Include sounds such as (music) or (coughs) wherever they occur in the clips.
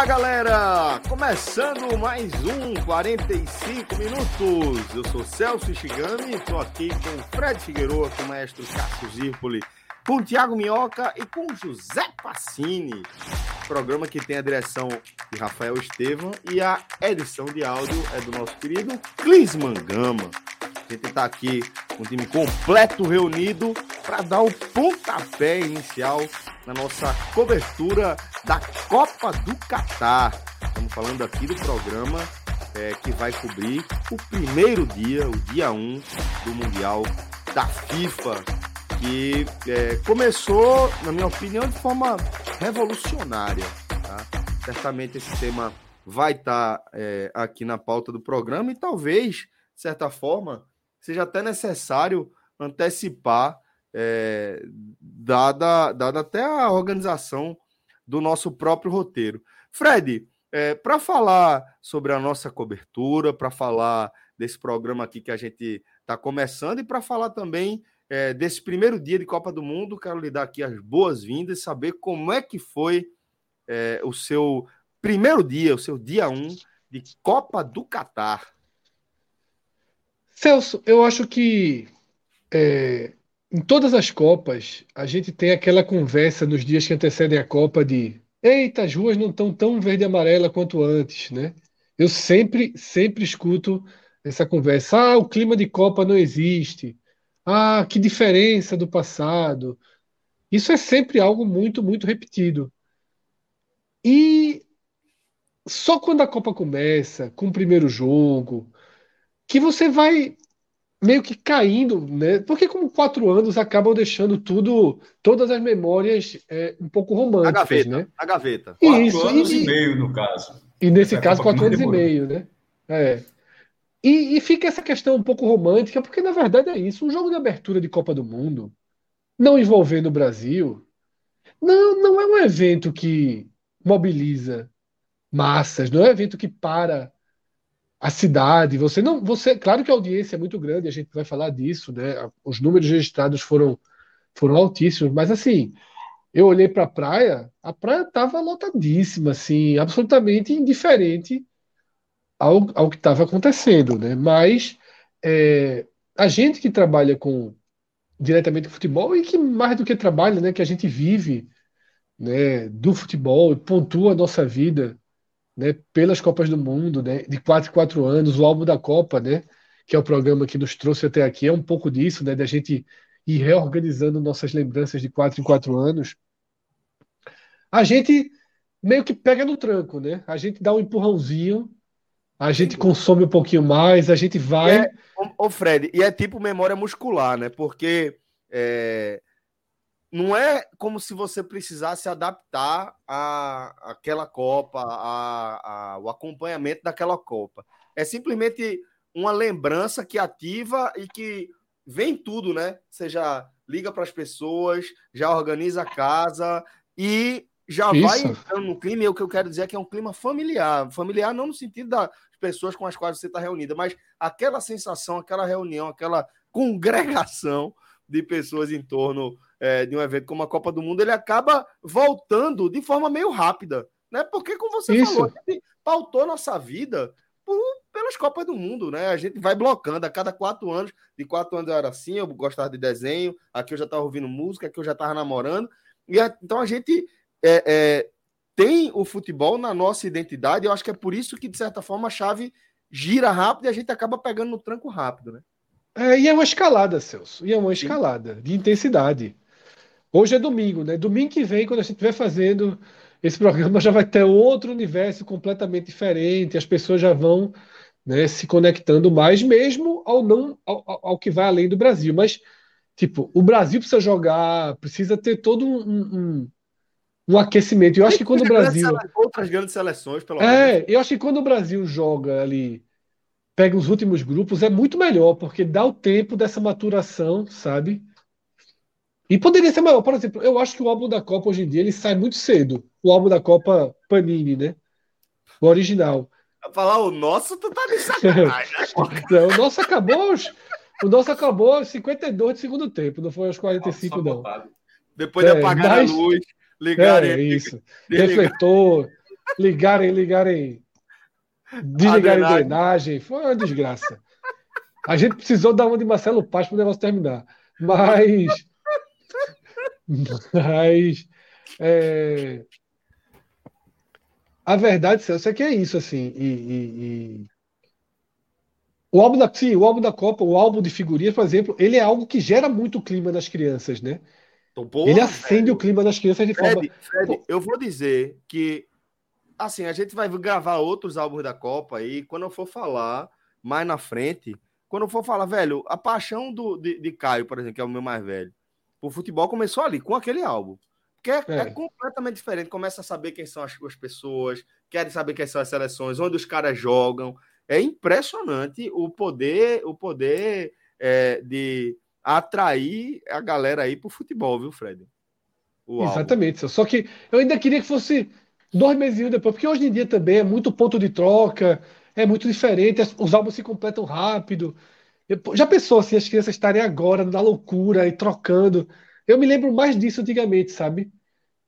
Olá, galera! Começando mais um 45 minutos. Eu sou Celso Ishigami, estou aqui com Fred Figueroa, com o maestro Cássio Zirpoli, com o Thiago Minhoca e com o José Passini. Programa que tem a direção de Rafael Estevam e a edição de áudio é do nosso querido Clisman Gama. A gente está aqui com o time completo reunido para dar o pontapé inicial na nossa cobertura da Copa do Catar. Estamos falando aqui do programa é, que vai cobrir o primeiro dia, o dia 1 do Mundial da FIFA, que é, começou, na minha opinião, de forma revolucionária. Tá? Certamente esse tema vai estar tá, é, aqui na pauta do programa e talvez, de certa forma, seja até necessário antecipar é, dada, dada até a organização do nosso próprio roteiro. Fred, é, para falar sobre a nossa cobertura, para falar desse programa aqui que a gente está começando e para falar também é, desse primeiro dia de Copa do Mundo, quero lhe dar aqui as boas-vindas e saber como é que foi é, o seu primeiro dia, o seu dia 1 um de Copa do Catar. Celso, eu acho que é, em todas as Copas, a gente tem aquela conversa nos dias que antecedem a Copa de eita, as ruas não estão tão verde e amarela quanto antes, né? Eu sempre, sempre escuto essa conversa. Ah, o clima de Copa não existe. Ah, que diferença do passado. Isso é sempre algo muito, muito repetido. E só quando a Copa começa, com o primeiro jogo, que você vai meio que caindo, né? Porque como quatro anos acabam deixando tudo, todas as memórias é, um pouco românticas, a gaveta, né? A gaveta. Quatro Isso, anos e, e, meio, no caso. E nesse é caso, quatro anos e meio, né? É. E, e, fica essa questão um pouco romântica, porque na verdade é isso. Um jogo de abertura de Copa do Mundo, não envolvendo o Brasil, não, não é um evento que mobiliza massas, não é um evento que para a cidade, você não, você, claro que a audiência é muito grande, a gente vai falar disso, né? Os números registrados foram foram altíssimos, mas assim, eu olhei para a praia, a praia estava lotadíssima, assim, absolutamente indiferente ao, ao que estava acontecendo, né? Mas é, a gente que trabalha com diretamente com futebol e que mais do que trabalha, né, que a gente vive, né, do futebol, pontua a nossa vida né, pelas Copas do Mundo, né, de 4 em 4 anos, o álbum da Copa, né, que é o programa que nos trouxe até aqui, é um pouco disso, né, da gente ir reorganizando nossas lembranças de 4 em 4 anos. A gente meio que pega no tranco, né? A gente dá um empurrãozinho, a gente consome um pouquinho mais, a gente vai. É, ô Fred, e é tipo memória muscular, né? Porque é, não é como se você precisasse adaptar a aquela Copa, a, a, o acompanhamento daquela Copa. É simplesmente uma lembrança que ativa e que vem tudo, né? Você já liga para as pessoas, já organiza a casa e já Isso. vai entrando no clima. E o que eu quero dizer é que é um clima familiar. Familiar não no sentido das pessoas com as quais você está reunida, mas aquela sensação, aquela reunião, aquela congregação de pessoas em torno é, de um evento como a Copa do Mundo, ele acaba voltando de forma meio rápida, né? Porque, como você Isso. falou, a gente pautou nossa vida por, pelas Copas do Mundo, né? A gente vai blocando a cada quatro anos. De quatro anos eu era assim, eu gostava de desenho, aqui eu já estava ouvindo música, aqui eu já estava namorando. E a, então a gente é, é, tem o futebol na nossa identidade. Eu acho que é por isso que, de certa forma, a chave gira rápido e a gente acaba pegando no tranco rápido, né? É, e é uma escalada, Celso. E é uma escalada de intensidade. Hoje é domingo, né? Domingo que vem, quando a gente estiver fazendo esse programa, já vai ter outro universo completamente diferente. As pessoas já vão né, se conectando mais, mesmo ao não ao, ao, que vai além do Brasil. Mas, tipo, o Brasil precisa jogar, precisa ter todo um, um, um aquecimento. Eu acho que quando o Brasil. Outras grandes seleções, pelo menos. É, eu acho que quando o Brasil joga ali, pega os últimos grupos, é muito melhor, porque dá o tempo dessa maturação, sabe? E poderia ser maior. Por exemplo, eu acho que o álbum da Copa hoje em dia ele sai muito cedo. O álbum da Copa Panini, né? O original. Falar o nosso, tu tá de sacanagem, né? o nosso acabou. O nosso acabou aos 52 de segundo tempo, não foi aos 45, Nossa, não. Depois de é, apagar mas... a luz, ligarem. É, isso. (laughs) Refletor, ligarem, ligarem. Desligarem a drenagem. Foi uma desgraça. A gente precisou dar uma de Marcelo Paz para o negócio terminar. Mas. Mas. É, a verdade, Celso, é que é isso, assim. E, e, e... O álbum da, sim, o álbum da Copa, o álbum de figurinhas, por exemplo, ele é algo que gera muito clima nas crianças, né? Então, porra, ele acende Fred, o clima das crianças de Fred, forma. Fred, eu vou dizer que assim, a gente vai gravar outros álbuns da Copa aí, quando eu for falar mais na frente, quando eu for falar, velho, a paixão do, de, de Caio, por exemplo, que é o meu mais velho, o futebol começou ali, com aquele álbum. Porque é, é. é, completamente diferente. Começa a saber quem são as, as pessoas, querem saber quem são as seleções, onde os caras jogam. É impressionante o poder, o poder é, de atrair a galera aí pro futebol, viu, Fred? O Exatamente. Álbum. Só que eu ainda queria que fosse dois meses depois, porque hoje em dia também é muito ponto de troca, é muito diferente, os álbuns se completam rápido. Já pensou assim, as crianças estarem agora na loucura e trocando? Eu me lembro mais disso antigamente, sabe?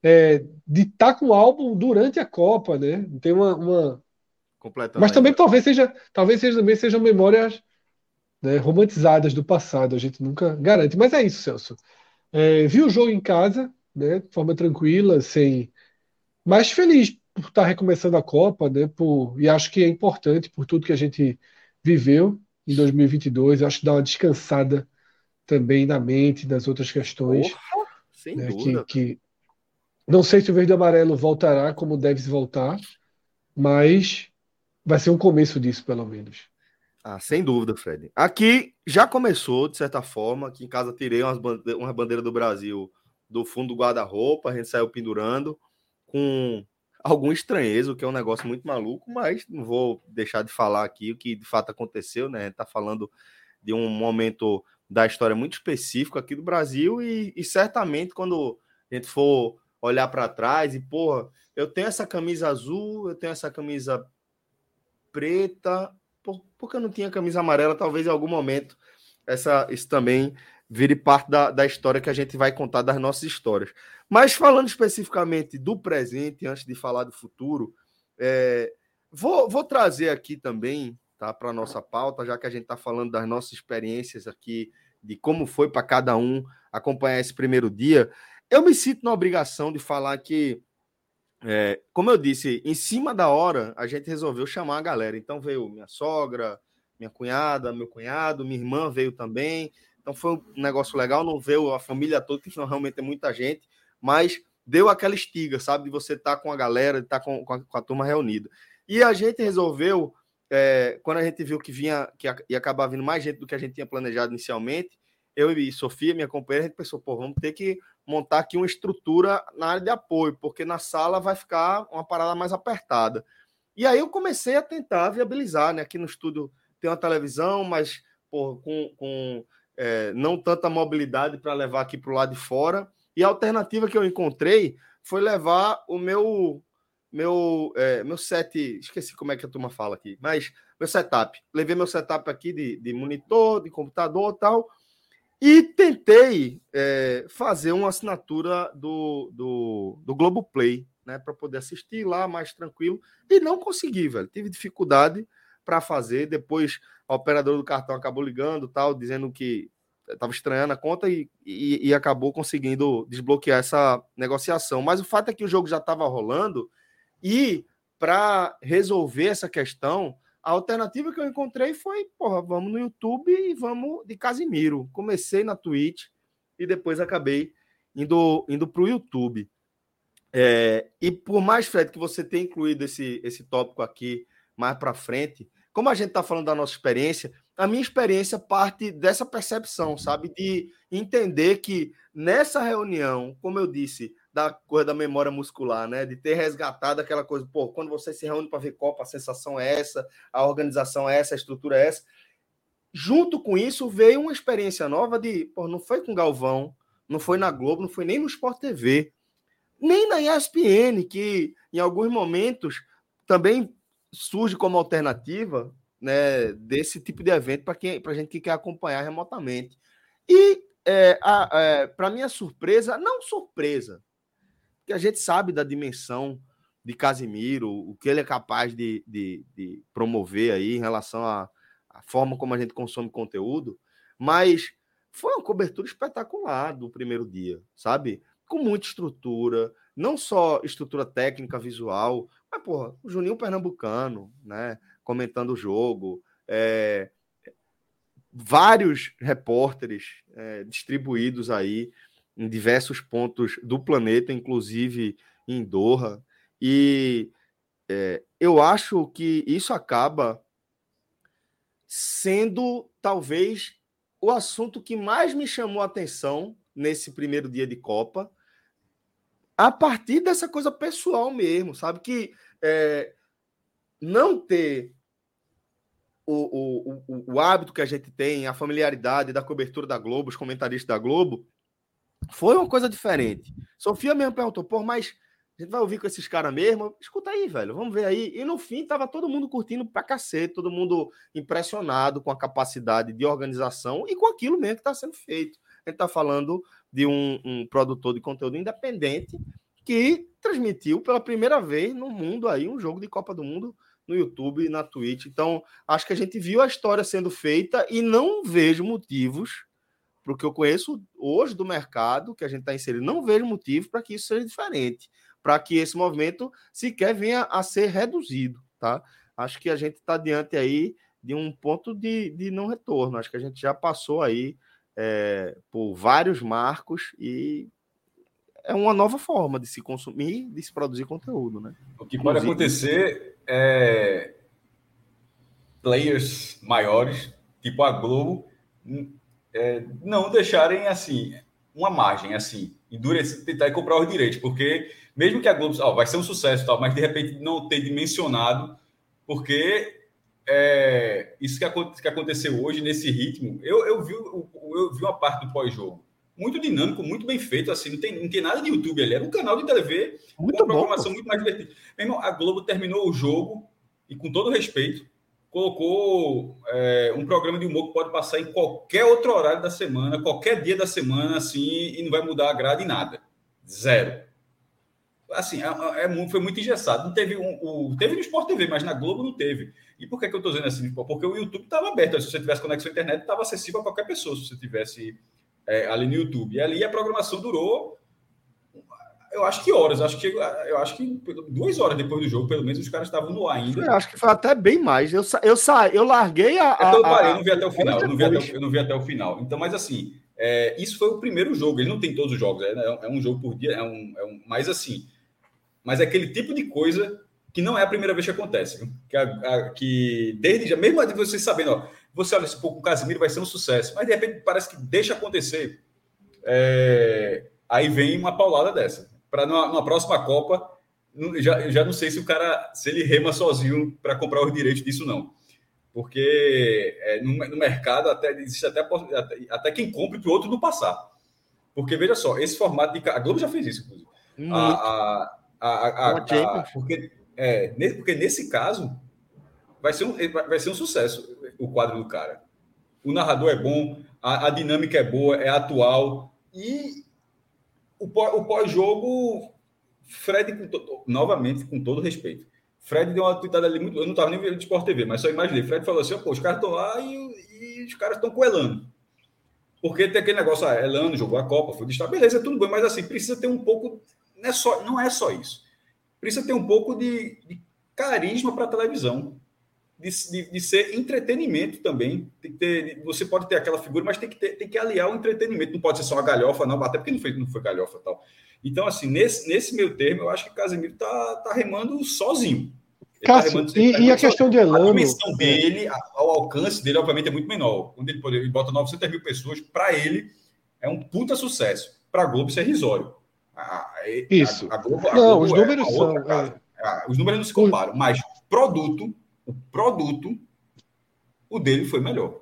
É, de estar tá com o álbum durante a Copa, né? Tem uma, uma... Mas também talvez seja, talvez seja, também sejam memórias né, romantizadas do passado. A gente nunca garante. Mas é isso, Celso. É, vi o jogo em casa, né? De forma tranquila, sem. Mas feliz por estar recomeçando a Copa, né? Por... E acho que é importante por tudo que a gente viveu em 2022. Acho que dá uma descansada também na mente das outras questões. Porra, sem né, dúvida. Que, que, não sei se o verde e amarelo voltará como deve se voltar, mas vai ser um começo disso, pelo menos. Ah, sem dúvida, Fred. Aqui já começou, de certa forma. Aqui em casa tirei umas bande uma bandeira do Brasil do fundo do guarda-roupa, a gente saiu pendurando com algum estranheza, o que é um negócio muito maluco, mas não vou deixar de falar aqui o que de fato aconteceu, né? Tá falando de um momento da história muito específico aqui do Brasil e, e certamente quando a gente for olhar para trás e, porra, eu tenho essa camisa azul, eu tenho essa camisa preta, por, porque eu não tinha camisa amarela, talvez em algum momento essa, isso também vire parte da, da história que a gente vai contar das nossas histórias. Mas falando especificamente do presente, antes de falar do futuro, é, vou, vou trazer aqui também tá, para a nossa pauta, já que a gente está falando das nossas experiências aqui de como foi para cada um acompanhar esse primeiro dia, eu me sinto na obrigação de falar que, é, como eu disse, em cima da hora a gente resolveu chamar a galera. Então veio minha sogra, minha cunhada, meu cunhado, minha irmã veio também. Então foi um negócio legal, não veio a família toda, que realmente é muita gente, mas deu aquela estiga, sabe, de você estar tá com a galera, de estar tá com, com, com a turma reunida. E a gente resolveu é, quando a gente viu que vinha, que ia acabar vindo mais gente do que a gente tinha planejado inicialmente, eu e Sofia, minha companheira, a gente pensou, pô, vamos ter que montar aqui uma estrutura na área de apoio, porque na sala vai ficar uma parada mais apertada. E aí eu comecei a tentar viabilizar, né? Aqui no estúdio tem uma televisão, mas pô, com, com é, não tanta mobilidade para levar aqui para o lado de fora. E a alternativa que eu encontrei foi levar o meu meu, é, meu set, esqueci como é que a turma fala aqui, mas meu setup. Levei meu setup aqui de, de monitor, de computador tal, e tentei é, fazer uma assinatura do, do, do Globoplay, né, para poder assistir lá mais tranquilo, e não consegui, velho. Tive dificuldade para fazer. Depois a operadora do cartão acabou ligando, tal, dizendo que estava estranhando a conta e, e, e, acabou conseguindo desbloquear essa negociação. Mas o fato é que o jogo já estava rolando e para resolver essa questão, a alternativa que eu encontrei foi, porra, vamos no YouTube e vamos de Casimiro. Comecei na Twitch e depois acabei indo, indo para o YouTube. É, e por mais, Fred, que você tenha incluído esse, esse tópico aqui mais para frente, como a gente está falando da nossa experiência, a minha experiência parte dessa percepção, sabe? De entender que nessa reunião, como eu disse, da coisa da memória muscular, né? De ter resgatado aquela coisa, pô, quando você se reúne para ver Copa, a sensação é essa, a organização é essa, a estrutura é essa. Junto com isso, veio uma experiência nova de, pô, não foi com Galvão, não foi na Globo, não foi nem no Sport TV, nem na ESPN, que em alguns momentos também surge como alternativa né, desse tipo de evento para a gente que quer acompanhar remotamente. E, é, é, para minha surpresa, não surpresa, que a gente sabe da dimensão de Casimiro, o que ele é capaz de, de, de promover aí em relação à, à, forma como a gente consome conteúdo, mas foi uma cobertura espetacular do primeiro dia, sabe? Com muita estrutura, não só estrutura técnica, visual, mas, porra, o Juninho Pernambucano, né? Comentando o jogo, é, vários repórteres é, distribuídos aí em diversos pontos do planeta, inclusive em Doha. E é, eu acho que isso acaba sendo talvez o assunto que mais me chamou a atenção nesse primeiro dia de Copa, a partir dessa coisa pessoal mesmo, sabe? Que é, não ter o, o, o, o hábito que a gente tem, a familiaridade da cobertura da Globo, os comentaristas da Globo, foi uma coisa diferente. Sofia mesmo perguntou, pô, mas a gente vai ouvir com esses caras mesmo? Escuta aí, velho, vamos ver aí. E no fim, tava todo mundo curtindo pra cacete, todo mundo impressionado com a capacidade de organização e com aquilo mesmo que está sendo feito. A gente está falando de um, um, produtor de conteúdo independente que transmitiu pela primeira vez no mundo aí um jogo de Copa do Mundo no YouTube e na Twitch. Então, acho que a gente viu a história sendo feita e não vejo motivos porque eu conheço hoje do mercado que a gente está inserido, não vejo motivo para que isso seja diferente, para que esse movimento sequer venha a ser reduzido, tá? Acho que a gente está diante aí de um ponto de, de não retorno. Acho que a gente já passou aí é, por vários marcos e é uma nova forma de se consumir, de se produzir conteúdo, né? O que pode acontecer é players maiores, tipo a Globo, é, não deixarem assim uma margem assim, endurecer, tentar comprar os direitos, porque mesmo que a Globo ó, vai ser um sucesso, tal, mas de repente não ter dimensionado, porque é, isso que, que, aconteceu hoje nesse ritmo, eu, eu, vi, eu vi uma parte do pós-jogo muito dinâmico, muito bem feito, assim, não tem, não tem nada de YouTube ali, era um canal de TV muito com uma programação bom, muito mais divertida. Mesmo a Globo terminou o jogo, e com todo respeito, colocou é, um programa de humor que pode passar em qualquer outro horário da semana, qualquer dia da semana, assim, e não vai mudar a grade em nada. Zero. Assim, é, é, foi muito engessado. Não teve um, o, teve no Sport TV, mas na Globo não teve. E por que, que eu estou dizendo assim? Porque o YouTube estava aberto. Se você tivesse conexão à internet, estava acessível a qualquer pessoa, se você tivesse é, ali no YouTube. E ali a programação durou eu acho que horas, acho que eu acho que duas horas depois do jogo, pelo menos os caras estavam no ar ainda. Eu acho que foi até bem mais. Eu eu sa, eu larguei a. a, eu, parei, eu não vi até o final. Eu não vi até, eu não vi até o final. Então, mas assim, é, isso foi o primeiro jogo. Ele não tem todos os jogos, é, é um jogo por dia, é um, é um, mas assim, mas é aquele tipo de coisa que não é a primeira vez que acontece. Que, a, a, que desde já, mesmo de você sabendo, ó, você olha, esse pouco o Casimiro vai ser um sucesso, mas de repente parece que deixa acontecer. É, aí vem uma paulada dessa para numa, próxima Copa, já, já não sei se o cara, se ele rema sozinho para comprar os direitos disso, não. Porque é, no, no, mercado até existe até, até, até quem compre para o outro não passar. Porque, veja só, esse formato de. A Globo já fez isso, inclusive. A, a, a, a, porque, é, nesse, porque nesse caso vai ser, um, vai ser um sucesso o quadro do cara. O narrador é bom, a, a dinâmica é boa, é atual. E o pós-jogo, Fred, com to... novamente, com todo respeito, Fred deu uma tweetada ali muito. Eu não estava nem vendo de Sport TV, mas só imaginei. Fred falou assim: pô, os caras estão lá e, e, os caras estão com Elano. Porque tem aquele negócio, ah, Elano jogou a Copa, foi destaque, beleza, tudo bem, mas assim, precisa ter um pouco. Não é só, não é só isso. Precisa ter um pouco de, de carisma para a televisão. De, de, de, ser entretenimento também. Tem que ter, você pode ter aquela figura, mas tem que, ter, tem que aliar o entretenimento. Não pode ser só uma galhofa, não, até porque não foi, não foi galhofa tal. Então, assim, nesse, nesse meio termo, eu acho que Casemiro tá, tá remando sozinho. Cássio, tá remando, e, e, a questão de Elano? A dimensão dele, ao alcance dele, obviamente, é muito menor. Quando ele, pode, ele bota 900 mil pessoas, para ele é um puta sucesso. Para a Globo, isso é risório. A, isso. A, a Globo, não, Globo os números é são. É. Os números não se comparam, mas produto, o produto, o dele foi melhor.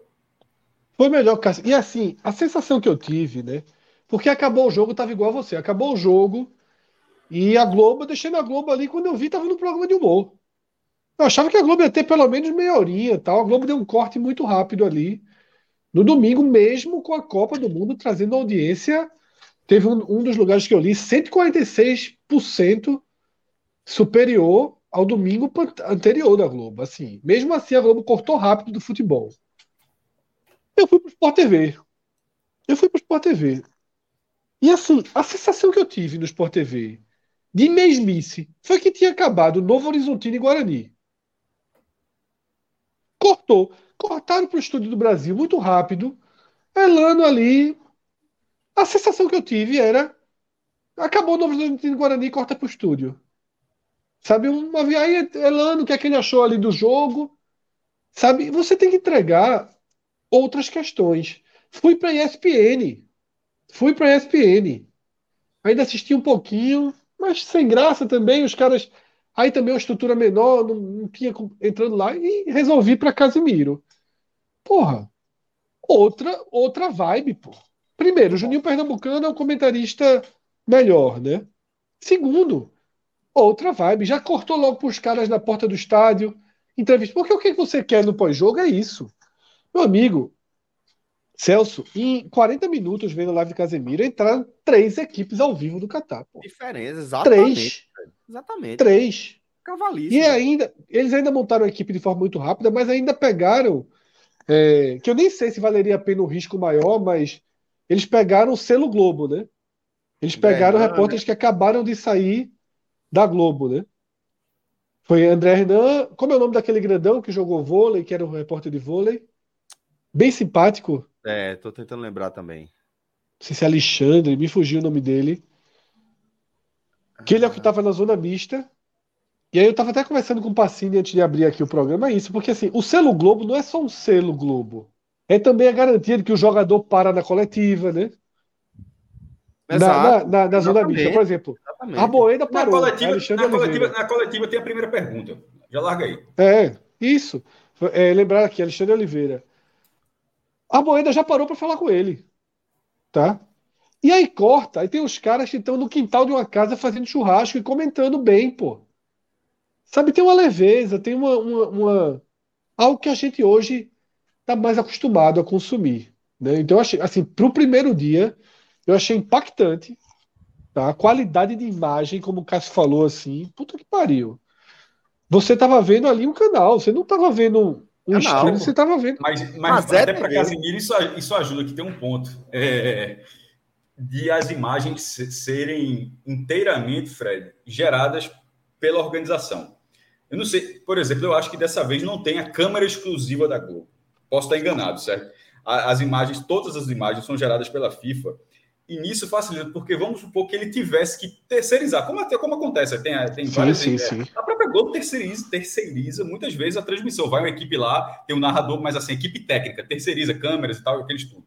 Foi melhor, Cássio. E assim, a sensação que eu tive, né? Porque acabou o jogo, tava igual a você. Acabou o jogo e a Globo, deixando a Globo ali, quando eu vi, tava no programa de humor. Eu achava que a Globo ia ter pelo menos meia horinha tal. A Globo deu um corte muito rápido ali. No domingo, mesmo com a Copa do Mundo trazendo audiência, teve um, um dos lugares que eu li 146% superior ao domingo anterior da Globo. Assim, mesmo assim, a Globo cortou rápido do futebol. Eu fui para o Sport TV. Eu fui para o Sport TV. E assim, a sensação que eu tive no Sport TV de mesmice foi que tinha acabado Novo Horizontino e Guarani. Cortou. Cortaram para o estúdio do Brasil muito rápido. Elano ali. A sensação que eu tive era. Acabou Novo Horizontino e Guarani corta para o estúdio. Sabe, uma viagem. Elano, o que é que ele achou ali do jogo? Sabe, você tem que entregar outras questões. Fui para ESPN. Fui para ESPN. Ainda assisti um pouquinho, mas sem graça também. Os caras. Aí também uma estrutura menor, não, não tinha entrando lá e resolvi para Casimiro. Porra, outra outra vibe, pô. Primeiro, o Juninho Pernambucano é um comentarista melhor, né? Segundo, outra vibe. Já cortou logo para os caras na porta do estádio, entrevista. Porque o que você quer no pós-jogo é isso. Meu amigo, Celso, em 40 minutos vendo a live de Casemiro, entraram três equipes ao vivo do Catar. Pô. Diferença, exatamente. Três. Exatamente. Três. Cavalista. E ainda, eles ainda montaram a equipe de forma muito rápida, mas ainda pegaram, é, que eu nem sei se valeria a pena um risco maior, mas eles pegaram o selo Globo, né? Eles pegaram Hernan, repórteres que acabaram de sair da Globo, né? Foi André Hernan, como é o nome daquele grandão que jogou vôlei, que era o repórter de vôlei? Bem simpático. É, tô tentando lembrar também. Não sei se é Alexandre, me fugiu o nome dele. Que ele é o que estava na zona mista. E aí eu estava até conversando com o Pacini antes de abrir aqui o programa, é isso, porque assim, o selo Globo não é só um selo Globo. É também a garantia de que o jogador para na coletiva, né? Exato, na, na, na zona mista, por exemplo. Exatamente. A Boeda parou. Na coletiva, na coletiva, na, coletiva, tem a primeira pergunta. Já larga aí. É, isso. É, lembrar aqui, Alexandre Oliveira. A Moeda já parou para falar com ele. Tá? E aí corta, aí tem os caras que estão no quintal de uma casa fazendo churrasco e comentando bem, pô. Sabe, tem uma leveza, tem uma, uma, uma... algo que a gente hoje está mais acostumado a consumir. Né? Então, eu achei, assim, para o primeiro dia, eu achei impactante tá? a qualidade de imagem, como o Cássio falou, assim, puta que pariu. Você estava vendo ali um canal, você não estava vendo o estilo você estava vendo. Mas, mas, mas até para Casimiro isso, isso ajuda que tem um ponto. É, de as imagens serem inteiramente, Fred, geradas pela organização. Eu não sei, por exemplo, eu acho que dessa vez não tem a câmera exclusiva da Globo. Posso estar enganado, certo? As imagens, todas as imagens são geradas pela FIFA e nisso facilita, porque vamos supor que ele tivesse que terceirizar, como, até, como acontece, tem, tem sim, várias. Sim, é, sim. A própria Globo terceiriza, terceiriza muitas vezes a transmissão. Vai uma equipe lá, tem um narrador, mas assim, equipe técnica, terceiriza câmeras e tal, aqueles tudo.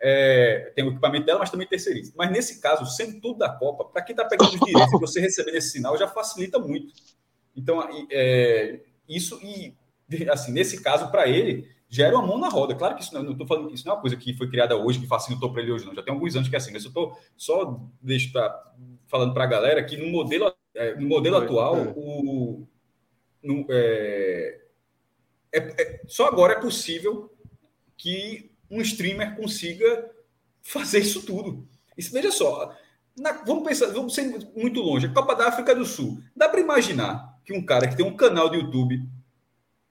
É, tem o equipamento dela, mas também terceiriza. Mas nesse caso, sendo tudo da Copa, para quem está pegando os direitos e você receber esse sinal, já facilita muito. Então, é, isso, e assim, nesse caso, para ele, gera uma mão na roda. Claro que isso não estou falando isso não é uma coisa que foi criada hoje, que facilitou para ele hoje, não. Já tem alguns anos que é assim. Mas eu estou só deixo pra, falando para a galera que no modelo, é, no modelo atual, é. o, no, é, é, é, só agora é possível que um streamer consiga fazer isso tudo. Isso, veja só, na, vamos pensar, vamos ser muito longe. A Copa da África do Sul. Dá para imaginar que um cara que tem um canal de YouTube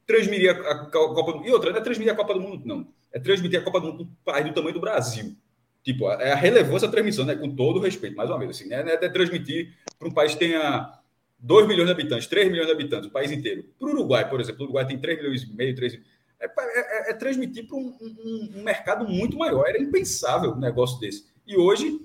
transmitir a Copa do Mundo. E outra, não é transmitir a Copa do Mundo, não. É transmitir a Copa do Mundo para um país do tamanho do Brasil. Tipo, é a relevância da transmissão, né? Com todo o respeito, mais uma vez, assim, né? É transmitir para um país que tenha 2 milhões de habitantes, 3 milhões de habitantes, o país inteiro. Para o Uruguai, por exemplo, o Uruguai tem 3 milhões e meio, 3 é, é, é transmitir para um, um, um, mercado muito maior. Era impensável um negócio desse. E hoje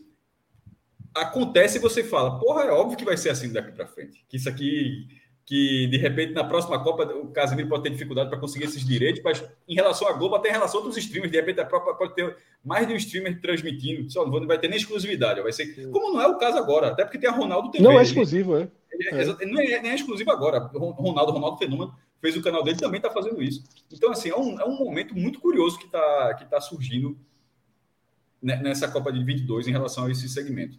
acontece e você fala, porra, é óbvio que vai ser assim daqui para frente. Que isso aqui, que de repente na próxima Copa o Casemiro pode ter dificuldade para conseguir esses direitos, mas em relação à Globo, até em relação a outros streamers, de repente a própria pode ter mais de um streamer transmitindo, só não vai ter nem exclusividade, vai ser como não é o caso agora, até porque tem a Ronaldo TV. Não é exclusivo, é. é, é. Não é, nem é exclusivo agora. Ronaldo, Ronaldo Fenômeno fez o canal dele também está fazendo isso. Então assim é um, é um momento muito curioso que está que tá surgindo nessa Copa de 22 em relação a esse segmento.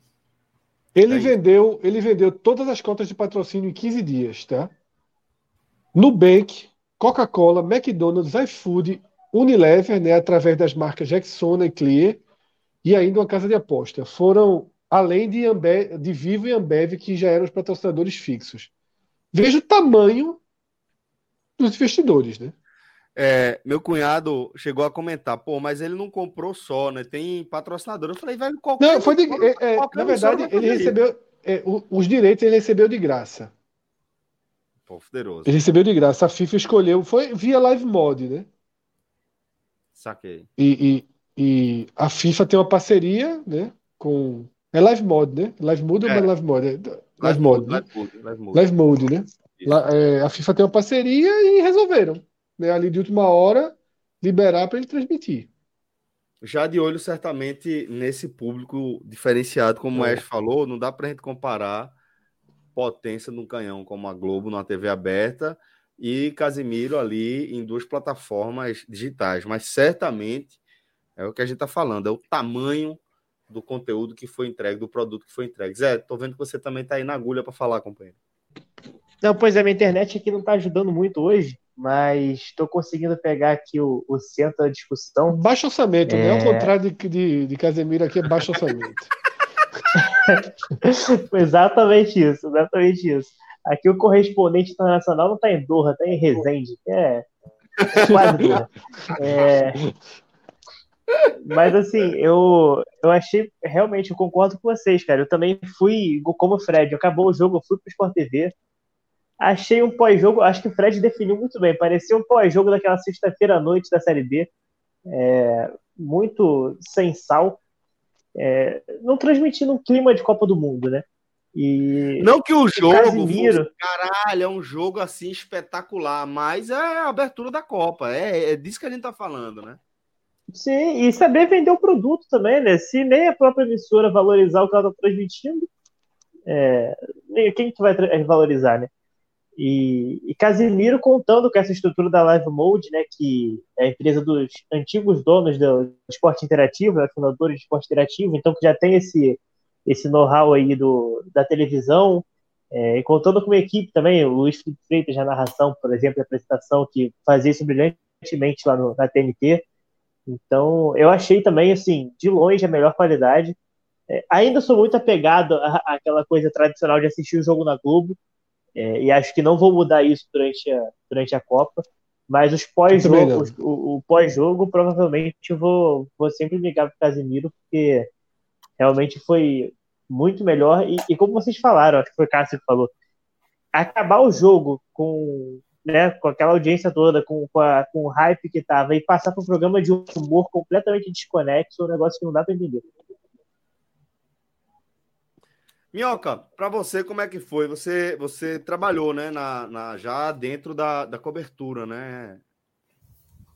Ele vendeu, ele vendeu todas as contas de patrocínio em 15 dias, tá? Nubank, Coca-Cola, McDonald's, iFood, Unilever, né, através das marcas Rexona e Clear, e ainda uma casa de aposta. Foram além de, Ambev, de Vivo e Ambev, que já eram os patrocinadores fixos. Veja o tamanho dos investidores, né? É, meu cunhado chegou a comentar, pô, mas ele não comprou só, né? Tem patrocinador. Eu falei, velho, qualquer. Não, foi de, é, é, na verdade, ele recebeu. É, os direitos ele recebeu de graça. Pô, poderoso. Ele recebeu de graça. A FIFA escolheu. Foi via Live Mod, né? Saquei. E, e, e a FIFA tem uma parceria, né? Com. É Live Mod, né? Live Mode ou é. Live Mod? Live, live. Live Mode, né? Live Mode, live Mode né? É, a FIFA tem uma parceria e resolveram né, ali de última hora, liberar para ele transmitir. Já de olho, certamente, nesse público diferenciado, como é. o Ash falou, não dá para a gente comparar potência no canhão como a Globo na TV aberta e Casimiro ali em duas plataformas digitais, mas certamente é o que a gente está falando, é o tamanho do conteúdo que foi entregue, do produto que foi entregue. Zé, tô vendo que você também está aí na agulha para falar, companheiro. Não, pois é, a minha internet aqui não está ajudando muito hoje mas estou conseguindo pegar aqui o, o centro da discussão. Baixo orçamento, é... né? Ao contrário de, de, de Casemiro aqui, é baixo orçamento. (laughs) exatamente isso, exatamente isso. Aqui o correspondente internacional não está em Doha, está em Resende, é, é quase Doha. (laughs) É... Mas assim, eu, eu achei, realmente, eu concordo com vocês, cara. Eu também fui, como o Fred, acabou o jogo, eu fui para o Sport TV, Achei um pós-jogo, acho que o Fred definiu muito bem. Parecia um pós-jogo daquela sexta-feira à noite da Série B. É, muito sem sal. É, não transmitindo um clima de Copa do Mundo, né? E não que o jogo, Casimiro... fosse, caralho, é um jogo assim espetacular, mas é a abertura da Copa, é, é disso que a gente tá falando, né? Sim, e saber vender o produto também, né? Se nem a própria emissora valorizar o que ela tá transmitindo, é, quem que vai valorizar, né? E, e Casimiro contando com essa estrutura da Live Mode, né, que é a empresa dos antigos donos do esporte interativo, né, fundadores de esporte interativo, então que já tem esse, esse know-how aí do, da televisão, é, e contando com uma equipe também, o Luiz Felipe Freitas na narração, por exemplo, a apresentação, que fazia isso brilhantemente lá no, na TNT. Então, eu achei também, assim, de longe a melhor qualidade. É, ainda sou muito apegado à, àquela coisa tradicional de assistir o jogo na Globo, é, e acho que não vou mudar isso durante a, durante a Copa. Mas os pós-jogo, o, o pós-jogo, provavelmente vou, vou sempre ligar para o Casimiro, porque realmente foi muito melhor. E, e, como vocês falaram, acho que foi o Cássio que falou, acabar o jogo com, né, com aquela audiência toda, com, com, a, com o hype que tava, e passar para um programa de humor completamente desconexo, é um negócio que não dá para entender. Minhoca, para você, como é que foi? Você, você trabalhou, né, na, na já dentro da, da cobertura, né?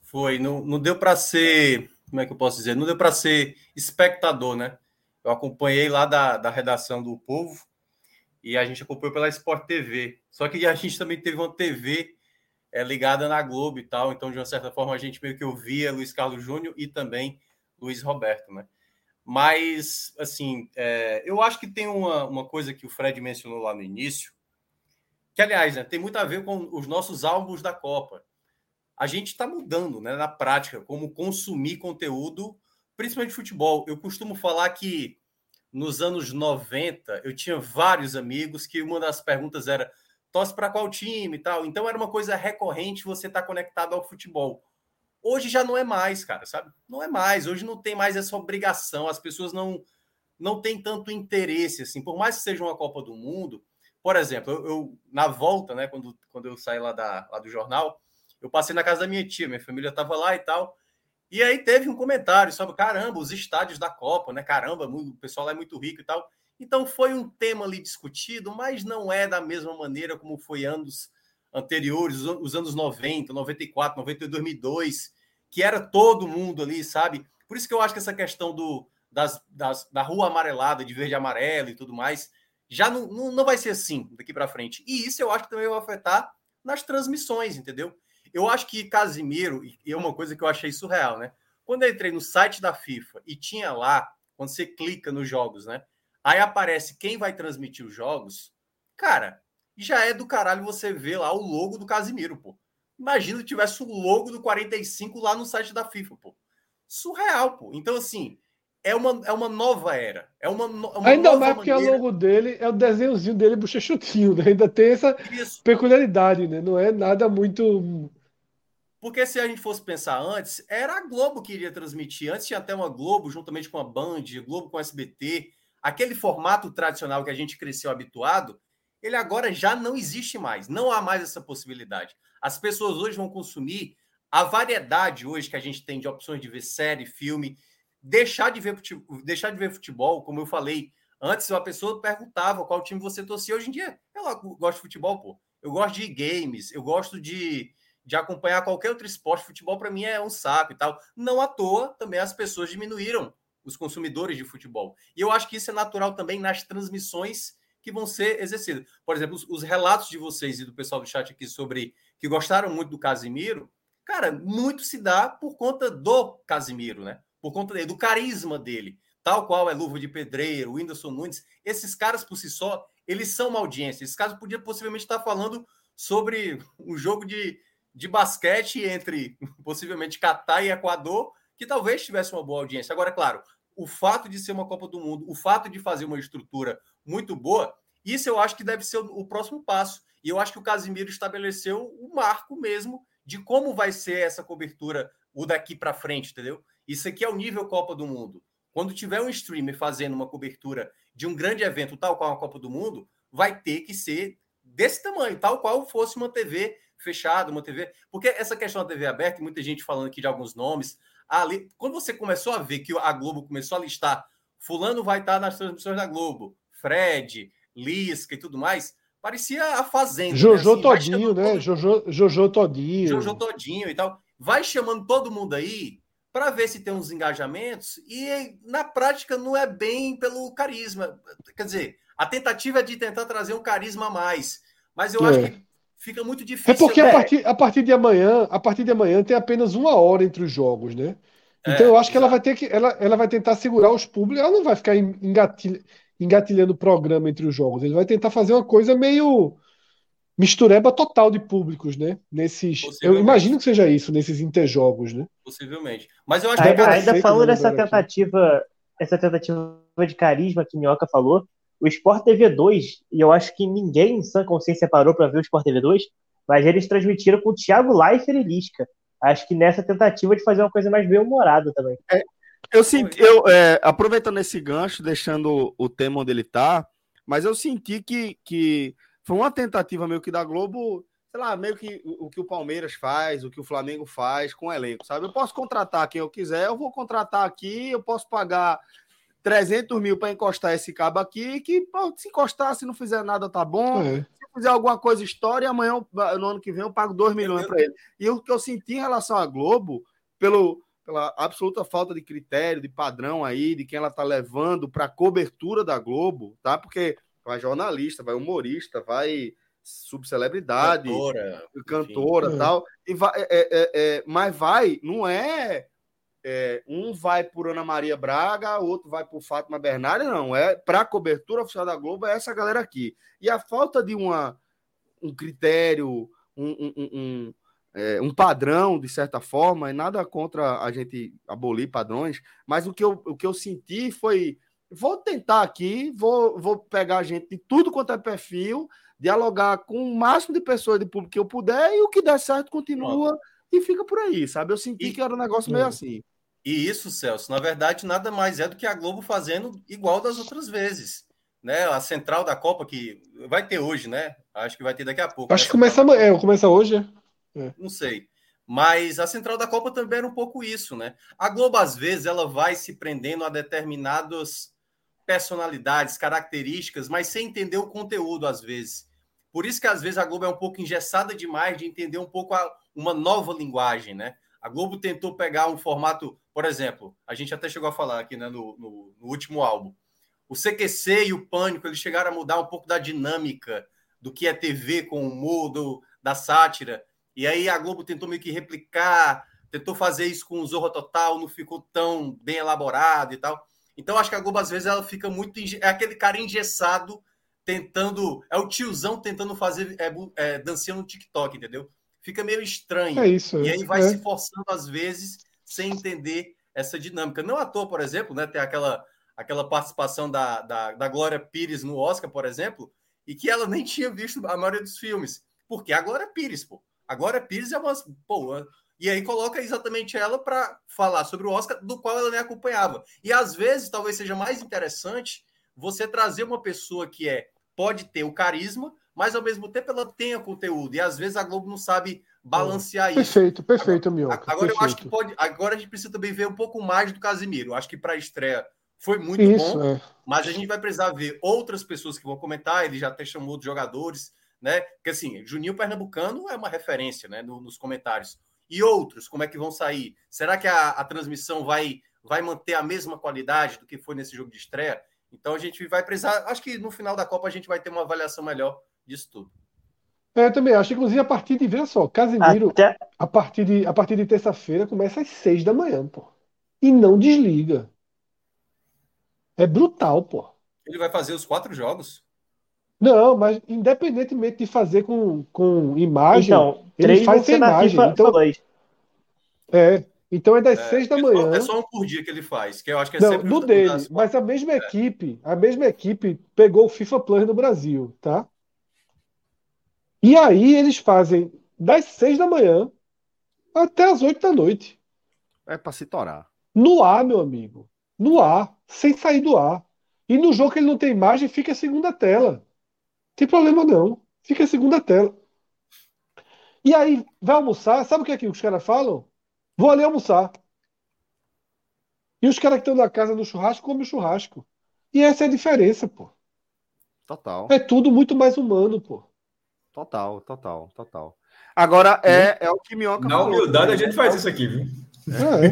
Foi, não, não deu para ser, como é que eu posso dizer? Não deu para ser espectador, né? Eu acompanhei lá da, da redação do Povo e a gente acompanhou pela Sport TV. Só que a gente também teve uma TV é, ligada na Globo e tal, então de uma certa forma a gente meio que ouvia Luiz Carlos Júnior e também Luiz Roberto, né? Mas, assim, é, eu acho que tem uma, uma coisa que o Fred mencionou lá no início, que, aliás, né, tem muito a ver com os nossos álbuns da Copa. A gente está mudando né, na prática como consumir conteúdo, principalmente futebol. Eu costumo falar que nos anos 90 eu tinha vários amigos que uma das perguntas era torce para qual time e tal. Então era uma coisa recorrente você estar tá conectado ao futebol. Hoje já não é mais, cara, sabe? Não é mais. Hoje não tem mais essa obrigação. As pessoas não não têm tanto interesse, assim. Por mais que seja uma Copa do Mundo, Por exemplo, eu, eu, na volta, né, quando, quando eu saí lá, da, lá do jornal, eu passei na casa da minha tia, minha família estava lá e tal. E aí teve um comentário sobre, caramba, os estádios da Copa, né? Caramba, o pessoal lá é muito rico e tal. Então foi um tema ali discutido, mas não é da mesma maneira como foi anos anteriores, os anos 90, 94, 92, 2002, que era todo mundo ali, sabe? Por isso que eu acho que essa questão do, das, das, da rua amarelada, de verde e amarelo e tudo mais, já não, não, não vai ser assim daqui para frente. E isso eu acho que também vai afetar nas transmissões, entendeu? Eu acho que Casimiro, e é uma coisa que eu achei surreal, né? Quando eu entrei no site da FIFA e tinha lá, quando você clica nos jogos, né? Aí aparece quem vai transmitir os jogos. Cara, já é do caralho você ver lá o logo do Casimiro, pô. Imagina se tivesse o logo do 45 lá no site da FIFA, pô. Surreal, pô. Então, assim, é uma, é uma nova era. É uma, uma Ainda mais porque maneira... o logo dele é o desenhozinho dele bochechutinho, né? Ainda tem essa Isso. peculiaridade, né? Não é nada muito. Porque se a gente fosse pensar antes, era a Globo que iria transmitir. Antes tinha até uma Globo, juntamente com a Band, Globo com a SBT aquele formato tradicional que a gente cresceu habituado, ele agora já não existe mais. Não há mais essa possibilidade. As pessoas hoje vão consumir a variedade hoje que a gente tem de opções de ver série, filme, deixar de ver futebol, deixar de ver futebol, como eu falei antes, a pessoa perguntava qual time você torcia. Hoje em dia, eu gosto de futebol, pô. Eu gosto de games, eu gosto de, de acompanhar qualquer outro esporte. Futebol para mim é um saco e tal. Não à toa, também as pessoas diminuíram os consumidores de futebol. E eu acho que isso é natural também nas transmissões que vão ser exercidas. Por exemplo, os, os, relatos de vocês e do pessoal do chat aqui sobre que gostaram muito do Casimiro, cara, muito se dá por conta do Casimiro, né? Por conta dele, do carisma dele, tal qual é Luva de Pedreiro, Whindersson Nunes. Esses caras por si só, eles são uma audiência. Esses caras podiam possivelmente estar falando sobre um jogo de, de basquete entre possivelmente Catar e Equador, que talvez tivesse uma boa audiência. Agora, claro, o fato de ser uma Copa do Mundo, o fato de fazer uma estrutura muito boa, isso eu acho que deve ser o, próximo passo. E eu acho que o Casimiro estabeleceu o marco mesmo de como vai ser essa cobertura o daqui para frente, entendeu? Isso aqui é o nível Copa do Mundo. Quando tiver um streamer fazendo uma cobertura de um grande evento, tal qual a Copa do Mundo, vai ter que ser desse tamanho, tal qual fosse uma TV fechada, uma TV. Porque essa questão da TV aberta, muita gente falando aqui de alguns nomes, ali, quando você começou a ver que a Globo começou a listar, fulano vai estar nas transmissões da Globo, Fred, Lisca e tudo mais, parecia a Fazenda. Né? Jojo né? assim, Todinho, né? Todo... Jojo, Jojo Todinho. Jojo Todinho e tal. Vai chamando todo mundo aí para ver se tem uns engajamentos e na prática não é bem pelo carisma. Quer dizer, a tentativa é de tentar trazer um carisma a mais. Mas eu é. acho que fica muito é difícil. É porque a partir, a partir de amanhã, a partir de amanhã tem apenas uma hora entre os jogos, né? Então é, eu acho que ela vai ter que ela, ela vai tentar segurar os públicos, ela não vai ficar engatilha, engatilhando o programa entre os jogos, ele vai tentar fazer uma coisa meio mistureba total de públicos, né? Nesses, eu imagino que seja isso nesses interjogos, né? Possivelmente. Mas eu acho que ainda, ainda falando dessa tentativa, aqui. essa tentativa de carisma que Minhoca falou, o Sport TV 2, e eu acho que ninguém em sã consciência parou para ver o Sport TV 2, mas eles transmitiram com o Thiago Leifert e Lisca. Acho que nessa tentativa de fazer uma coisa mais bem-humorada também. É, eu senti, eu, é, aproveitando esse gancho, deixando o tema onde ele tá, mas eu senti que, que foi uma tentativa meio que da Globo, sei lá, meio que o, o que o Palmeiras faz, o que o Flamengo faz com o elenco, sabe? Eu posso contratar quem eu quiser, eu vou contratar aqui, eu posso pagar 300 mil para encostar esse cabo aqui, que pô, se encostar, se não fizer nada, tá bom. É. Se fizer alguma coisa história, amanhã, no ano que vem, eu pago 2 milhões para ele. E o que eu senti em relação à Globo, pelo, pela absoluta falta de critério, de padrão aí, de quem ela tá levando para cobertura da Globo, tá? Porque vai jornalista, vai humorista, vai subcelebridade, cantora, cantora tal, e vai, é, é, é, mas vai, não é é, um vai por Ana Maria Braga, outro vai por Fátima Bernardes, não. É para a cobertura oficial da Globo, é essa galera aqui. E a falta de uma, um critério, um, um, um, é, um padrão, de certa forma, é nada contra a gente abolir padrões, mas o que eu, o que eu senti foi. Vou tentar aqui, vou, vou pegar gente de tudo quanto é perfil, dialogar com o máximo de pessoas de público que eu puder, e o que der certo continua e fica por aí, sabe? Eu senti e... que era um negócio meio assim. E isso, Celso, na verdade, nada mais é do que a Globo fazendo igual das outras vezes. né? A central da Copa que vai ter hoje, né? Acho que vai ter daqui a pouco. Acho que começa amanhã, é, começa hoje. É. Não sei. Mas a central da Copa também era um pouco isso, né? A Globo, às vezes, ela vai se prendendo a determinadas personalidades, características, mas sem entender o conteúdo, às vezes. Por isso que, às vezes, a Globo é um pouco engessada demais de entender um pouco a, uma nova linguagem, né? A Globo tentou pegar um formato, por exemplo, a gente até chegou a falar aqui né, no, no, no último álbum. O CQC e o Pânico, eles chegaram a mudar um pouco da dinâmica do que é TV com o humor, do, da sátira. E aí a Globo tentou meio que replicar, tentou fazer isso com o Zorro Total, não ficou tão bem elaborado e tal. Então acho que a Globo às vezes ela fica muito é aquele cara engessado tentando, é o tiozão tentando fazer é, é, dancinha no TikTok, entendeu? Fica meio estranho. É isso. E aí vai é. se forçando às vezes sem entender essa dinâmica. Não à toa, por exemplo, né, tem aquela aquela participação da, da, da Glória Pires no Oscar, por exemplo, e que ela nem tinha visto a maioria dos filmes. Porque a Glória Pires, pô. Agora Pires é uma. Pô, e aí coloca exatamente ela para falar sobre o Oscar, do qual ela nem acompanhava. E às vezes talvez seja mais interessante você trazer uma pessoa que é pode ter o carisma, mas ao mesmo tempo ela tenha conteúdo. E às vezes a Globo não sabe balancear perfeito, isso. Perfeito, perfeito, meu. Agora perfeito. eu acho que pode. Agora a gente precisa também ver um pouco mais do Casimiro. Eu acho que para a estreia foi muito isso, bom, é. mas a gente vai precisar ver outras pessoas que vão comentar. Ele já até chamou outros jogadores né? Porque assim, Juninho Pernambucano é uma referência, né? No, nos comentários. E outros, como é que vão sair? Será que a, a, transmissão vai, vai manter a mesma qualidade do que foi nesse jogo de estreia? Então a gente vai precisar. Acho que no final da Copa a gente vai ter uma avaliação melhor disso tudo. É, eu também acho. Inclusive, a partir de. Veja só, Casimiro, Até... a partir de, a partir de terça-feira, começa às seis da manhã, pô. E não desliga. É brutal, pô. Ele vai fazer os quatro jogos? Não, mas independentemente de fazer com, com imagem, então, ele faz sem imagem. FIFA, então, dois. é, então é das É, seis da é só- manhã. É só um por dia que ele faz, que eu acho que é Não, sempre do os- dele, mas a mesma equipe, a mesma equipe pegou o FIFA Plus no Brasil, tá? E aí eles fazem das seis da manhã até as oito da noite. É pra se torar. No ar, meu amigo. No ar, sem sair do ar. E no jogo que ele não tem imagem, fica a segunda tela. Tem problema não. Fica a segunda tela. E aí, vai almoçar, sabe o que é que os caras falam? Vou ali almoçar. E os caras que estão na casa no churrasco comem o churrasco. E essa é a diferença, pô. Total. É tudo muito mais humano, pô. Total, total, total. Agora é, é o que Minhoca Na falou. humildade a gente faz isso aqui, viu? É.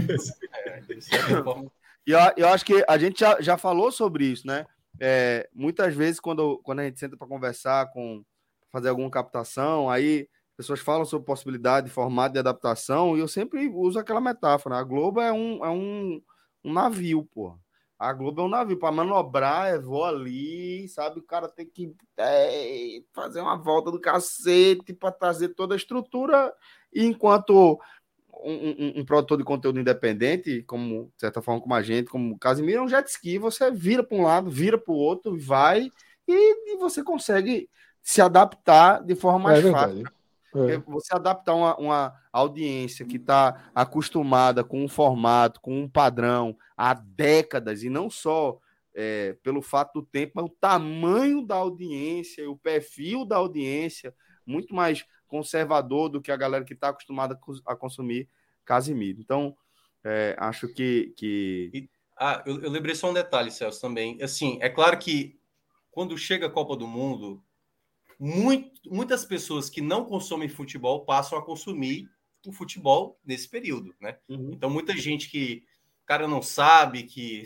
É, (laughs) E eu, eu acho que a gente já, já falou sobre isso, né? É, muitas vezes, quando, quando a gente senta para conversar, com fazer alguma captação, aí pessoas falam sobre possibilidade de formato de adaptação, e eu sempre uso aquela metáfora. A Globo é um, é um, um navio, pô. A Globo é um navio. Para manobrar, é vou ali, sabe? O cara tem que é, fazer uma volta do cacete para trazer toda a estrutura, e enquanto um, um- um produtor de conteúdo independente, como, de certa forma, como a gente, como o Casimiro, é um jet ski, você vira para um lado, vira para o outro, vai, e, e você consegue se adaptar de forma mais É fácil. Porque É. Você adaptar uma, uma audiência que está acostumada com um formato, com um padrão há décadas, e não só é, pelo fato do tempo, mas o tamanho da audiência, o perfil da audiência, muito mais conservador do que a galera que está acostumada a cons- a consumir Casimiro. Então, é, acho que, que Ah, eu, eu lembrei só um detalhe, Celso, também. Assim, é claro que quando chega a Copa do Mundo, muito- muitas pessoas que não consomem futebol passam a consumir o futebol nesse período, né? Então, muita gente que o cara não sabe que,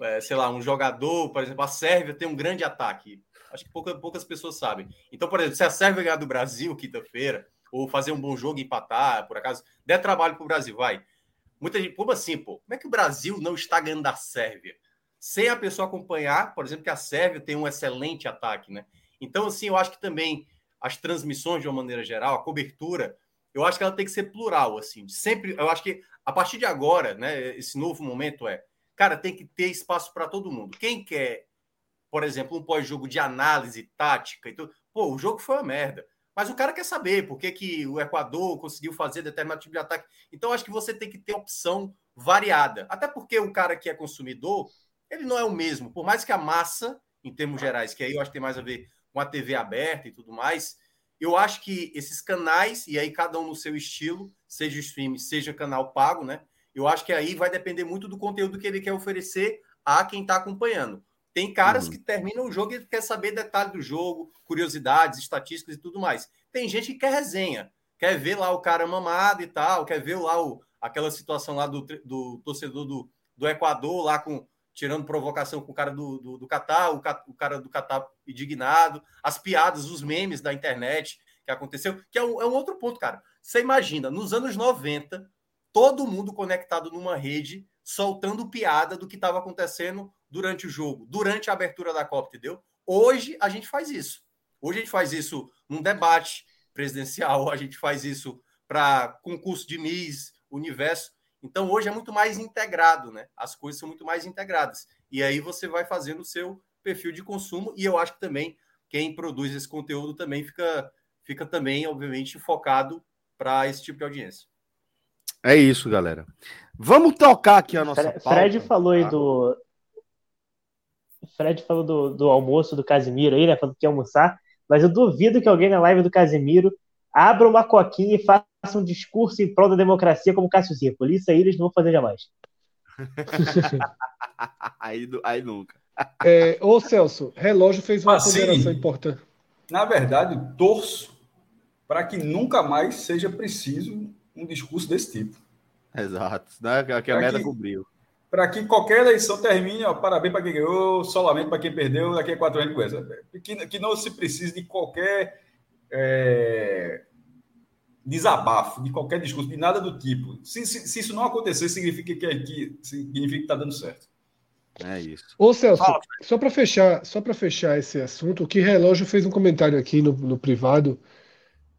é, sei lá, um jogador, por exemplo, a Sérvia tem um grande ataque. Acho que pouca- poucas pessoas sabem. Então, por exemplo, se a Sérvia ganhar do Brasil quinta-feira, ou fazer um bom jogo e empatar, por acaso, der trabalho para o Brasil, vai. Muita gente, como assim, pô? Como é que o Brasil não está ganhando da Sérvia? Sem a pessoa acompanhar, por exemplo, que a Sérvia tem um excelente ataque, né? Então, assim, eu acho que também as transmissões, de uma maneira geral, a cobertura, eu acho que ela tem que ser plural, assim. Sempre, eu acho que a partir de agora, né, esse novo momento é, cara, tem que ter espaço para todo mundo. Quem quer, por exemplo, um pós-jogo de análise tática, então, pô, o jogo foi uma merda. Mas o cara quer saber por que, que o Equador conseguiu fazer determinado tipo de ataque. Então, acho que você tem que ter opção variada. Até porque o cara que é consumidor, ele não é o mesmo. Por mais que a massa em termos gerais, que aí eu acho que tem mais a ver com a TV aberta e tudo mais. Eu acho que esses canais, e aí cada um no seu estilo, seja stream, seja canal pago, né? Eu acho que aí vai depender muito do conteúdo que ele quer oferecer a quem está acompanhando. Tem caras uhum. que terminam o jogo e quer saber detalhe do jogo, curiosidades, estatísticas e tudo mais. Tem gente que quer resenha, quer ver lá o cara mamado e tal, quer ver lá o, aquela situação lá do, do torcedor do, do Equador lá com tirando provocação com o cara do, do, do Catar, o, o, cara do Catar indignado, as piadas, os memes da internet que aconteceu, que é um, é um outro ponto, cara. Você imagina, nos anos 90, todo mundo conectado numa rede, soltando piada do que estava acontecendo durante o jogo, durante a abertura da Copa, entendeu? Hoje a gente faz isso. Hoje a gente faz isso num debate presidencial, (laughs) a gente faz isso para concurso de Miss, Universo. Então hoje é muito mais integrado, né? As coisas são muito mais integradas. E aí você vai fazendo o seu perfil de consumo e eu acho que também quem produz esse conteúdo também fica fica também, obviamente, focado para esse tipo de audiência. É isso, galera. Vamos tocar aqui a nossa Fred, pauta, Fred falou tá? aí do Fred falou do, do almoço do Casimiro aí, né? Falando que ia almoçar, mas eu duvido que alguém na live do Casimiro abra uma coquinha e faça um discurso em prol da democracia como Cássio Zirpoli. Isso aí eles não vão fazer jamais. (laughs) aí, aí nunca. É, ô Celso, relógio fez uma assim, ponderação importante. Na verdade, torço para que nunca mais seja preciso um discurso desse tipo. Exato, né? que a pra merda que, cobriu. Para que qualquer eleição termine, ó, parabéns para quem ganhou, solamente para quem perdeu, daqui a quatro anos coisa. Que, que não se precise de qualquer é, desabafo, de qualquer discurso, de nada do tipo. Se, se, se isso não acontecer, significa que, que significa que está dando certo. É isso. Ô Celso, ah, só para fechar, só para fechar esse assunto, o que relógio fez um comentário aqui no, no privado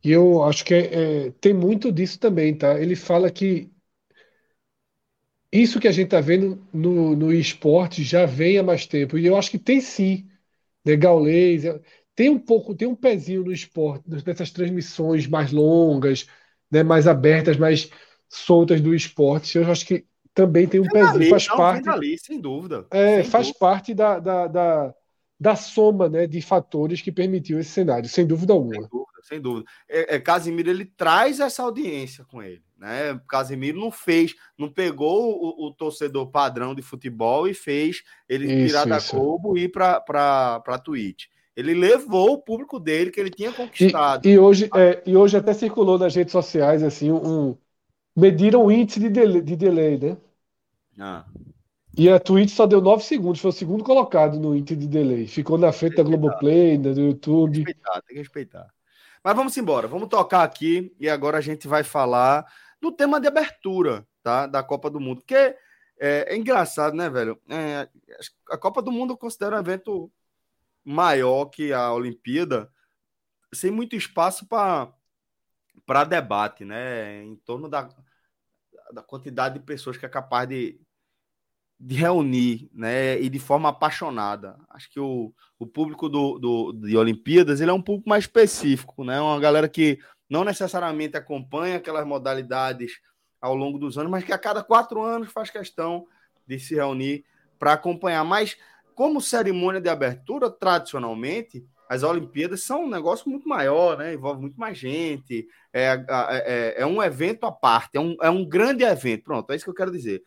e eu acho que é, é, tem muito disso também, tá? Ele fala que isso que a gente está vendo no, no esporte já vem há mais tempo. E eu acho que tem sim. Né? Gaulês, tem um pouco, tem um pezinho no esporte, nessas transmissões mais longas, né? mais abertas, mais soltas do esporte. Eu acho que também tem um pezinho. Faz não, parte. Dali, sem dúvida. É, sem faz dúvida. parte da, da, da, da soma né, de fatores que permitiu esse cenário, sem dúvida alguma. Sem dúvida sem dúvida. É, é, Casimiro ele traz essa audiência com ele, né? Casimiro não fez, não pegou o, o torcedor padrão de futebol e fez ele isso, tirar da Globo e ir para para Twitch. Ele levou o público dele que ele tinha conquistado. E, e hoje, é, e hoje até circulou nas redes sociais assim um mediram o índice de delay, de delay né? Ah. E a Twitch só deu 9 segundos, foi o segundo colocado no índice de delay. Ficou na frente da Globoplay, do YouTube. Tem que respeitar, tem que respeitar. Mas vamos embora, vamos tocar aqui e agora a gente vai falar do tema de abertura tá, da Copa do Mundo, porque é, é engraçado, né, velho? É, a Copa do Mundo eu considero um evento maior que a Olimpíada, sem muito espaço para debate, né? Em torno da, da quantidade de pessoas que é capaz de, de reunir, né, e de forma apaixonada. Acho que o, o público do, do, de Olimpíadas ele é um público mais específico, né, uma galera que não necessariamente acompanha aquelas modalidades ao longo dos anos, mas que a cada quatro anos faz questão de se reunir para acompanhar. Mas como cerimônia de abertura, tradicionalmente, as Olimpíadas são um negócio muito maior, né? Envolve muito mais gente. É, é, é, um evento à parte, é um, é um grande evento. Pronto, é isso que eu quero dizer.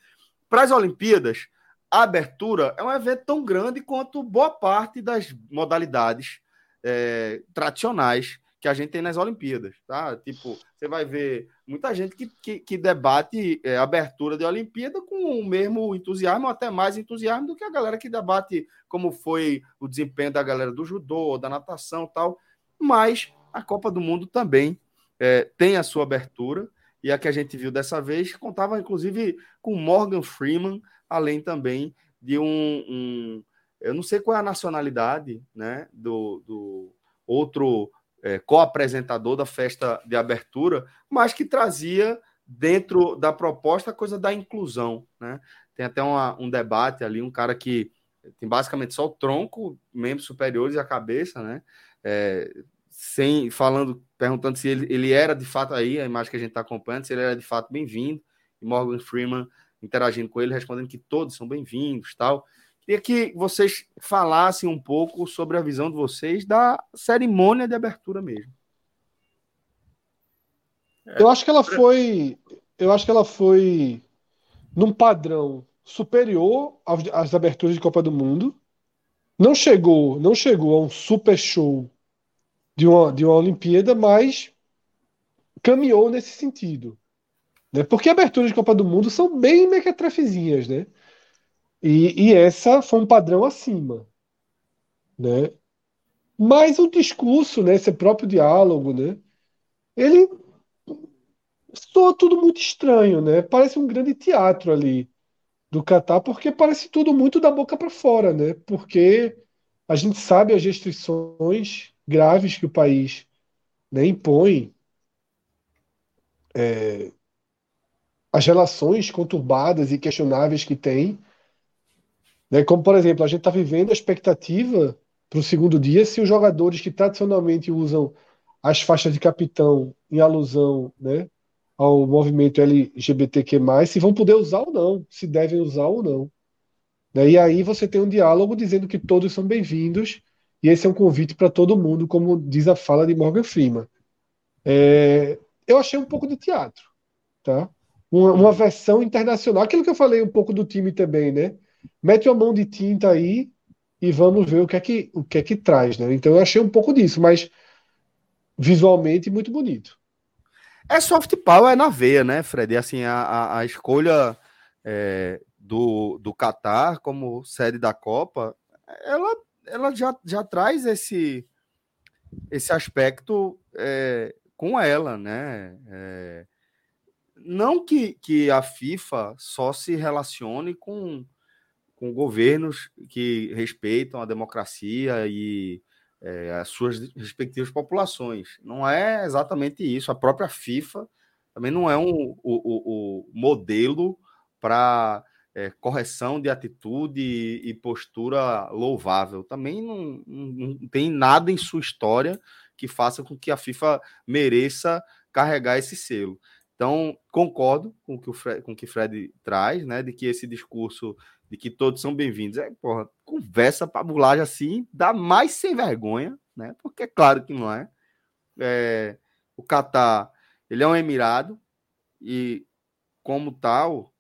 Para as Olimpíadas, a abertura é um evento tão grande quanto boa parte das modalidades é, tradicionais que a gente tem nas Olimpíadas, tá? Tipo, você vai ver muita gente que, que, que debate é, abertura de Olimpíada com o mesmo entusiasmo, até mais entusiasmo do que a galera que debate como foi o desempenho da galera do judô, da natação tal. Mas a Copa do Mundo também é, tem a sua abertura e a que a gente viu dessa vez contava inclusive com Morgan Freeman, além também de um, um eu não sei qual é a nacionalidade, né, do, do outro é, co-apresentador da festa de abertura, mas que trazia dentro da proposta a coisa da inclusão, né? Tem até uma, um debate ali, um cara que tem basicamente só o tronco, membros superiores e a cabeça, né? É, sem falando, perguntando se ele, ele era de fato aí, a imagem que a gente está acompanhando, se ele era de fato bem-vindo, e Morgan Freeman interagindo com ele, respondendo que todos são bem-vindos, tal. Queria que vocês falassem um pouco sobre a visão de vocês da cerimônia de abertura mesmo. Eu acho que ela foi, eu acho que ela foi num padrão superior às aberturas de Copa do Mundo. Não chegou, não chegou a um super show de uma, de uma Olimpíada, mas caminhou nesse sentido. Né? Porque aberturas de Copa do Mundo são bem mequetrefezinhas, né? E, e essa foi um padrão acima. Né? Mas o discurso, né, esse próprio diálogo, né, ele soa tudo muito estranho, né? Parece um grande teatro ali do Catar, porque parece tudo muito da boca para fora, né? Porque a gente sabe as restrições graves que o país né, impõe, é, as relações conturbadas e questionáveis que tem né? Como, por exemplo, a gente está vivendo a expectativa para o segundo dia se os jogadores que tradicionalmente usam as faixas de capitão em alusão né, ao movimento LGBTQ, se vão poder usar ou não, se devem usar ou não. Né? E aí você tem um diálogo dizendo que todos são bem-vindos, e esse é um convite para todo mundo, como diz a fala de Morgan Freeman. É, eu achei um pouco de teatro, tá? Uma, uma, versão internacional, aquilo que eu falei um pouco do time também, né? Mete uma mão de tinta aí e vamos ver o que é que, o que, é que traz, né? Então eu achei um pouco disso, mas visualmente muito bonito. É soft power é na veia, né, Fred? Assim, a, a, escolha é, do, do Qatar como sede da Copa, ela, ela já, já traz esse, esse aspecto é, com ela, né? É, não que, que a FIFA só se relacione com com governos que respeitam a democracia e é, as suas respectivas populações. Não é exatamente isso. A própria FIFA também não é um, o, o, o modelo para é, correção de atitude e, e postura louvável. Também não, não, tem nada em sua história que faça com que a FIFA mereça carregar esse selo. Então, concordo com o que o Fred, com o que Fred traz, né, de que esse discurso de que todos são bem-vindos. É, porra, conversa para bulagem assim, dá mais sem vergonha, né? Porque é claro que não é. é o Catar, ele é um emirado e como tal,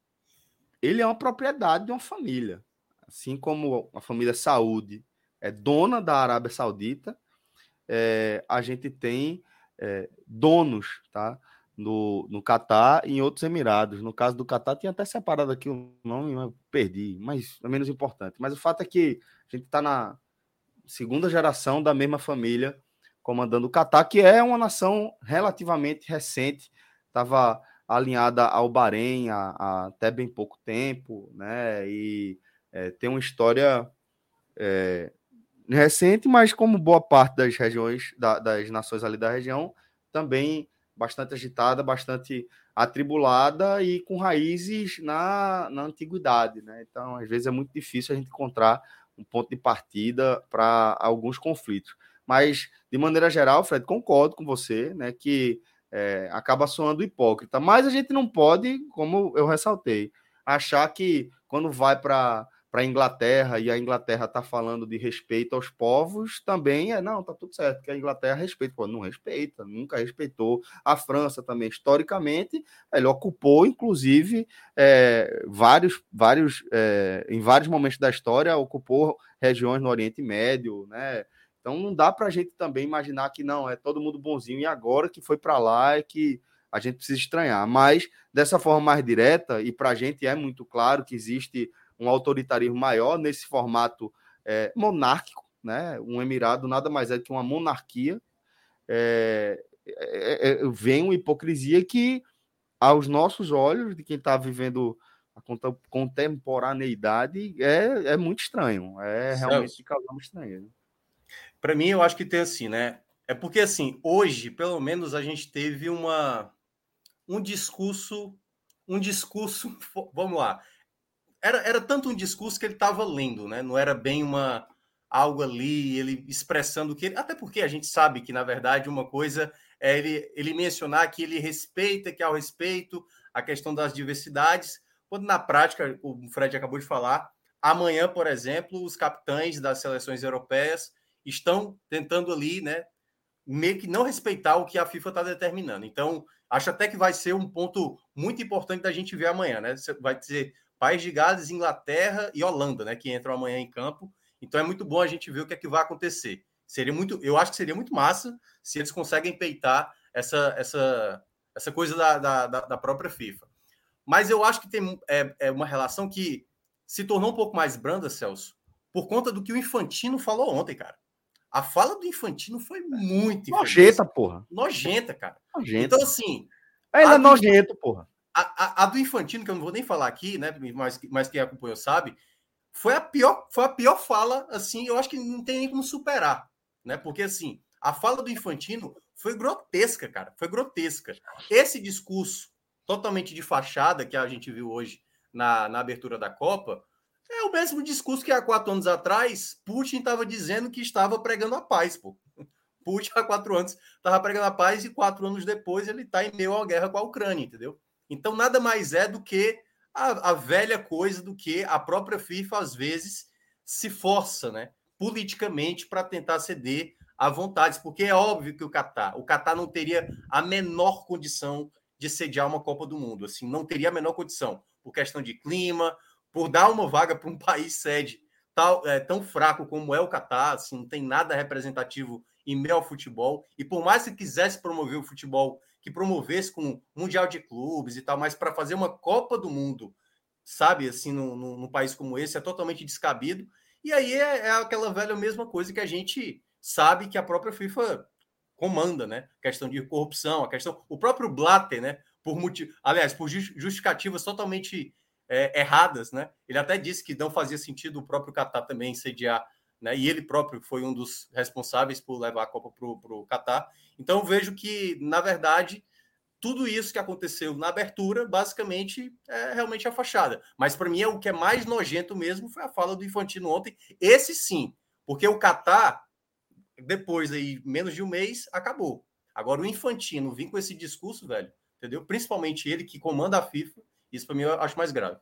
ele é uma propriedade de uma família. Assim como a família Saúde é dona da Arábia Saudita, é, a gente tem é, donos, tá? No, no Catar e em outros Emirados. No caso do Catar, tinha até separado aqui o nome, mas perdi, mas é menos importante. Mas o fato é que a gente está na segunda geração da mesma família comandando o Catar, que é uma nação relativamente recente, estava alinhada ao Bahrein há, há, até bem pouco tempo, né? E é, tem uma história é, recente, mas como boa parte das regiões, da, das nações ali da região, também bastante agitada, bastante atribulada e com raízes na, na antiguidade, né? Então, às vezes é muito difícil a gente encontrar um ponto de partida para alguns conflitos. Mas, de maneira geral, Fred, concordo com você, né, que é, acaba soando hipócrita. Mas a gente não pode, como eu ressaltei, achar que quando vai para para a Inglaterra e a Inglaterra está falando de respeito aos povos, também é, não, tá tudo certo, que a Inglaterra respeita. Pô, não respeita, nunca respeitou. A França também, historicamente, ele ocupou, inclusive, é, vários, vários, é, em vários momentos da história, ocupou regiões no Oriente Médio, né? Então não dá para a gente também imaginar que não, é todo mundo bonzinho e agora que foi para lá é que a gente precisa estranhar. Mas dessa forma mais direta, e para a gente é muito claro que existe um autoritarismo maior nesse formato é, monárquico, né? Um emirado nada mais é que uma monarquia. É, é, é, vem uma hipocrisia que, aos nossos olhos, de quem está vivendo a contemporaneidade, é, é muito estranho. É realmente de causar estranho. Para mim, eu acho que tem assim, né? É porque, assim, hoje, pelo menos, a gente teve uma, um discurso, um discurso, (laughs) vamos lá, era, era tanto um discurso que ele estava lendo, né? Não era bem uma algo ali, ele expressando que ele, até porque a gente sabe que na verdade uma coisa é ele, ele mencionar que ele respeita, que há o respeito a questão das diversidades, quando na prática, o Fred acabou de falar, amanhã, por exemplo, os capitães das seleções europeias estão tentando ali, né, meio que não respeitar o que a FIFA está determinando. Então, acho até que vai ser um ponto muito importante da gente ver amanhã, né? Vai ser País de Gales, Inglaterra e Holanda, né, que entram amanhã em campo. Então é muito bom a gente ver o que é que vai acontecer. Seria muito, eu acho que seria muito massa se eles conseguem peitar essa essa essa coisa da, da, da própria FIFA. Mas eu acho que tem é, é uma relação que se tornou um pouco mais branda, Celso, por conta do que o Infantino falou ontem, cara. A fala do Infantino foi muito nojenta, porra. Nojenta, cara. Nojenta. Então, assim. Ele é nojento, porra. A, a, a, do Infantino, que eu não vou nem falar aqui, né? Mas, mas quem acompanhou sabe, foi a pior, foi a pior fala, assim, eu acho que não tem nem como superar, né? Porque assim, a fala do Infantino foi grotesca, cara. Foi grotesca. Esse discurso totalmente de fachada que a gente viu hoje na, na abertura da Copa é o mesmo discurso que há quatro anos atrás Putin estava dizendo que estava pregando a paz, pô. Putin há quatro anos estava pregando a paz e quatro anos depois ele está em meio à guerra com a Ucrânia, entendeu? Então nada mais é do que a, a velha coisa do que a própria FIFA às vezes se força, né, politicamente para tentar ceder a vontades, porque é óbvio que o Catar, o Catar não teria a menor condição de sediar uma Copa do Mundo, assim, não teria a menor condição, por questão de clima, por dar uma vaga para um (laughs) país sede tal, é, tão fraco como é o Catar, assim, não tem nada representativo em meio ao futebol. E por mais que quisesse promover o futebol, que promovesse com Mundial de Clubes e tal, mas para fazer uma Copa do Mundo, sabe, assim, num, num, país como esse, é totalmente descabido. E aí é, é, aquela velha mesma coisa que a gente sabe que a própria FIFA comanda, né? A questão de corrupção, a questão. O próprio Blatter, né? Por motivo, aliás, por justificativas totalmente é, erradas, né? Ele até disse que não fazia sentido o próprio Qatar também sediar, né? E ele próprio foi um dos responsáveis por levar a Copa para o Qatar. Então vejo que, na verdade, tudo isso que aconteceu na abertura, basicamente, é realmente a fachada. Mas para mim é o que é mais nojento mesmo foi a fala do Infantino ontem. Esse sim, porque o Qatar, depois aí, menos de um mês, acabou. Agora o Infantino vir com esse discurso, velho, entendeu? Principalmente ele que comanda a FIFA, isso para mim eu acho mais grave.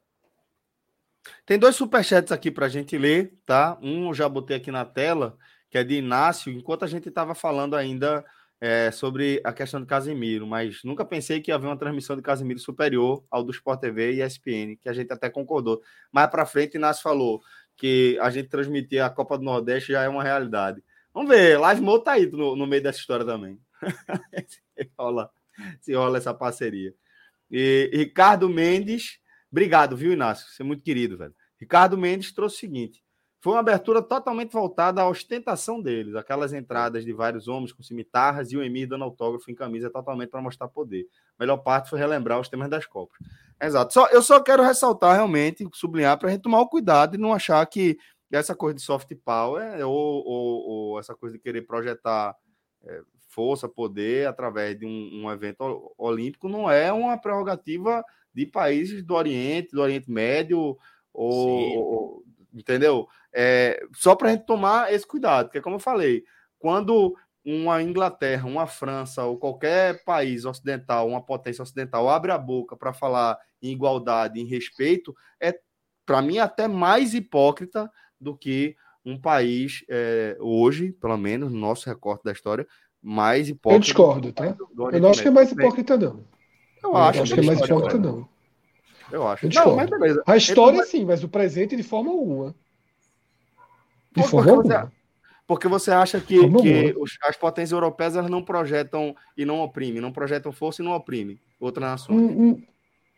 Tem dois superchats aqui para a gente ler, tá? Um eu já botei aqui na tela, que é de Inácio, enquanto a gente estava falando ainda é, sobre a questão do Casemiro, mas nunca pensei que ia haver uma transmissão de Casemiro superior ao do Sport TV e ESPN, que a gente até concordou. Mais para frente, Inácio falou que a gente transmitir a Copa do Nordeste já é uma realidade. Vamos ver, Live Mo tá aí no, no meio dessa história também. (laughs) se, rola, se rola essa parceria. E Ricardo Mendes, obrigado, viu, Inácio? Você é muito querido, velho. Ricardo Mendes trouxe o seguinte: foi uma abertura totalmente voltada à ostentação deles, aquelas entradas de vários homens com cimitarras e o Emir dando autógrafo em camisa totalmente para mostrar poder. A melhor parte foi relembrar os temas das Copas. Exato. Só, eu só quero ressaltar realmente, sublinhar, para a gente tomar o cuidado e não achar que essa coisa de soft power ou, ou, ou essa coisa de querer projetar é, força, poder através de um, um, evento olímpico não é uma prerrogativa de países do Oriente, do Oriente Médio, ou, ou entendeu? É, só para a gente tomar esse cuidado, porque como eu falei, quando uma Inglaterra, uma França ou qualquer país ocidental, uma potência ocidental abre a boca para falar em igualdade, em respeito, é para mim até mais hipócrita do que um país é, hoje, pelo menos no nosso recorte da história, mais hipócrita. Eu discordo, tá? Do, do eu não acho que é mais hipócrita, não. Eu, eu acho, acho que é mais não. Eu acho. Eu não, mas beleza. A história, Ele... sim, mas o presente de forma alguma. De forma alguma. Você, porque você acha que, que os, as potências europeias elas não projetam e não oprimem, não projetam força e não oprimem outras nações. Hum, hum,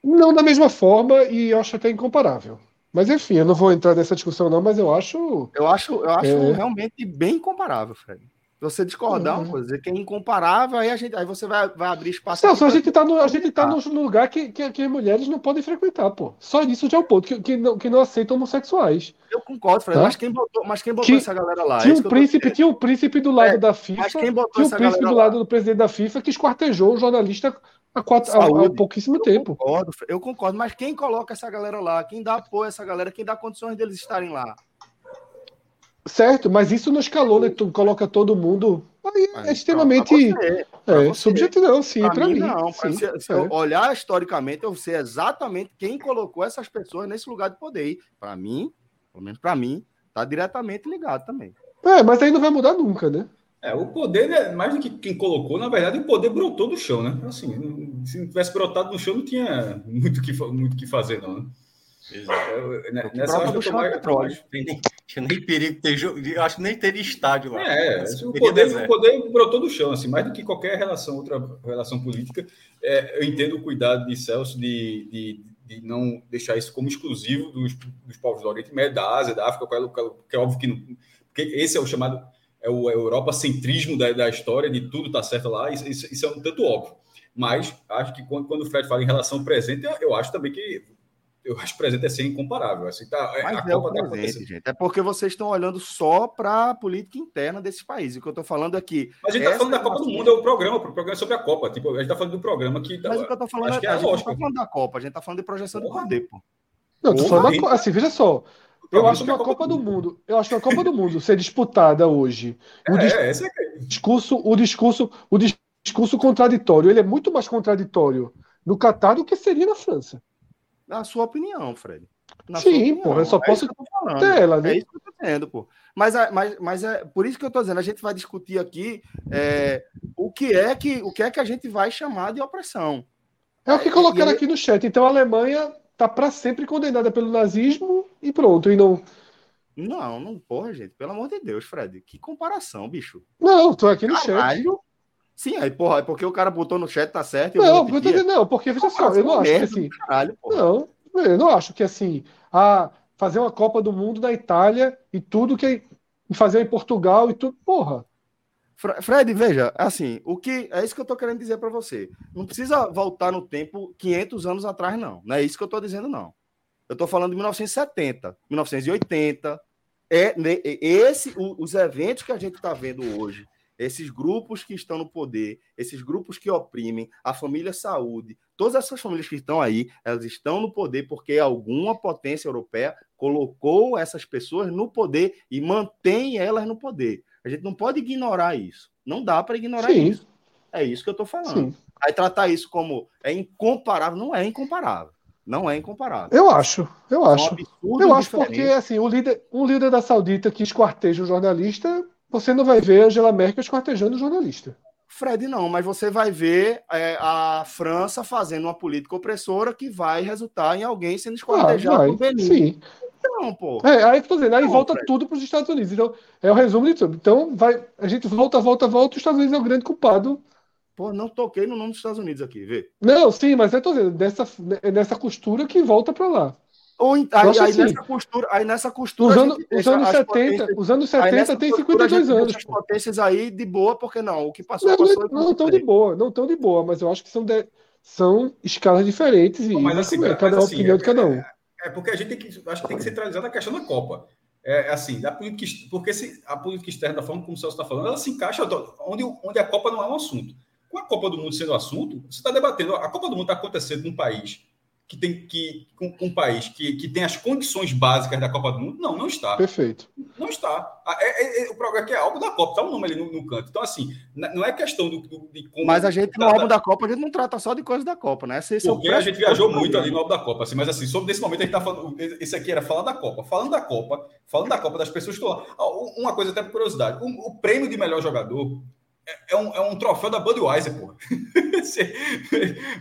não da mesma forma e eu acho até incomparável. Mas enfim, eu não vou entrar nessa discussão, não, mas eu acho. Eu acho, eu acho é... realmente bem comparável, Fred você discordar uhum. uma coisa, que é incomparável, aí, a gente, aí você vai, vai abrir espaço. Não, só a gente está no, a gente tá no, lugar que, que, que, mulheres não podem frequentar, pô. Só isso já é o ponto, que, que, não, que não aceitam homossexuais. Eu concordo, Fred, tá? mas, quem botou, mas quem botou que, essa galera lá? Tinha, um príncipe, tinha um príncipe do lado é, da FIFA, mas quem botou tinha um príncipe do lado lá? do presidente da FIFA que esquartejou o jornalista há, quatro, há, há pouquíssimo eu tempo. Concordo, eu concordo, mas quem coloca essa galera lá? Quem dá apoio a essa galera? Quem dá condições deles estarem lá? Certo, mas isso não escalou, né? Tu coloca todo mundo. Aí é extremamente é, subjetivo, não, sim, para mim. Não, sim, se, se é. olhar historicamente, eu sei exatamente quem colocou essas pessoas nesse lugar de poder. Para mim, Pelo menos para mim, está diretamente ligado também. É, mas aí não vai mudar nunca, né? É, o poder, né, mais do que quem colocou, na verdade, o poder brotou do chão, né? Assim, se não tivesse brotado no chão, não tinha muito o que, muito que fazer, não, né? Exato. Eu, né, nessa hora eu, mais, mais... nem, nem perigo ter jogo, acho que nem teria estádio lá. É, o poder, o poder brotou do chão, assim, mais do que qualquer relação, outra relação política. É, eu entendo o cuidado de Celso de, de, de não deixar isso como exclusivo dos, dos povos do Oriente Médio, da Ásia, da África, que é óbvio que não, porque esse é o chamado é o europacentrismo da, da história, de tudo tá certo lá, isso, isso, isso, é um tanto óbvio. Mas acho que quando, quando o Fred fala em relação ao presente, eu, eu acho também que eu acho que o presente é ser incomparável. Assim, tá, é, Mas a é Copa o tá presente, gente. É porque vocês estão olhando só para a política interna desses países. O que eu estou falando aqui. É Mas a gente está falando da Copa do Mundo, é o programa, o programa é sobre a Copa. Tipo, a gente está falando do programa que. Mas o que eu estou falando é, é a gente não está falando da Copa, a gente está falando de projeção Porra. do poder, pô. Não, tô falando da, assim, veja só. Eu acho que a Copa do Mundo, eu acho que a Copa do Mundo ser disputada hoje, o, é, dis... é discurso, o discurso, o discurso contraditório, ele é muito mais contraditório no Catar do que seria na França. Na sua opinião, Fred. Na Sim, pô, eu só é posso é ter ela, né? É isso que eu tô dizendo, pô. Mas, mas, mas é por isso que eu tô dizendo, a gente vai discutir aqui é, o que é que o que é que a gente vai chamar de opressão. É o que colocaram e, aqui no chat. Então a Alemanha tá para sempre condenada pelo nazismo e pronto, e não. Não, não, porra, gente, pelo amor de Deus, Fred, que comparação, bicho. Não, tô aqui no Caralho. chat. Sim, aí, porra, é porque o cara botou no chat, tá certo. Não, eu tô não, porque, veja só, eu não acho que assim. Caralho, não, eu não acho que assim, a fazer uma Copa do Mundo na Itália e tudo que fazer em Portugal e tudo, porra. Fred, veja, assim, o que é isso que eu tô querendo dizer para você. Não precisa voltar no tempo 500 anos atrás, não. Não é isso que eu tô dizendo, não. Eu tô falando de 1970, 1980. É, esse, os eventos que a gente está vendo hoje, esses grupos que estão no poder, esses grupos que oprimem, a família saúde, todas essas famílias que estão aí, elas estão no poder porque alguma potência europeia colocou essas pessoas no poder e mantém elas no poder. A gente não pode ignorar isso. Não dá para ignorar Sim. isso. É isso que eu estou falando. Sim. Aí tratar isso como é incomparável, não é incomparável. Não é incomparável. Eu acho, eu acho. Um eu acho diferente. porque assim, o líder, um líder da Saudita que esquarteja o jornalista, você não vai ver Angela Merkel esquartejando o jornalista. Fred, não, mas você vai ver é, a França fazendo uma política opressora que vai resultar em alguém sendo esquartejado ah, por Benin. Sim. Então, pô. É, aí que tô dizendo, aí não, volta Fred. tudo para os Estados Unidos. Então, é o resumo de tudo. Então, vai, a gente volta, volta, volta, os Estados Unidos é o grande culpado. Pô, não toquei no nome dos Estados Unidos aqui, vê. Não, sim, mas eu tô dizendo, dessa, nessa costura que volta para lá. Ou, aí, aí, assim, nessa costura, aí nessa costura. Os anos, os anos 70, os anos 70 tem 52 anos. As potências aí de boa, porque não? O que passou, não, passou. Não estão de boa, não estão de boa, mas eu acho que são, de, são escalas diferentes e mas, assim, é cada mas, assim, opinião é, de cada um. É, é, porque a gente tem que, acho que tem que centralizar a questão da Copa. É, é assim, da política, porque se, a política externa, da forma como o Celso está falando, ela se encaixa onde, onde a Copa não é um assunto. Com a Copa do Mundo sendo assunto, você está debatendo. A Copa do Mundo está acontecendo num país que tem que com, um país que, que tem as condições básicas da Copa do Mundo? Não, não está. Perfeito. Não está. É, é, é, o problema é que é algo da Copa, está um nome ali no, no, canto. Então, assim, não é questão do, do de como. Mas a gente, no álbum da Copa, a gente não trata só de coisas da Copa, né? Esse, Porque a gente viajou muito ali no álbum da Copa, assim, mas assim, sobre esse momento a gente está falando. Esse aqui era falar da Copa. Falando da Copa, falando da Copa, das pessoas que estão lá. Ah, uma coisa até por curiosidade: o, o prêmio de melhor jogador é, é um, é um troféu da Budweiser, pô. (laughs)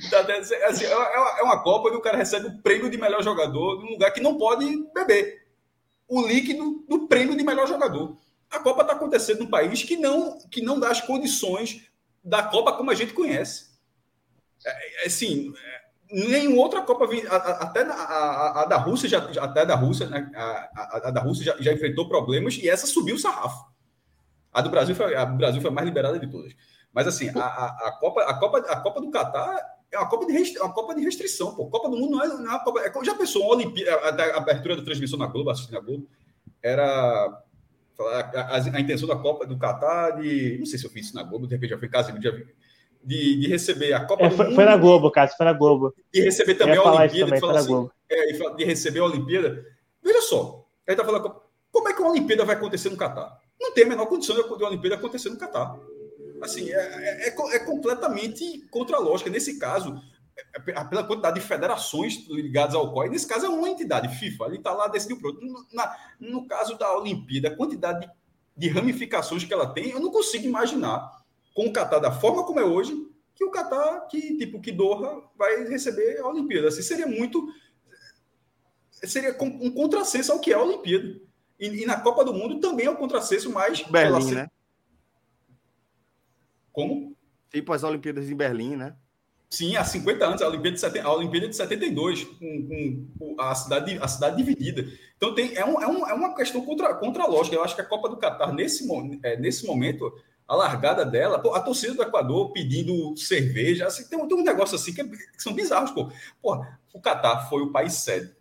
Tá assim, é, é uma Copa e o cara recebe o prêmio de melhor jogador num lugar que não pode beber. O líquido do prêmio de melhor jogador. A Copa está acontecendo num país que não, que não dá as condições da Copa como a gente conhece. É, assim, nenhuma outra Copa, até a, a, a, da Rússia, já, até da Rússia, né? a, a, da Rússia já, já enfrentou problemas e essa subiu o sarrafo. A do Brasil foi, a do Brasil foi mais liberada de todas. Mas assim, a, a, a, Copa, a, Copa, a Copa do Catar é uma Copa de, restri, uma Copa de restrição, pô. Copa do Mundo não é, não é uma Copa. É, já pensou, uma Olimpíada, a, a, abertura da transmissão na Globo, assistindo a Globo, era a, a, intenção da Copa do Catar de. Não sei se eu fiz isso na Globo, de repente já foi casa de, de, de receber a Copa é, foi, foi, na Globo, Cássio, foi na Globo. E receber também a Olimpíada. Também, assim, é, de receber a Olimpíada. Veja só, ele tá falando, como é que uma Olimpíada vai acontecer no Catar? Não tem a menor condição de uma Olimpíada acontecer no Catar. Assim, é, é, é, é completamente contra a lógica. Nesse caso, pela quantidade de federações ligadas ao COI, nesse caso é uma entidade, FIFA, ele está lá, decidiu pronto. Na, no caso da Olimpíada, a quantidade de, de, ramificações que ela tem, eu não consigo imaginar com o Catar da forma como é hoje, que o Catar, que tipo, que Doha vai receber a Olimpíada. Assim, seria muito. Seria um contrassenso ao que é a Olimpíada. E, e na Copa do Mundo também é um contrassenso, mas. Berlim, né? Como? Tipo as Olimpíadas de Berlim, né? Sim, há 50 anos, a Olimpíada de, 70, a Olimpíada de 72, com, com a, cidade, a cidade dividida. Então, tem, é, um, é, um, é uma questão contra, contra a lógica. Eu acho que a Copa do Catar, nesse, é, nesse momento, a largada dela, pô, a torcida do Equador pedindo cerveja, assim, tem, tem um negócio assim que, é, que são bizarros, pô. Pô, o Catar foi o país sede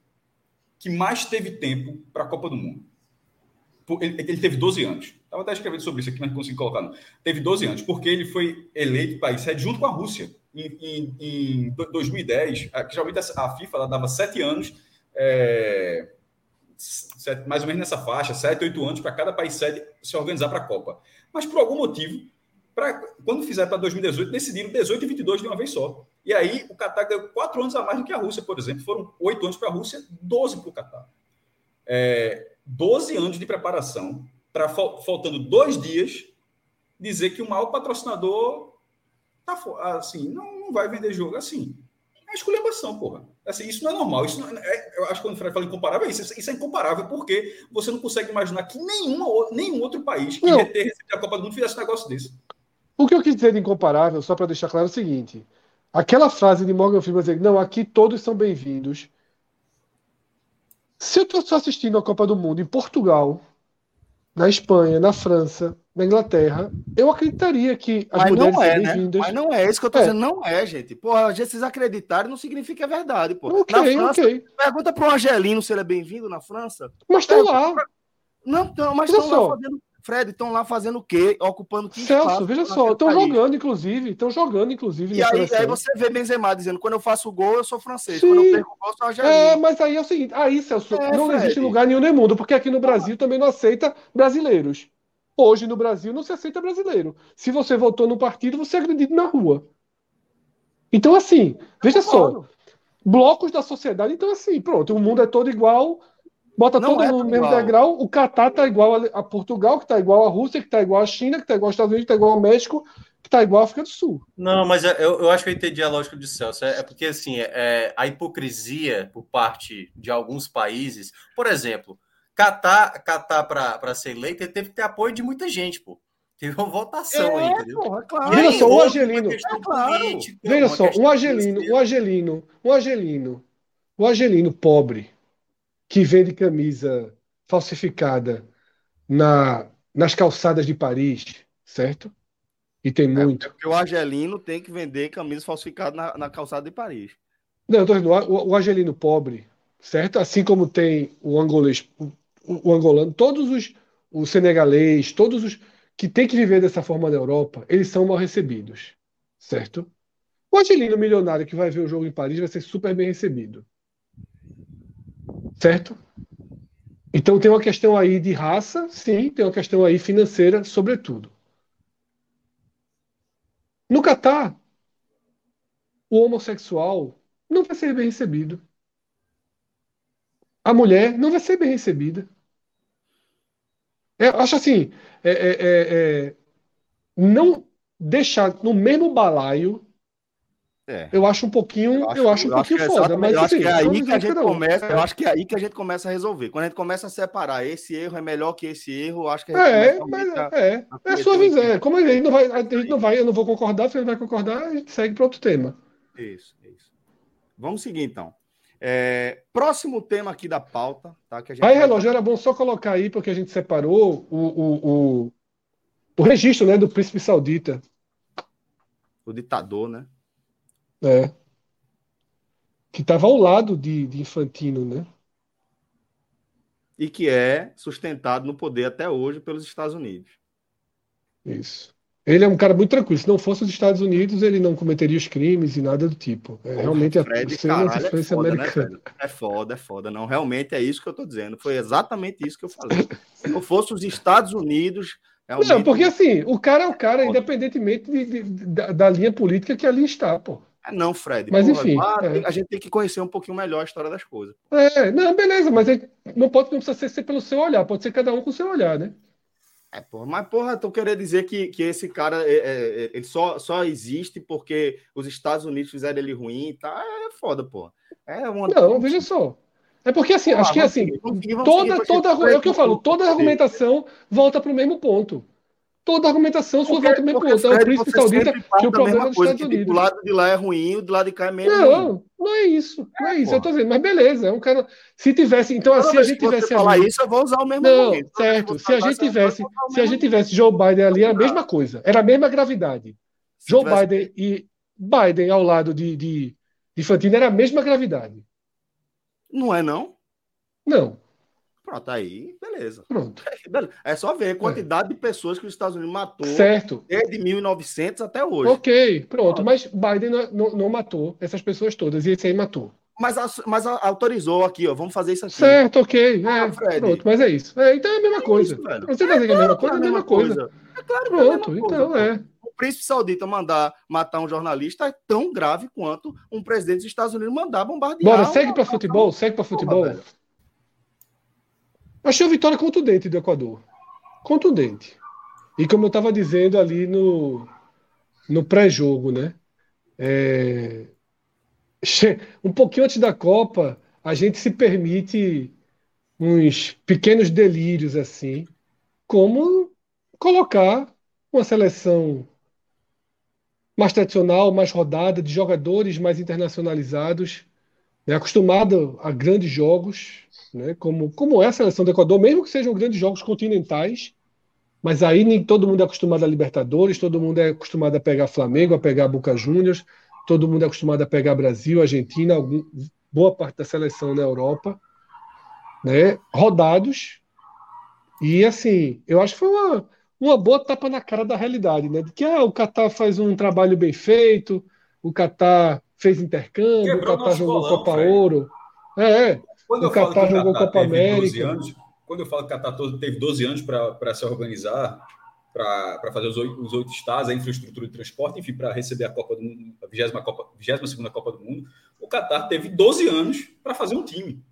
que mais teve tempo para a Copa do Mundo. Ele, ele teve 12 anos. Estava até escrevendo sobre isso aqui, mas não consegui colocar. Não. Teve 12 anos, porque ele foi eleito país sede junto com a Rússia. Em, em, em 2010, que geralmente a FIFA ela dava sete anos, é, mais ou menos nessa faixa, sete, oito anos para cada país sede se organizar para a Copa. Mas por algum motivo, pra, quando fizer para 2018, decidiram 18 e 22 de uma vez só. E aí o Catar ganhou quatro anos a mais do que a Rússia, por exemplo. Foram oito anos para a Rússia, 12 para o Catar. É, 12 anos de preparação para faltando dois dias dizer que o maior patrocinador tá assim, não, não vai vender jogo assim. É esculhambação, porra. Assim, isso não é normal. Isso não, é, eu acho que quando o Fred fala incomparável, é isso, isso é incomparável, porque você não consegue imaginar que nenhuma, nenhum outro país que ia ter recebido a Copa do Mundo fizesse um negócio desse. O que eu quis dizer de incomparável, só para deixar claro, é o seguinte: aquela frase de Morgan Freeman dizer, não, aqui todos são bem-vindos. Se eu estou só assistindo a Copa do Mundo em Portugal, na Espanha, na França, na Inglaterra, eu acreditaria que as Mas mulheres não é, né? Mas não é isso que eu tô é. dizendo, não é, gente. Porra, vocês acreditarem não significa verdade, pô. Ok, na França, ok. Pergunta pro Angelino se ele é bem-vindo na França. Mas estão lá. Não, não mas estão lá fazendo Fred, estão lá fazendo o quê? Ocupando que Celso, espaço, veja só, estão jogando, inclusive, estão jogando, inclusive. E aí, aí, você vê Benzema dizendo, quando eu faço gol, eu sou francês, Sim. quando eu perco gol, eu sou argelino. É, mas aí é o seguinte, aí, Celso, é, não Fred. existe lugar nenhum no mundo, porque aqui no Brasil também não aceita brasileiros. Hoje no Brasil não se aceita brasileiro. Se você votou no partido, você é agredido na rua. Então, assim, veja só, blocos da sociedade, então assim, pronto, o mundo é todo igual, Bota não todo é no mesmo degrau. O Catar tá igual a, Portugal, que tá igual a Rússia, que tá igual a China, que tá igual aos Estados Unidos, que tá igual ao México, que tá igual à África do Sul. Não, mas é, eu, eu acho que eu entendi a lógica de Celso. É, é porque, assim, é, é, a hipocrisia por parte de alguns países. Por exemplo, Catar, Catar para ser eleito, ele teve que ter apoio de muita gente, pô. Teve uma votação é, aí, entendeu? Porra, claro. Veja só, o Argelino. É claro. Veja só, um Argelino, um Argelino, um Argelino, um Argelino pobre que vende camisa falsificada na, nas calçadas de Paris, certo? E tem é, muito. É porque o argelino tem que vender camisa falsificada na, na calçada de Paris. Não, tô o, o argelino pobre, certo? Assim como tem o angolês, o, o angolano, todos os, o senegalês, todos os que têm que viver dessa forma na Europa, eles são mal recebidos, certo? O argelino milionário que vai ver o jogo em Paris vai ser super bem recebido. Certo? Então tem uma questão aí de raça, sim, tem uma questão aí financeira, sobretudo. No Catar, o homossexual não vai ser bem recebido. A mulher não vai ser bem recebida. Eu acho assim, é, é, é, é não deixar no mesmo balaio é. Eu acho um pouquinho, eu acho, eu acho um eu pouquinho acho é foda, mas eu acho que é aí que a gente começa, eu acho que é aí que a gente começa a resolver. Quando a gente começa a separar, esse erro é melhor que esse erro, acho que a gente é, mas é, é sua visão. É, como a gente não vai, a gente não vai, eu não vou concordar, você não vai concordar, a gente segue para outro tema. Isso, isso. Vamos seguir então. É, próximo tema aqui da pauta, tá? Que a gente aí, relógio, era bom só colocar aí, porque a gente separou o, o, o, o registro né, do príncipe saudita. O ditador, né? É. Que estava ao lado de, de Infantino, né? E que é sustentado no poder até hoje pelos Estados Unidos. Isso. Ele é um cara muito tranquilo. Se não fosse os Estados Unidos, ele não cometeria os crimes e nada do tipo. É realmente a Fred, caralho, é foda, né, americana. Né, é foda, é foda. Não, realmente é isso que eu estou dizendo. Foi exatamente isso que eu falei. Se não fosse os Estados Unidos. Realmente... Não, porque assim, o cara é o cara, independentemente de, de, da, da linha política que ali está, pô. É não, Fred. Mas enfim. É. A gente tem que conhecer um pouquinho melhor a história das coisas. É, não, beleza, mas é, não pode não precisa ser pelo seu olhar, pode ser cada um com o seu olhar, né? É, porra, mas, porra, tô querendo dizer que, que esse cara é, é, é, ele só, só existe porque os Estados Unidos fizeram ele ruim, tá? É foda, porra. É uma... Não, veja só. É porque assim, ah, acho que assim, toda, toda, é o que eu falo, toda argumentação volta para o mesmo ponto. Toda argumentação sua volta para o mesmo ponto. É o príncipe saudita que o problema dos Estados Unidos. O lado de lá é ruim, o do lado de cá é menos. Não, ruim. não é isso. Não é, isso. Eu tô dizendo, mas beleza, é um cara. Se tivesse, então assim, a gente tivesse. Se falar isso, eu vou usar o mesmo Não, argumento. certo. Se a gente tivesse, se a gente tivesse Joe Biden ali, era a mesma coisa. Era a mesma gravidade. Joe Biden e Biden ao lado de, de, de Fantino era a mesma gravidade. Não é, não? Não. Pronto, aí, beleza. Pronto. É só ver a quantidade é. de pessoas que os Estados Unidos matou certo. desde 1900 até hoje. Ok, pronto. Mas Biden não, não, matou essas pessoas todas, e esse aí matou. Mas, mas autorizou aqui, ó. Vamos fazer isso aqui. Certo, ok. Ah, é, pronto, mas é isso. É, então é a mesma é coisa. Isso, Você tá dizendo é a mesma coisa? É a mesma coisa. coisa. É claro que pronto, é então é príncipe saudita mandar matar um jornalista é tão grave quanto um presidente dos Estados Unidos mandar bombardear. Bora, segue para futebol, segue para futebol. Achei a vitória contundente do Equador. Contundente. E como eu estava dizendo ali no, no pré-jogo, né? É... (laughs) Um pouquinho antes da Copa, a gente se permite uns pequenos delírios assim, como colocar uma seleção mais tradicional, mais rodada, de jogadores mais internacionalizados, né, acostumado a grandes jogos, né, como, como é a seleção do Equador, mesmo que sejam grandes jogos continentais, mas aí nem todo mundo é acostumado a Libertadores, todo mundo é acostumado a pegar Flamengo, a pegar Boca Juniors, todo mundo é acostumado a pegar Brasil, Argentina, algum, boa parte da seleção na Europa, né, rodados. E assim, eu acho que foi uma, uma boa tapa na cara da realidade, né? De que ah, o Catar faz um trabalho bem feito, o Catar fez intercâmbio, Quebrou o Catar jogou bolão, Copa Ouro. É, é. Quando o Catar jogou Copa América. Anos, quando eu falo que o Catar teve 12 anos para se organizar, para fazer os oito, os oito estados, a infraestrutura de transporte, enfim, para receber a Copa do Mundo, a 22 Copa, 22 Copa do Mundo, o Catar teve 12 anos para fazer um time.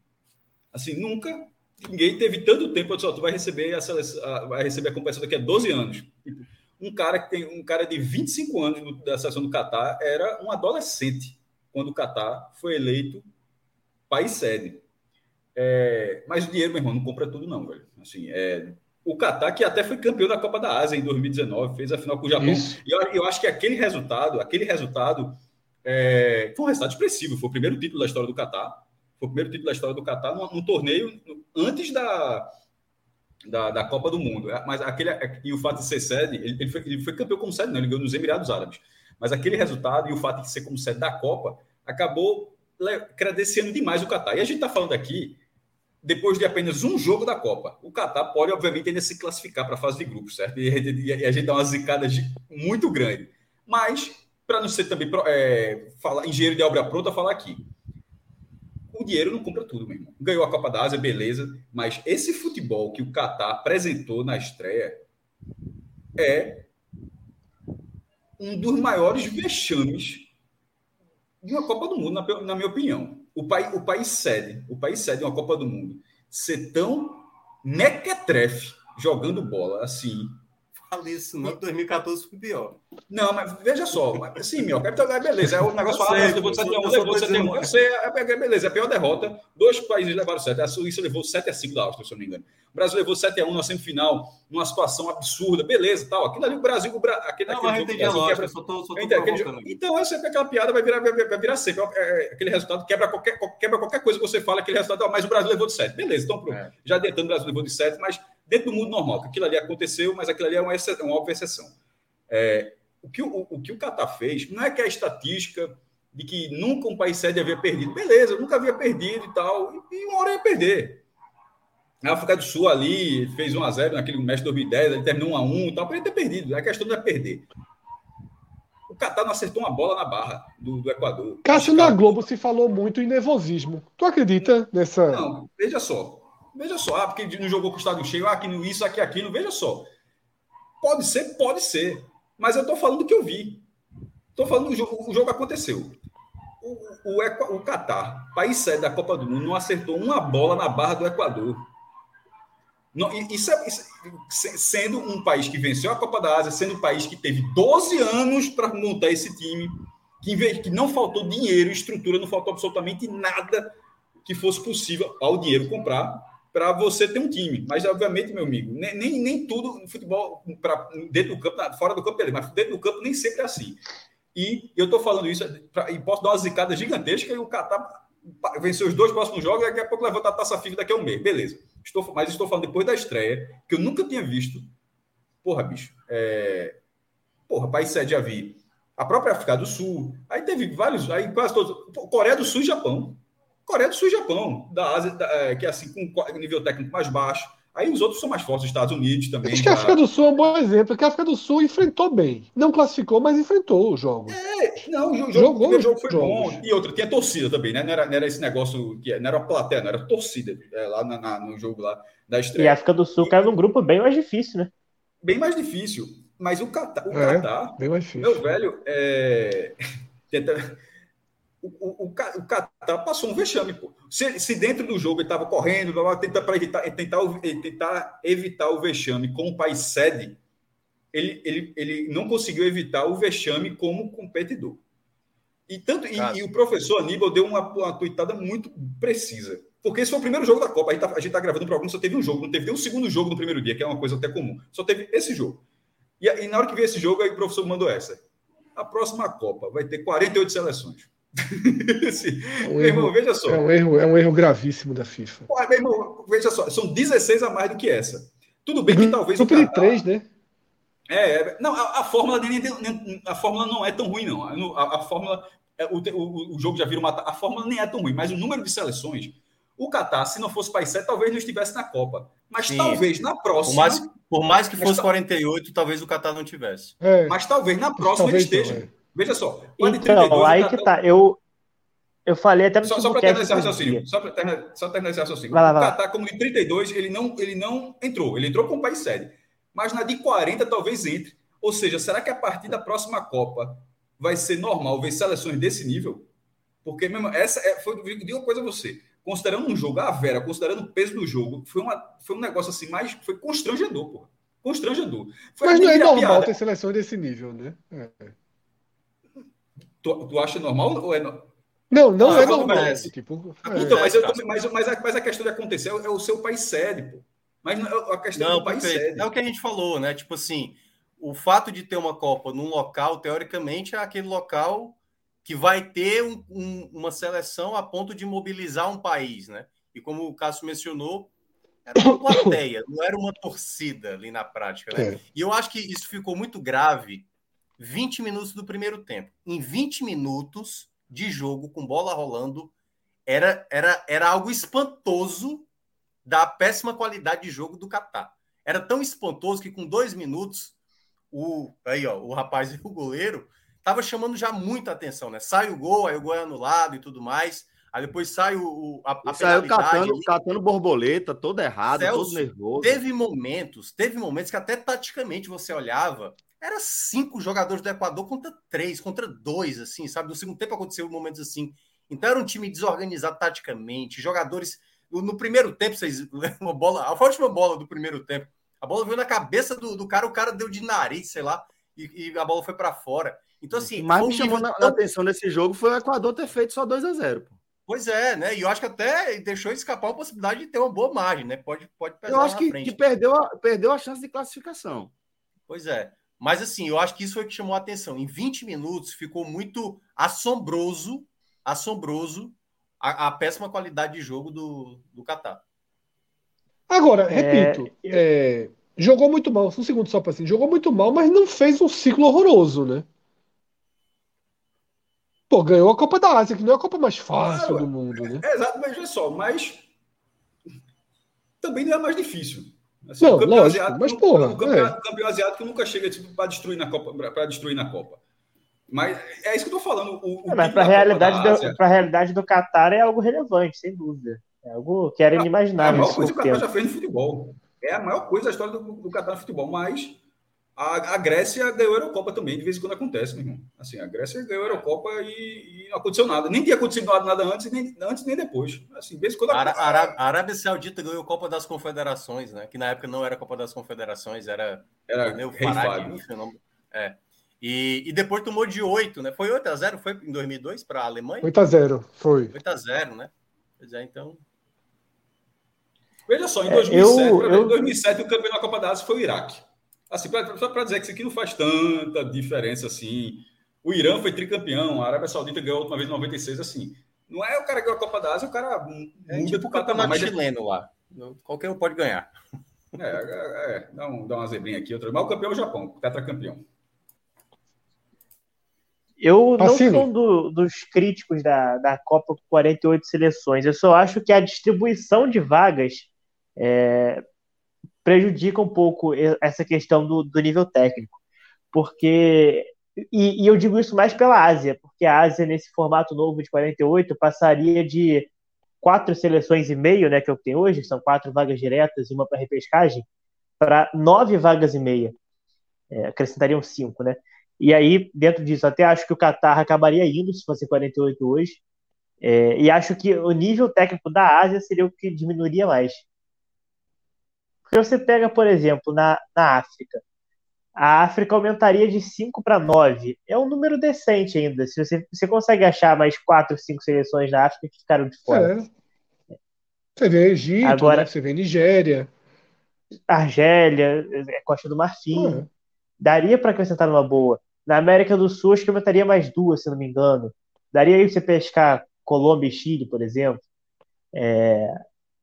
Assim, nunca ninguém teve tanto tempo. Eu disse, tu vai receber a, seleção, vai receber a competição daqui a 12 anos. Um cara que tem um cara de 25 anos da seleção do Catar era um adolescente quando o Catar foi eleito país sede. É, mas o dinheiro, meu irmão, não compra tudo, não, velho. Assim, é, o Catar, que até foi campeão da Copa da Ásia em 2019, fez a final com o Japão. Isso. E eu, eu, acho que aquele resultado, aquele resultado é, foi um resultado expressivo. Foi o primeiro título da história do Catar. Foi o primeiro título da história do Catar num, num torneio antes da, da, da, Copa do Mundo. Mas aquele, e o fato de ser sede, ele, ele, foi, ele foi campeão como sede, não, ele ganhou nos Emirados Árabes. Mas aquele resultado e o fato de ser como sede da Copa acabou credenciando demais o Catar. E a gente está falando aqui, depois de apenas um jogo da Copa. O Catar pode, obviamente, ainda se classificar para a fase de grupos, certo? E gente, e a gente dá uma zicada muito grande. Mas, para não ser também é, falar, engenheiro de obra pronta, falar aqui o dinheiro não compra tudo, meu irmão. Ganhou a Copa da Ásia, beleza, mas esse futebol que o Qatar apresentou na estreia é um dos maiores vexames de uma Copa do Mundo, na, na minha opinião. O, pai, o país sede, o país sede uma Copa do Mundo. Ser tão mequetrefe jogando bola assim, fale isso, não. 2014 foi pior. Não, mas veja só. Sim, meu, é beleza. É o negócio fala, levou 7x1, levou 7x1. Eu sei, é, beleza, é a pior derrota. Dois países levaram 7. A Suíça levou 7x5 da Áustria, se eu não me engano. O Brasil levou 7x1 na semifinal, numa situação absurda, beleza, tal. Aquilo ali, o Brasil, o Bra... aquele, não, aquele mas jogo, quebra... só tô, só tô aquele... Então, é sempre aquela piada vai virar, vai, vai virar sempre. É, aquele resultado quebra qualquer, quebra qualquer coisa que você fala, aquele resultado, mas o Brasil levou de 7. Beleza, então pronto. É. Já adiantando, o Brasil levou de 7, mas dentro do mundo normal, que aquilo ali aconteceu, mas aquilo ali é uma, exceção, uma óbvia exceção. É, o, que o, o que o Qatar fez não é que a estatística de que nunca um país sede havia perdido. Beleza, nunca havia perdido e tal, e, uma hora ia perder. A África do Sul ali fez 1 a 0 naquele mês de 2010, ele terminou 1 a 1 e tal, para ele ter perdido. A questão não é perder. O Qatar não acertou uma bola na barra do, do Equador. Cássio, na Globo se falou muito em nervosismo. Tu acredita nessa. Não, veja só. Veja só, ah, porque não jogou com o estádio cheio, ah, aqui, isso, aqui, aquilo. Veja só. Pode ser, pode ser. Mas eu estou falando do que eu vi. Estou falando do jogo, o jogo aconteceu. o, o, o Catar, país sede da Copa do Mundo, não acertou uma bola na barra do Equador. Não, isso, é, isso, sendo um país que venceu a Copa da Ásia, sendo um país que teve 12 anos para montar esse time, que, que não faltou dinheiro, estrutura, não faltou absolutamente nada que fosse possível ao dinheiro comprar para você ter um time. Mas, obviamente, meu amigo, nem, nem, nem tudo no futebol, pra, dentro do campo, fora do campo, mas dentro do campo nem sempre é assim. E eu estou falando isso, pra, e posso dar uma zicada gigantesca e o Catar venceu os dois próximos jogos e daqui a pouco levanta a taça FIFA daqui a um mês. Beleza. Estou, mas estou falando depois da estreia, que eu nunca tinha visto. Porra, bicho. É... Porra, país sede já vi. A própria África do Sul. Aí teve vários. Aí quase todos. Coreia do Sul e Japão. Coreia do Sul e Japão. Da Ásia, da, é, que é assim, com nível técnico mais baixo. Aí os outros são mais fortes, os Estados Unidos também. Acho que a África do Sul é um bom exemplo, porque a África do Sul enfrentou bem. Não classificou, mas enfrentou o jogo. É, não, o jogo, Jogou o jogo foi jogos. bom. E outra, tinha torcida também, né? Não era, não era esse negócio, que não era plateia, não era torcida é, lá na, na, no jogo lá da estreia. E a África do Sul caiu num grupo bem mais difícil, né? Bem mais difícil. Mas o Catar, o é, Catar bem mais difícil. meu velho, é... (laughs) O, o, o Qatar passou um vexame, pô. Se, se dentro do jogo ele estava correndo, tentar, para evitar, tentar, tentar evitar o vexame com o país sede, ele, ele, ele não conseguiu evitar o vexame como competidor. E, tanto, e, e o professor Aníbal deu uma, uma tuitada muito precisa. Porque esse foi o primeiro jogo da Copa. A gente está tá gravando o programa, só teve um jogo, não teve nem um segundo jogo no primeiro dia, que é uma coisa até comum. Só teve esse jogo. E, e na hora que veio esse jogo, aí o professor mandou essa. A próxima Copa vai ter 48 seleções. (laughs) é um erro, irmão, veja só. É um, erro, é um erro gravíssimo da FIFA. Pô, meu irmão, veja só, são 16 a mais do que essa. Tudo bem que uhum. talvez. Super o 3, né? É, é, não, a, a fórmula nem, nem, a fórmula não é tão ruim, não. A, a fórmula, é, o, o, o, jogo já vira uma. A fórmula nem é tão ruim, mas o número de seleções. O Catar, se não fosse país 7, talvez não estivesse na Copa. Mas Sim. talvez na próxima. Por mais, por mais que fosse 48, talvez o Catar não tivesse. É. Mas talvez na próxima talvez ele esteja. Não, é. Veja só. Então, 32, aí que tá. Eu, eu falei até Só, só para terminar esse raciocínio. Só para terminar, só terminar esse raciocínio. Vai lá, vai lá. O Catar, como de 32, ele não, ele não entrou. Ele entrou com o país sede. Mas na de 40 talvez entre. Ou seja, será que a partir da próxima Copa vai ser normal ver seleções desse nível? Porque mesmo essa é, foi, digo uma coisa a você. Considerando um jogo, a Vera, considerando o peso do jogo, foi, uma, foi um negócio assim mais. Foi constrangedor, pô. Constrangedor. Foi Mas não é normal piada. ter seleções desse nível, né? É. Tu, tu acha normal ou é. Não, não ah, é normal. Tipo, é. Então, mas, eu, mas, mas, a, mas a questão de acontecer é, é o seu país sede, pô. Mas é a questão não, do país perfeito. sede. É o que a gente falou, né? Tipo assim, o fato de ter uma Copa num local, teoricamente, é aquele local que vai ter um, um, uma seleção a ponto de mobilizar um país, né? E como o Cássio mencionou, era uma (coughs) plateia, não era uma torcida ali na prática, né? É. E eu acho que isso ficou muito grave 20 minutos do primeiro tempo. Em 20 minutos de jogo com bola rolando, era, era, era algo espantoso da péssima qualidade de jogo do Catar. Era tão espantoso que com dois minutos, o, aí, ó, o rapaz (laughs) e o goleiro tava chamando já muita atenção, né? Sai o gol, aí o gol é anulado e tudo mais. Aí depois sai o, a, a saiu catando, catando borboleta, todo errado, Celso, todo nervoso. Teve momentos, teve momentos que até taticamente você olhava era cinco jogadores do Equador contra três, contra dois, assim, sabe? No segundo tempo aconteceu momentos assim. Então era um time desorganizado taticamente, jogadores. No primeiro tempo, vocês (laughs) uma bola, a última bola do primeiro tempo, a bola veio na cabeça do, do cara, o cara deu de nariz, sei lá, e, e a bola foi para fora. Então, assim. Mas me chamou tão... atenção nesse jogo foi o Equador ter feito só 2 a 0 pô. Pois é, né? E eu acho que até deixou escapar a possibilidade de ter uma boa margem, né? Pode, pode Eu acho que, que, perdeu, a, perdeu a chance de classificação. Pois é. Mas assim, eu acho que isso foi o que chamou a atenção. Em 20 minutos ficou muito assombroso, assombroso a, a péssima qualidade de jogo do, do Qatar. Agora, é, repito, é, é, jogou muito mal, um segundo só para assim, jogou muito mal, mas não fez um ciclo horroroso, né? Pô, ganhou a Copa da Ásia, que não é a Copa mais fácil do mundo, né? É, exato, mas olha só, mas também não é mais difícil. Assim, não, o campeão lógico, asiático, mas porra, o campeão, é. campeão asiático nunca chega tipo, para destruir na Copa, para destruir na Copa. Mas é isso que eu tô falando. O, o é, mas para a realidade do, para realidade do Qatar é algo relevante, sem dúvida. É algo que era inimaginável. É a maior coisa que o Qatar já fez no futebol. É a maior coisa da história do, do Qatar no futebol, mas A, a, Grécia ganhou a Eurocopa também, de vez em quando acontece, meu irmão. Assim, a Grécia ganhou a Eurocopa e, e não aconteceu nada. Nem tinha acontecido nada antes, nem, antes nem depois. Assim, de vez em quando a, a, Arábia Saudita ganhou a Copa das Confederações, né? Que na época não era a Copa das Confederações, era. Era o Farag, É. E, e depois tomou de 8, né? Foi 8 a 0 Foi em 2002 para a Alemanha? 8 a 0 foi. 8 a 0 né? Pois é, então. Veja só, em 2007, é, eu, eu... em 2007 o campeão da Copa da Ásia foi o Iraque. Assim, pra, só para dizer que isso aqui não faz tanta diferença assim. O Irã foi tricampeão, a Arábia Saudita ganhou a última vez em 96, assim. Não é o cara que ganhou a Copa da Ásia, o cara é muda tipo o campeonato mas... chileno lá. Qualquer um pode ganhar. É, é, é dá, um, dá uma zebrinha aqui, outra. Mas o campeão é o Japão, tetracampeão. Eu não sou do, dos críticos da, da Copa com 48 seleções. Eu só acho que a distribuição de vagas é, prejudica um pouco essa questão do, do nível técnico. Porque. E, e, eu digo isso mais pela Ásia, porque a Ásia, nesse formato novo de 48, passaria de quatro seleções e meio, né, que é o que tem hoje, são quatro vagas diretas e uma para repescagem, para nove vagas e meia. É, acrescentariam cinco, né? E aí, dentro disso, até acho que o Qatar acabaria indo se fosse 48 hoje. É, e acho que o nível técnico da Ásia seria o que diminuiria mais. Porque você pega, por exemplo, na, na África. A África aumentaria de 5 para 9. É um número decente ainda. Se você, você consegue achar mais 4, 5 seleções na África que ficaram de fora. É. Você vê Egito, Agora, né? você vê Nigéria. Argélia, é Costa do Marfim. É. Daria para acrescentar numa boa. Na América do Sul, acho que aumentaria mais duas, se não me engano. Daria aí você pescar Colômbia e Chile, por exemplo. É...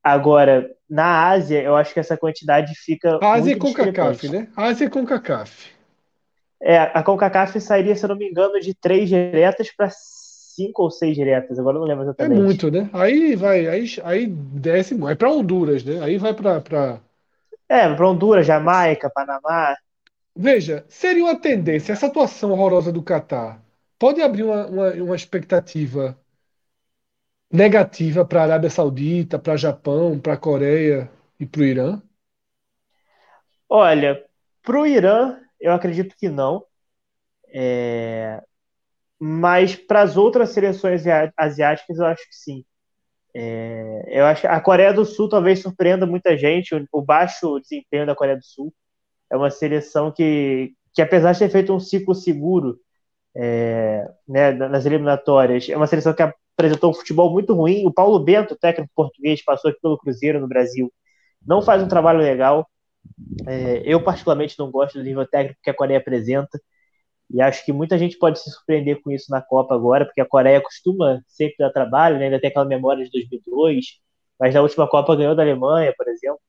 Agora, na Ásia, eu acho que essa quantidade fica. Ásia e CONCACAF, né? Ásia e CONCACAF. É, a CONCACAF sairia, se eu não me engano, de três diretas para cinco ou seis diretas. Agora eu não lembro é exatamente. É muito, né? Aí vai, aí, aí desce, é para Honduras, né? Aí vai para. Pra... É, para Honduras, Jamaica, Panamá. Veja, seria uma tendência, essa atuação horrorosa do Catar pode abrir uma, uma, uma expectativa negativa para a Arábia Saudita, para Japão, para a Coreia e para o Irã? Olha, para o Irã, eu acredito que não. É... Mas para as outras seleções asiáticas, eu acho que sim. É... Eu acho a Coreia do Sul talvez surpreenda muita gente, o baixo desempenho da Coreia do Sul é uma seleção que, que apesar de ter feito um ciclo seguro é, né, nas eliminatórias, é uma seleção que apresentou um futebol muito ruim. O Paulo Bento, técnico português, passou aqui pelo Cruzeiro no Brasil, não faz um trabalho legal. É, eu, particularmente, não gosto do nível técnico que a Coreia apresenta. E acho que muita gente pode se surpreender com isso na Copa agora, porque a Coreia costuma sempre dar trabalho, né? ainda tem aquela memória de 2002, mas na última Copa ganhou da Alemanha, por exemplo.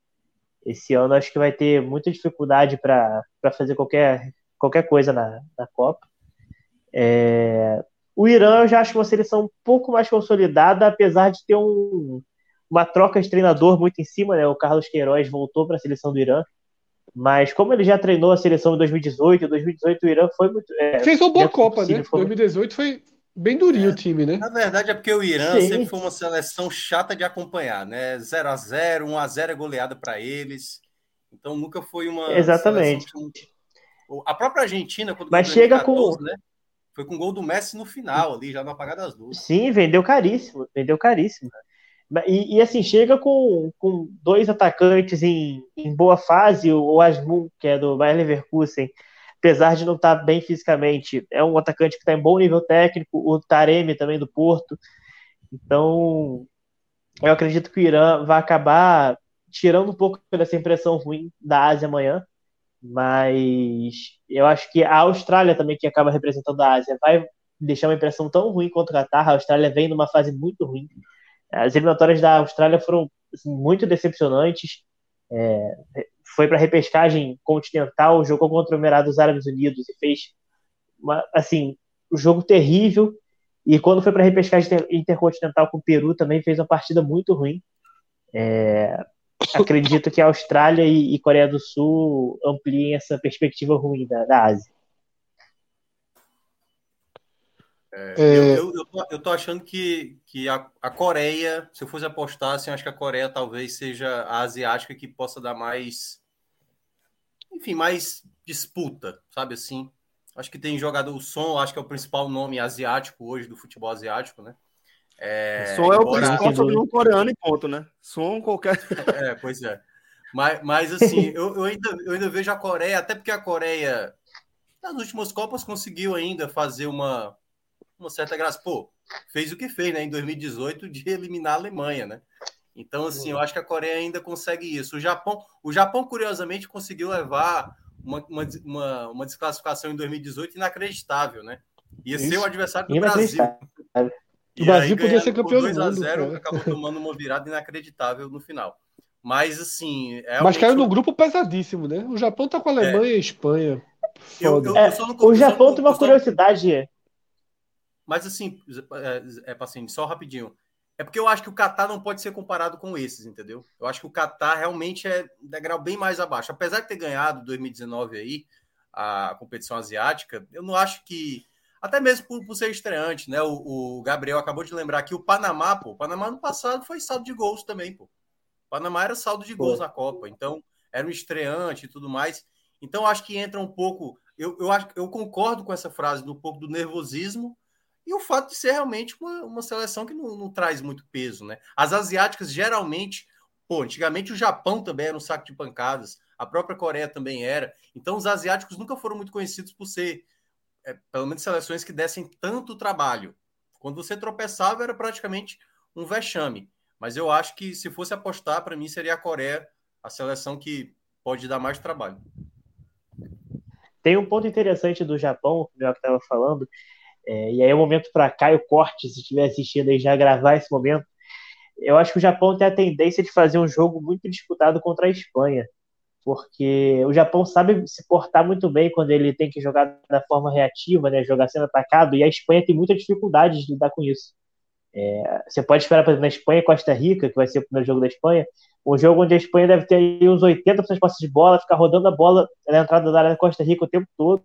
Esse ano acho que vai ter muita dificuldade para fazer qualquer, qualquer coisa na, na Copa. É, o Irã eu já acho uma seleção um pouco mais consolidada, apesar de ter um, uma troca de treinador muito em cima, né? O Carlos Queiroz voltou para a seleção do Irã. Mas como ele já treinou a seleção em 2018, em 2018 o Irã foi muito. É, Fez uma boa Copa, né? Foi... 2018 foi bem durinho é, o time, né? Na verdade é porque o Irã Sim. sempre foi uma seleção chata de acompanhar, né? 0 a 0 1 a 0 é goleada para eles. Então nunca foi uma. Exatamente. A própria Argentina, quando Mas chega 14, com. Né? Foi com gol do Messi no final, ali, já no apagar das luzes. Sim, vendeu caríssimo, vendeu caríssimo. E, e, assim, chega com, com dois atacantes em, em boa fase, o Asmun, que é do Bayern Leverkusen, apesar de não estar bem fisicamente, é um atacante que está em bom nível técnico, o Taremi também do Porto. Então, eu acredito que o Irã vai acabar tirando um pouco dessa impressão ruim da Ásia amanhã, mas eu acho que a Austrália também, que acaba representando a Ásia, vai deixar uma impressão tão ruim quanto o Qatar. A Austrália vem numa fase muito ruim. As eliminatórias da Austrália foram assim, muito decepcionantes. É, foi para repescagem continental, jogou contra o Emirados Árabes Unidos e fez uma, assim um jogo terrível. E quando foi para repescagem intercontinental com o Peru também fez uma partida muito ruim. É, acredito que a Austrália e, e, Coreia do Sul ampliem essa perspectiva ruim da, da Ásia. É, é... Eu, eu, eu, tô, eu, tô, achando que, que a, a, Coreia, se eu fosse apostar, assim, acho que a Coreia talvez seja a asiática que possa dar mais. Enfim, mais disputa, sabe assim? Acho que tem jogador, o Som, acho que é o principal nome asiático hoje do futebol asiático, né? É, Som é o principal sobre um coreano e ponto, né? Som qualquer. (laughs) É, pois é. Mas, mas assim, eu, eu, ainda, eu ainda vejo a Coreia, até porque a Coreia, nas últimas Copas, conseguiu ainda fazer uma, uma certa graça. Pô, fez o que fez, né? Em 2018, de eliminar a Alemanha, né? Então, assim, eu acho que a Coreia ainda consegue isso. O Japão, o Japão curiosamente, conseguiu levar uma, uma, uma, uma desclassificação em 2018 inacreditável, né? Ia isso. ser o adversário do Brasil. O Brasil podia ser campeão do mundo. 2 a 0 acabou tomando uma virada inacreditável no final. Mas assim. Mas caiu num grupo pesadíssimo, né? O Japão tá com a Alemanha é. e a Espanha. Eu, eu, é, o Japão tem uma curiosidade. Mas assim, é, é assim, só rapidinho. É porque eu acho que o Catar não pode ser comparado com esses, entendeu? Eu acho que o Catar realmente é degrau bem mais abaixo. Apesar de ter ganhado 2019 aí a competição asiática, eu não acho que até mesmo por, por ser estreante, né? O, o, Gabriel acabou de lembrar que o Panamá, pô, o Panamá no passado foi saldo de gols também, pô. O Panamá era saldo de gols pô. na Copa, então era um estreante e tudo mais. Então acho que entra um pouco. Eu, eu, acho, eu concordo com essa frase do pouco do nervosismo e o fato de ser realmente uma, uma seleção que não, não, traz muito peso, né? As asiáticas geralmente, pô, antigamente o Japão também era um saco de pancadas, a própria Coreia também era. Então os asiáticos nunca foram muito conhecidos por ser, é, pelo menos, seleções que dessem tanto trabalho. Quando você tropeçava era praticamente um vexame. Mas eu acho que se fosse apostar, para mim seria a Coreia a seleção que pode dar mais trabalho. Tem um ponto interessante do Japão, que eu estava falando, é, e aí é o momento para Caio Corte, se estiver assistindo aí, já gravar esse momento. Eu acho que o Japão tem a tendência de fazer um jogo muito disputado contra a Espanha, porque o Japão sabe se portar muito bem quando ele tem que jogar da forma reativa, né, jogar sendo atacado, e a Espanha tem muita dificuldade de lidar com isso. É, você pode esperar, por exemplo, na Espanha Costa Rica, que vai ser o primeiro jogo da Espanha, um jogo onde a Espanha deve ter uns 80% de posse de bola, ficar rodando a bola na entrada da área da Costa Rica o tempo todo,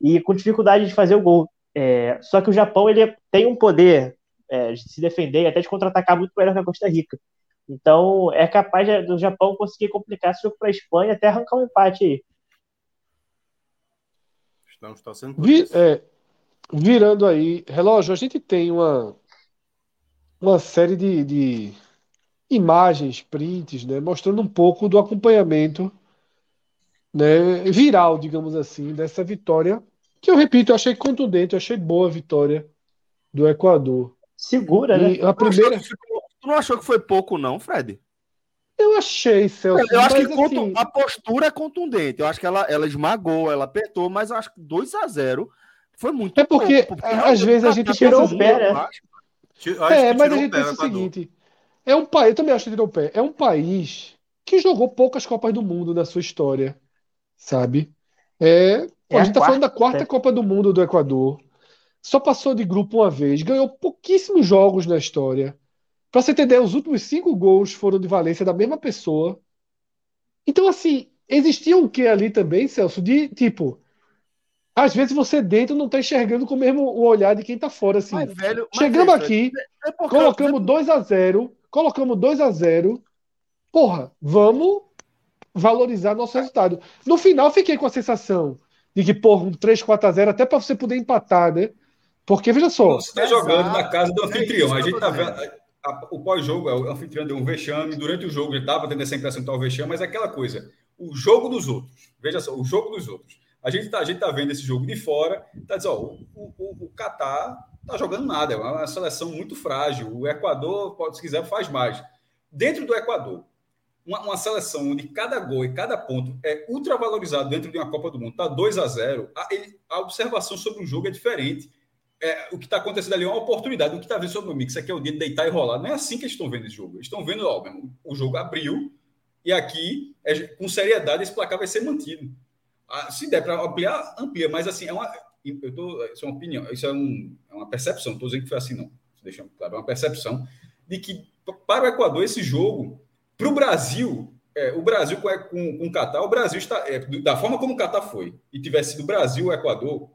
e com dificuldade de fazer o gol. É, só que o Japão ele tem um poder é, de se defender e até de contra-atacar muito melhor que a Costa Rica. Então é capaz do Japão conseguir complicar esse jogo para a Espanha até arrancar um empate aí. Estamos torcendo Vi, é, Virando aí, relógio, a gente tem uma, uma série de, de imagens, prints, né, mostrando um pouco do acompanhamento né, viral, digamos assim, dessa vitória, que eu repito, eu achei contundente, eu achei boa a vitória do Equador. Segura, e né? A primeira... Tu não achou que foi pouco, não, Fred? Eu achei, Celso. Eu acho que assim... a postura é contundente. Eu acho que ela, ela esmagou, ela apertou, mas eu acho que 2 a 0 foi muito É porque, pouco, porque às vezes a gente tirou o pé, né? É, mas a gente pensa o seguinte: é um país, eu também acho que tirou o pé. É um país que jogou poucas Copas do Mundo na sua história, sabe? É, é a gente tá falando da quarta é. Copa do Mundo do Equador. Só passou de grupo uma vez, ganhou pouquíssimos jogos na história. Pra você entender, os últimos cinco gols foram de Valência da mesma pessoa. Então, assim, existia um que ali também, Celso, de tipo, às vezes você dentro não está enxergando com o mesmo o olhar de quem está fora. Assim. Mas, velho, Chegamos aqui, é, é colocamos 2 a 0 colocamos 2 a 0 Porra, vamos valorizar nosso resultado. No final, fiquei com a sensação de que, porra, um 3, 4 a 0 até para você poder empatar, né? Porque, veja só. Você está jogando na casa do anfitrião. É a gente tá vendo. A, o pós-jogo, o anfitrião deu um vexame. Durante o jogo, ele estava tendo essa impressão de estar o vexame, mas é aquela coisa. O jogo dos outros. Veja só, o jogo dos outros a gente está tá vendo esse jogo de fora, tá dizendo, ó, o, o, o Catar tá jogando nada, é uma seleção muito frágil. O Equador, pode, se quiser, faz mais. Dentro do Equador, uma, uma, seleção onde cada gol e cada ponto é ultravalorizado dentro de uma Copa do Mundo, tá 2 a 0 a, a observação sobre o jogo é diferente. É, o que está acontecendo ali é uma oportunidade. O que está vendo sobre o mix aqui é o dia de deitar e rolar. Não é assim que eles estão vendo esse jogo. Eles estão vendo, ó, o jogo abriu e aqui, é, com seriedade, esse placar vai ser mantido. Ah, se der para ampliar, amplia, mas assim, é uma. Eu tô, isso é uma opinião, isso é, um, é uma percepção, estou dizendo que foi assim, não. Deixando claro, é uma percepção de que para o Equador esse jogo, para o Brasil, é, o Brasil com, com, com o Catar, o Brasil está. É, da forma como o Catar foi, e tivesse sido Brasil ou Equador,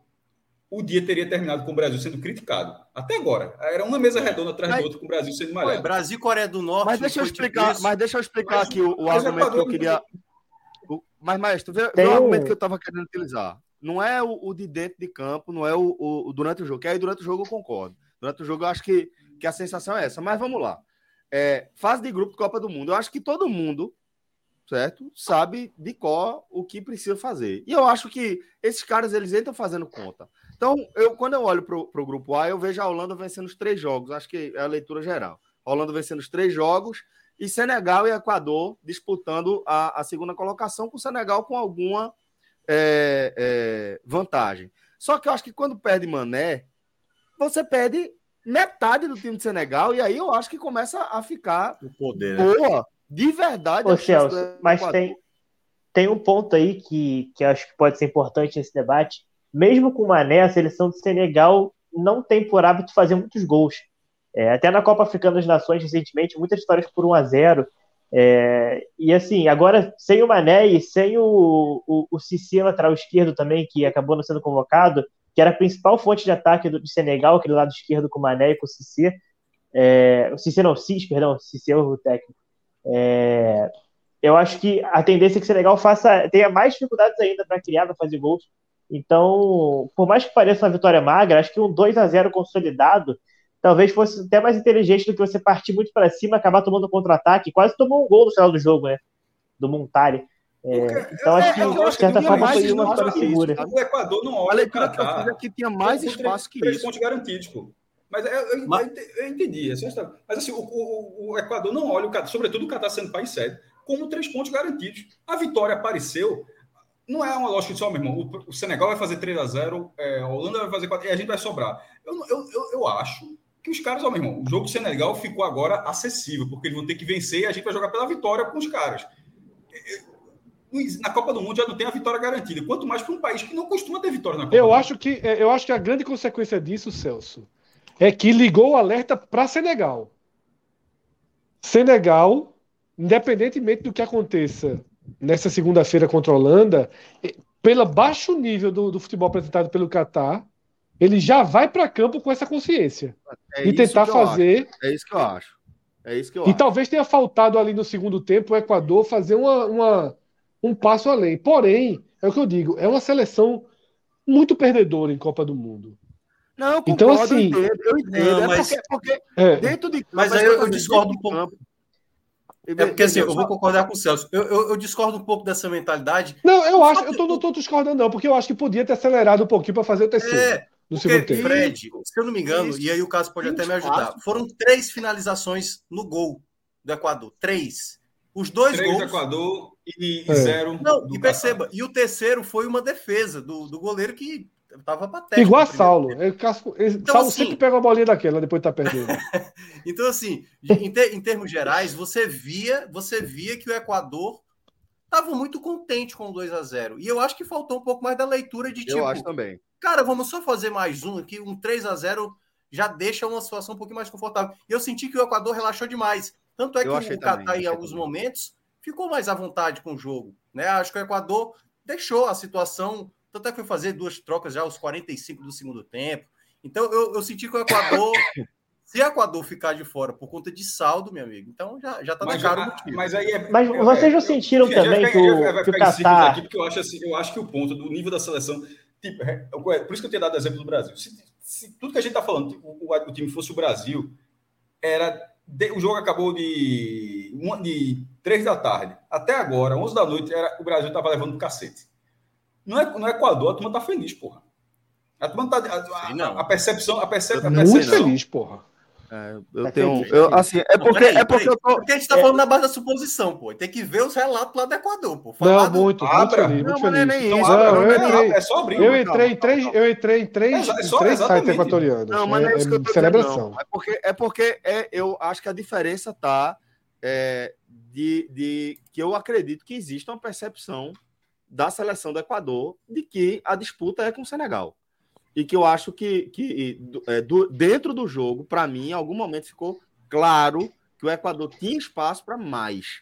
o dia teria terminado com o Brasil sendo criticado. Até agora. Era uma mesa redonda atrás do outro com o Brasil sendo malhado. Brasil e Coreia do Norte. Mas deixa eu explicar, mas deixa eu explicar mas, aqui o, o argumento Equador, que eu queria. Mas, maestro, vê, vê o argumento que eu estava querendo utilizar. Não é o, o, de dentro de campo, não é o, o, o, durante o jogo. Que aí durante o jogo eu concordo. Durante o jogo eu acho que, que a sensação é essa. Mas vamos lá. É, fase de grupo de Copa do Mundo. Eu acho que todo mundo, certo, sabe de qual o que precisa fazer. E eu acho que esses caras eles entram fazendo conta. Então, eu, quando eu olho para o grupo A, eu vejo a Holanda vencendo os três jogos. Acho que é a leitura geral. A Holanda vencendo os três jogos e Senegal e Equador disputando a, a segunda colocação, com o Senegal com alguma é, é, vantagem. Só que eu acho que quando perde Mané, você perde metade do time de Senegal, e aí eu acho que começa a ficar o poder, né? boa, de verdade. Ô, Celso, mas tem, tem um ponto aí que, que acho que pode ser importante nesse debate. Mesmo com o Mané, a seleção do Senegal não tem por hábito fazer muitos gols. É, até na Copa Africana das Nações, recentemente, muitas vitórias por 1 a 0 é, E assim, agora sem o Mané e sem o, o, o Cici lateral esquerdo também, que acabou não sendo convocado, que era a principal fonte de ataque do, do Senegal, aquele lado esquerdo com o Mané e com o Cici. É, o Cici não, o Cis, perdão, o Cici é o técnico. É, eu acho que a tendência é que o Senegal faça, tenha mais dificuldades ainda para criar, para fazer gols. Então, por mais que pareça uma vitória magra, acho que um 2 a 0 consolidado talvez fosse até mais inteligente do que você partir muito para cima, acabar tomando contra-ataque. Quase tomou um gol no final do jogo, né? Do Montari. É, então acho que, de certa forma, foi uma vitória segura. O Equador não olha o Catar. que tinha mais espaço que três isso. pontos garantidos, pô. Mas eu, eu, mas... eu entendi. Assim, mas assim, o, o, o, Equador não olha, o Catar, sobretudo o Catar sendo país sede, como três pontos garantidos. A vitória apareceu. Não é uma lógica de só, meu irmão. O, Senegal vai fazer 3 a 0 é, a Holanda vai fazer 4 e a gente vai sobrar. Eu, eu, eu, eu acho que os caras, ó, meu irmão, o jogo Senegal ficou agora acessível, porque eles vão ter que vencer e a gente vai jogar pela vitória com os caras. Na Copa do Mundo já não tem a vitória garantida, quanto mais para um país que não costuma ter vitória na Copa eu acho que é, Eu acho que a grande consequência disso, Celso, é que ligou o alerta para Senegal. Senegal, independentemente do que aconteça nessa segunda-feira contra a Holanda, pelo baixo nível do, do futebol apresentado pelo Catar, ele já vai para campo com essa consciência é e tentar fazer. É isso que eu acho. É isso que eu e acho. talvez tenha faltado ali no segundo tempo o Equador fazer uma, uma, um passo além. Porém, é o que eu digo, é uma seleção muito perdedora em Copa do Mundo. Não, então, concordo, então assim, eu entendo, eu entendo. Não, é mas, porque, porque é. dentro de Mas aí eu, eu discordo um pouco. É porque assim, eu vou concordar com o Celso. Eu, eu, eu, discordo um pouco dessa mentalidade. Não, eu acho, eu tô, não estou discordando, não, porque eu acho que podia ter acelerado um pouquinho para fazer o terceiro. É, no segundo tempo. Fred, se eu não me engano, Isso. e aí o caso pode até me ajudar, foram três finalizações no gol do Equador. Três. Os dois três gols. do Equador e, é. zero. Não, e perceba, e o terceiro foi uma defesa do, do goleiro que tava patético. Igual a Saulo. Ele, ele, então, Saulo assim, sempre pega a bolinha daquela, depois tá perdendo. (laughs) então, assim, em, ter, em termos gerais, você via, você via que o Equador estava muito contente com o 2 a 0 E eu acho que faltou um pouco mais da leitura de tipo. Eu acho também. Cara, vamos só fazer mais um aqui, um 3 a 0 já deixa uma situação um pouquinho mais confortável. E eu senti que o Equador relaxou demais. Tanto é que o Catar, em alguns também. momentos, ficou mais à vontade com o jogo. Né? Acho que o Equador deixou a situação. Tanto é que foi fazer duas trocas já aos 45 do segundo tempo. Então eu, eu senti que o Equador. (laughs) se o Equador ficar de fora por conta de saldo, meu amigo, então já, já tá mas, caro motivo. Mas, aí é, mas vocês já sentiram também que o, que o Catar... Aqui, porque eu acho, assim, eu acho que o ponto do nível da seleção Tipo, é, é, por isso que eu tenho dado exemplo do Brasil. Se, se tudo que a gente está falando, tipo, o, o, time fosse o Brasil, era de, o jogo acabou de, uma, de 3 da tarde. Até agora, 11 da noite, era, o Brasil estava levando um cacete. Não é, no Equador, a turma está feliz, porra. A turma tá. A, a, a percepção. A percepção Muito feliz, porra. É, eu é tenho. Eu, assim, é porque, é porque eu tô. Porque a gente tá é, falando na base da suposição, pô. Tem que ver os relatos lá do Equador, pô. Falar não, muito, do... muito feliz, muito não, feliz. Nem então, não, eu entrei, é só abrir. Eu entrei em três, eu entrei em três, é só, três sites equatorianos. Não, mas não é, é isso que eu tô celebração. É porque, é porque é, eu acho que a diferença tá é, de, de que eu acredito que existe uma percepção da seleção do Equador de que a disputa é com o Senegal e que eu acho que, que é, do, dentro do jogo, para mim, em algum momento ficou claro que o Equador tinha espaço para mais.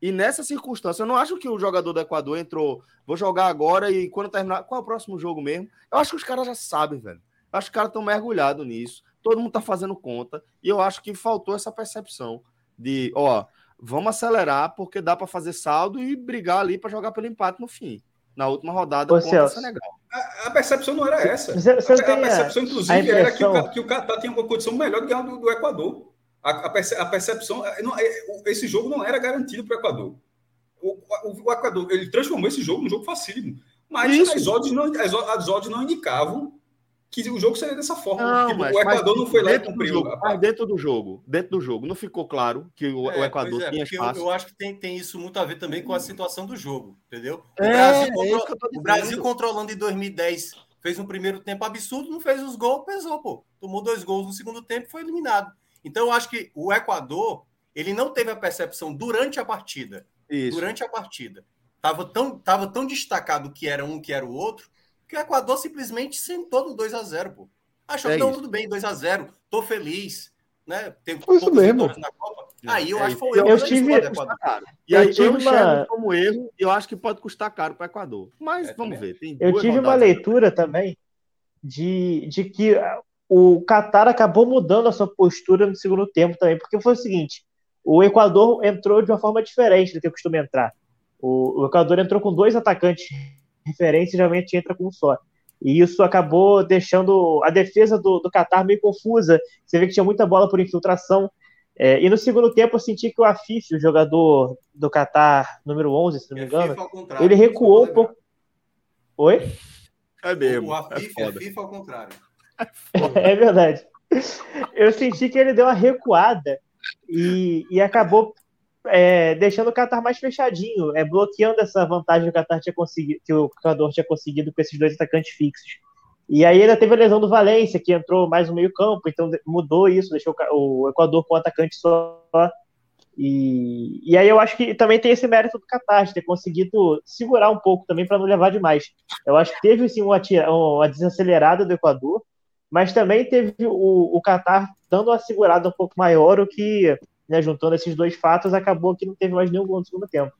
E nessa circunstância, eu não acho que o jogador do Equador entrou, vou jogar agora e quando terminar, qual é o próximo jogo mesmo? Eu acho que os caras já sabem, velho. Eu acho que os caras estão mergulhados nisso. Todo mundo tá fazendo conta. E eu acho que faltou essa percepção de, ó, vamos acelerar, porque dá para fazer saldo e brigar ali para jogar pelo empate no fim. Na última rodada Ô, contra o Senegal. A, a, percepção não era essa. Você, você a, a, percepção, inclusive, era que o, que o Catar tinha uma condição melhor do que a do, do Equador. A, percepção. É, não, é, esse jogo não era garantido para o Equador. O, Equador ele transformou esse jogo num jogo facílimo. Mas as odds, não, as, as odds não indicavam que o jogo seria dessa forma. Não, tipo, mas, o Equador não foi lá e cumpriu. Jogo, mas dentro do jogo, dentro do jogo, não ficou claro que o, é, o Equador é, tinha espaço. Eu, eu, acho que tem, tem isso muito a ver também com a situação do jogo, entendeu? O é, Brasil, é o Brasil controlando em 2010 fez um primeiro tempo absurdo, não fez os gols, pesou, pô. Tomou dois gols no segundo tempo e foi eliminado. Então eu acho que o Equador, ele não teve a percepção durante a partida. Isso. Durante a partida. Tava tão, tava tão destacado que era um que era o outro, que o Equador simplesmente sentou no 2 a 0 pô. Achou é que não, tudo bem, 2 a 0 tô feliz, né? Tem foi isso mesmo. na Copa. Aí eu é, acho que foi o erro. Eu tive... E aí eu, tive eu uma... como erro, eu acho que pode custar caro para o Equador. Mas é, vamos ver. eu tive uma leitura também de, de que o Qatar acabou mudando a sua postura no segundo tempo também, porque foi o seguinte: o Equador entrou de uma forma diferente do que costuma entrar. O, o Equador entrou com dois atacantes referência geralmente entra com um só. E isso acabou deixando a defesa do, do Qatar meio confusa. Você vê que tinha muita bola por infiltração. É, e no segundo tempo eu senti que o Afif, o jogador do Qatar, número 11, se não me engano, ele recuou um pouco. Oi? É mesmo. O Afif é, é FIFA ao contrário. É, é verdade. Eu senti que ele deu uma recuada e, e acabou é, deixando o Qatar mais fechadinho, é, bloqueando essa vantagem que o Qatar tinha conseguido, que o Equador tinha conseguido com esses dois atacantes fixos. E aí ainda teve a lesão do Valência, que entrou mais no meio campo, então mudou isso, deixou o Equador com um atacante só. E, e aí eu acho que também tem esse mérito do Qatar, de ter conseguido segurar um pouco também para não levar demais. Eu acho que teve sim uma, uma desacelerada do Equador, mas também teve o, o Qatar dando uma segurada um pouco maior, o que né, juntando esses dois fatos, acabou que não teve mais nenhum gol no segundo tempo.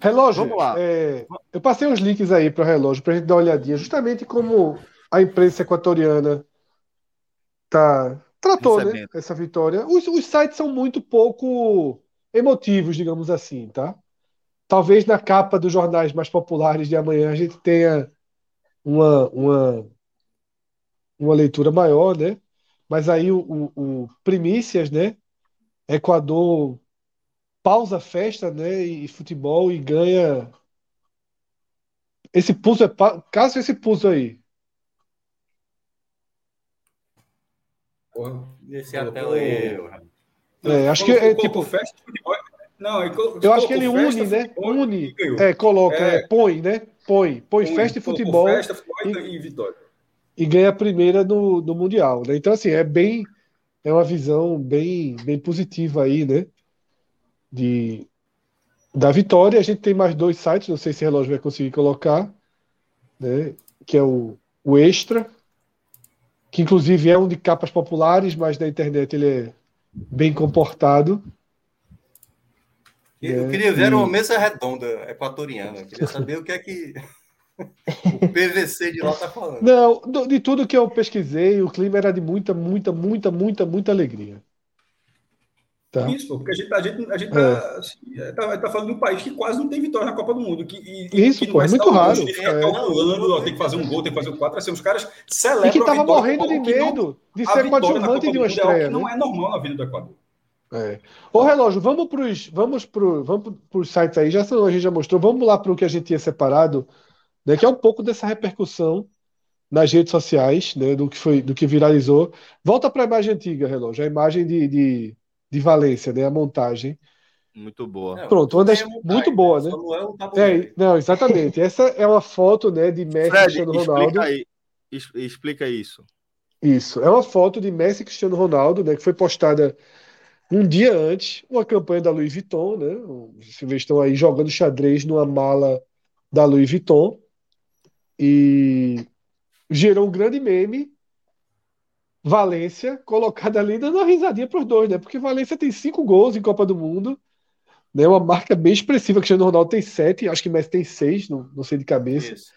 Relógio, Vamos lá. É, eu passei uns links aí para o relógio para a gente dar uma olhadinha, justamente como a imprensa equatoriana tá, tratou né, essa vitória. Os, os sites são muito pouco emotivos, digamos assim, tá? Talvez na capa dos jornais mais populares de amanhã a gente tenha uma, uma, uma leitura maior, né? Mas aí o, o, o Primícias, né? Equador pausa a festa, né? E futebol e ganha. Esse pulso é. Caso esse pulso aí. Porra, esse até eu. É, acho que é tipo. Festa, futebol. Não, eu acho que ele une, né? Une. É, coloca, é. É, põe, né? Põe. Põe festa e futebol. Festa, futebol e, e vitória e ganha a primeira no, no Mundial. Né? Então, assim, é bem. É uma visão bem, bem positiva aí, né? De, da vitória. A gente tem mais dois sites, não sei se o relógio vai conseguir colocar, né? Que é o, o Extra, que inclusive é um de capas populares, mas na internet ele é bem comportado. Eu queria ver uma mesa redonda equatoriana. Eu queria saber o que é que o PVC de lá tá falando. Não, de tudo que eu pesquisei, o clima era de muita, muita, muita, muita, muita alegria. Tá? Isso, porque a gente, a gente, a gente tá, é. assim, é, tá, tá, falando de um país que quase não tem vitória na Copa do Mundo. Que, e, Isso, que pô, é muito raro. É. calculando, tem que fazer um gol, tem que fazer um quatro. Assim, os caras celebram. E que tava morrendo de medo não, de ser coadjuvante de uma estreia. É que não é normal na vida do Equador. É. Ô, relógio, vamos para os vamos pro, vamos pros sites aí, já a gente já mostrou. Vamos lá para o que a gente tinha separado né, que é um pouco dessa repercussão nas redes sociais, né, do que foi, do que viralizou. Volta para a imagem antiga, relógio, a imagem de, de, de Valência, né, a montagem. Muito boa. Pronto, uma das, é muito boa, né? Não, é, é não, exatamente. Essa é uma foto, né, de Messi Fred, Cristiano Ronaldo. Explica, aí, explica isso. Isso, é uma foto de Messi e Cristiano Ronaldo, né, que foi postada um dia antes, uma campanha da Louis Vuitton, né? Vocês estão aí jogando xadrez numa mala da Louis Vuitton e gerou um grande meme. Valência colocada ali dando uma risadinha para os dois, né? Porque Valência tem cinco gols em Copa do Mundo, né? Uma marca bem expressiva. Cristiano Ronaldo tem sete, acho que Messi tem seis, não, não sei de cabeça. Isso.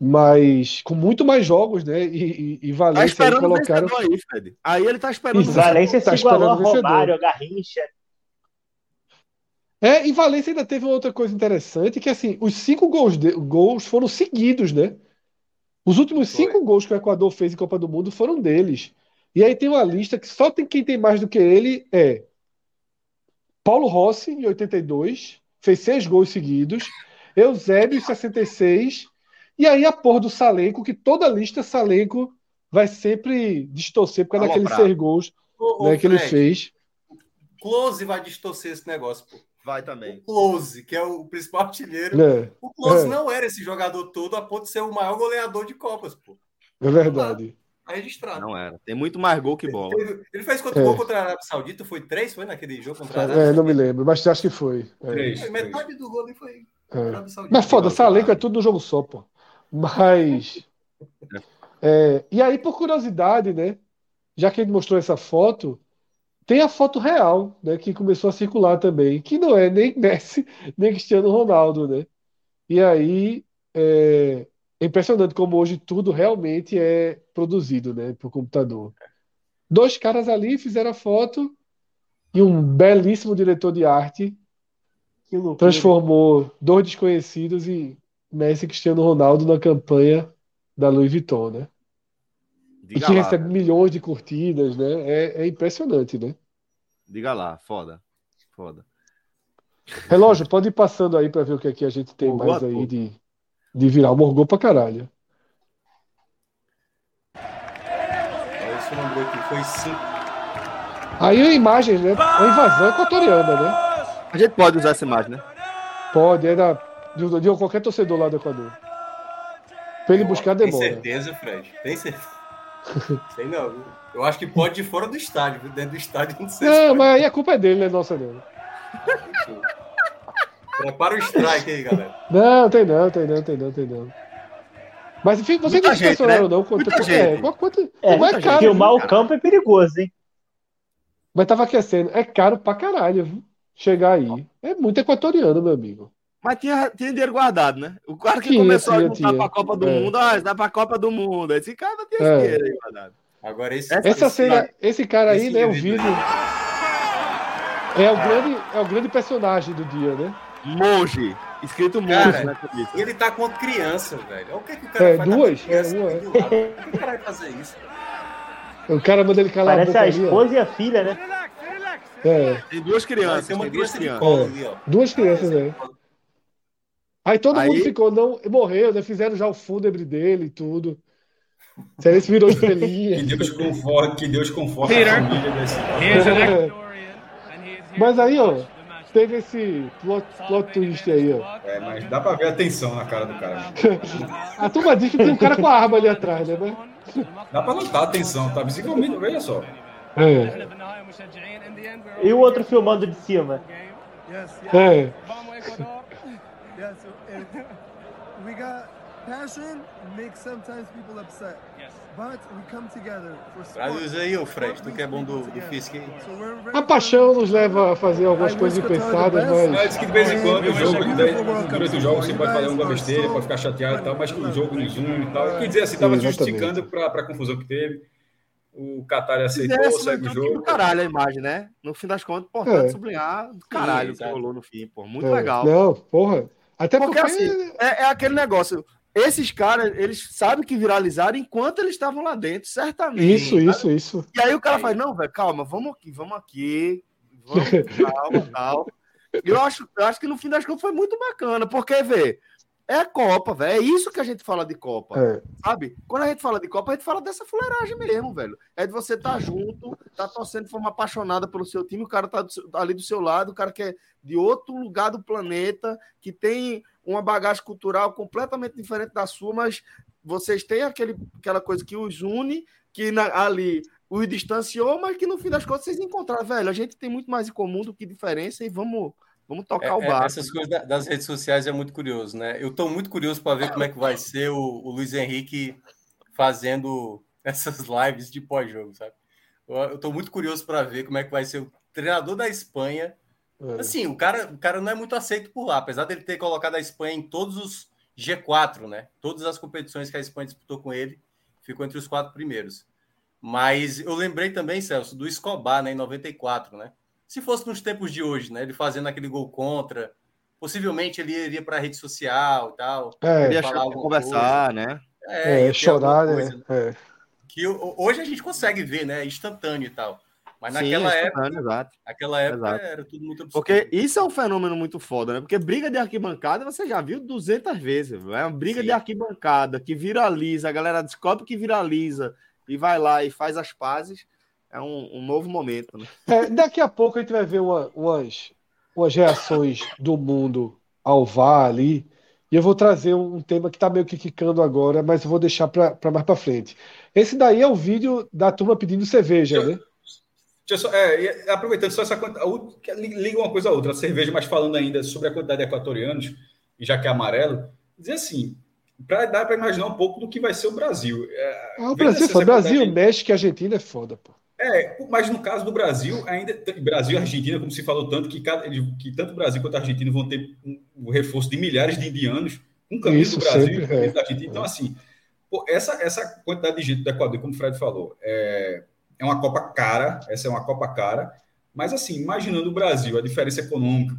mas com muito mais jogos, né? E, e, e Valência tá aí colocaram. Aí, Fred. aí ele tá esperando. Isso, Valência tá se igualou a Romário, a Garrincha. É, e Valência ainda teve uma outra coisa interessante, que assim, os cinco gols, de, gols foram seguidos, né? Os últimos Foi. cinco gols que o Equador fez em Copa do Mundo foram deles. E aí tem uma lista que só tem quem tem mais do que ele é Paulo Rossi, em 82, fez seis gols seguidos. Eusébio, em 66. E aí a porra do Salenco, que toda lista Salenco vai sempre distorcer por causa daqueles seis gols ô, né, ô, que ele fez. Close vai distorcer esse negócio, pô. Vai também. O Close, que é o principal artilheiro. É, o Close é. não era esse jogador todo a ponto de ser o maior goleador de Copas, pô. É verdade. Tá registrado. Não era. Tem muito mais gol que bola. Ele, ele fez quanto é. gol contra a Arábia Saudita? Foi três? Foi naquele jogo contra a Arábia É, não me lembro, mas acho que foi. É. Três, metade três. do gol ali foi. É. Mas foda, Salenco é tudo no jogo só, pô. Mas. É, e aí, por curiosidade, né? Já que ele mostrou essa foto, tem a foto real, né, que começou a circular também, que não é nem Messi, (laughs) nem Cristiano Ronaldo, né? E aí é, é impressionante como hoje tudo realmente é produzido, né, por computador. Dois caras ali fizeram a foto e um belíssimo diretor de arte transformou dois desconhecidos em Messi e Cristiano Ronaldo na campanha da Louis Vuitton, né? Diga e que lá, recebe milhões de curtidas, né? É, é, impressionante, né? Diga lá, foda. Foda. Relógio, pode ir passando aí para ver o que aqui a gente tem mais aí de, de virar. Morgou pra caralho. Esse lembrou aqui, foi. Aí a imagem, né? A invasão equatoriana, né? A gente pode usar essa imagem, né? Pode, é da, de, de qualquer torcedor lá do Equador. Pra ele buscar demora. Tem certeza, Fred? Tem certeza? Sei não. Eu acho que pode de fora do estádio. Dentro do estádio não sei. Não, mas aí a culpa é dele, não é nossa não. Prepara o strike aí, galera. Não, tem não, tem não, tem não, tem não. Mas enfim, você não impressionaram né? não quanto, quanto, é, quanto, é, é caro. Filmar o campo é perigoso, hein? Mas tava aquecendo. É caro pra caralho, viu? Chegar aí. É muito equatoriano, meu amigo. Mas tinha, tinha dinheiro guardado, né? O cara que tinha, começou tinha, a juntar pra Copa do é. Mundo, ah, dá pra Copa do Mundo. Esse cara tinha é. dinheiro aí guardado. Agora esse, Essa esse, cena, esse cara aí, né, o vídeo. É o, grande, é o grande personagem do dia, né? Monge. Escrito monge na cabeça. Ele tá com criança, velho. O que, que o cara é, faz? Duas? É, é. Por que o cara vai fazer isso? O cara manda ele calar Parece a, a esposa ali, e a filha, né? É. Tem duas crianças. Tem uma criança de colo é. ali, ó. Duas crianças, né? Aí todo Aí... mundo ficou, não, morreu, né? Fizeram já o fúnebre dele e tudo. Sério, se virou estrelinha. que Deus conforte, que Deus conforte a família desse. É. (laughs) Mas aí, ó, teve esse plot, plot twist aí, ó. É, mas dá pra ver a tensão na cara do cara. (laughs) a turma diz que tem um cara com a arma ali atrás, né? Dá pra notar a tensão, tá? Visivelmente, veja só. É. E o outro filmando de cima? É. Yeah, so it, we got passion makes sometimes people upset. Yes. But we come together for sport. Traduz aí, o Fred, tu que é bom do, do Fisk aí. A paixão nos leva a fazer algumas coisas impensadas, mas. Mas que de vez em quando o jogo, durante o jogo você pode fazer uma besteira, pode ficar chateado e tal, mas que o jogo no Zoom e tal. Quer dizer assim, tava justificando para a confusão que teve. O Qatar aceitou, é, segue o jogo. caralho a imagem, né? No fim das contas, importante é. sublinhar caralho que rolou no fim, pô. Muito é. legal. Não, porra. Até porque, porque assim, é, é, aquele negócio. Esses caras, eles sabem que viralizaram enquanto eles estavam lá dentro, certamente. Isso, sabe? isso, isso. E aí o cara faz, não, velho, calma, vamos aqui, vamos aqui, vamos, calma, (laughs) calma. Eu acho, eu acho que no fim das contas foi muito bacana, porque, vê, é a Copa, velho. É isso que a gente fala de Copa. É. Sabe? Quando a gente fala de Copa, a gente fala dessa fuleiragem mesmo, velho. É de você estar tá junto, tá torcendo de forma apaixonada pelo seu time, o cara tá ali do seu lado, o cara que é de outro lugar do planeta, que tem uma bagagem cultural completamente diferente da sua, mas vocês têm aquele, aquela coisa que os une, que na, ali os distanciou, mas que no fim das contas vocês encontraram, velho. A gente tem muito mais em comum do que diferença e vamos Vamos tocar é, o é, barco. Essas coisas das redes sociais é muito curioso, né? Eu estou muito curioso para ver como é que vai ser o, o Luiz Henrique fazendo (laughs) essas lives de pós-jogo, sabe? Eu estou muito curioso para ver como é que vai ser o treinador da Espanha. É. Assim, o cara, o cara não é muito aceito por lá, apesar dele ter colocado a Espanha em todos os G4, né? Todas as competições que a Espanha disputou com ele, ficou entre os quatro primeiros. Mas eu lembrei também, Celso, do Escobar, né, em 94, né? Se fosse nos tempos de hoje, né, ele fazendo aquele gol contra, possivelmente ele iria para a rede social e tal. É, ia conversar, coisa. né? É, é chorar, né? É. Que hoje a gente consegue ver, né? Instantâneo e tal. Mas naquela Sim, época, exato. naquela época exato. era tudo muito absurdo. Porque isso é um fenômeno muito foda, né? Porque briga de arquibancada você já viu 200 vezes. É uma briga Sim. de arquibancada que viraliza, a galera descobre que viraliza e vai lá e faz as pazes. É um, um novo momento, né? É, daqui a pouco a gente vai ver uma, umas, umas reações do mundo ao VAR ali. E eu vou trazer um tema que está meio que quicando agora, mas eu vou deixar para mais para frente. Esse daí é o vídeo da turma pedindo cerveja, né? Só, é, aproveitando só essa liga uma coisa a outra, a cerveja, mas falando ainda sobre a quantidade de equatorianos, já que é amarelo, dizer assim, para dar para imaginar um pouco do que vai ser o Brasil. É, ah, o Brasil, foda. Brasil, México e Argentina é foda, pô. É, mas no caso do Brasil, ainda Brasil e Argentina, como se falou tanto, que, cada, que tanto o Brasil quanto a Argentina vão ter um, um reforço de milhares de indianos, um caminho do Brasil e um caminho é. da Argentina. Então, assim, pô, essa, essa quantidade de gente do Equador, como o Fred falou, é, é uma Copa cara, essa é uma Copa cara, mas assim, imaginando o Brasil, a diferença econômica,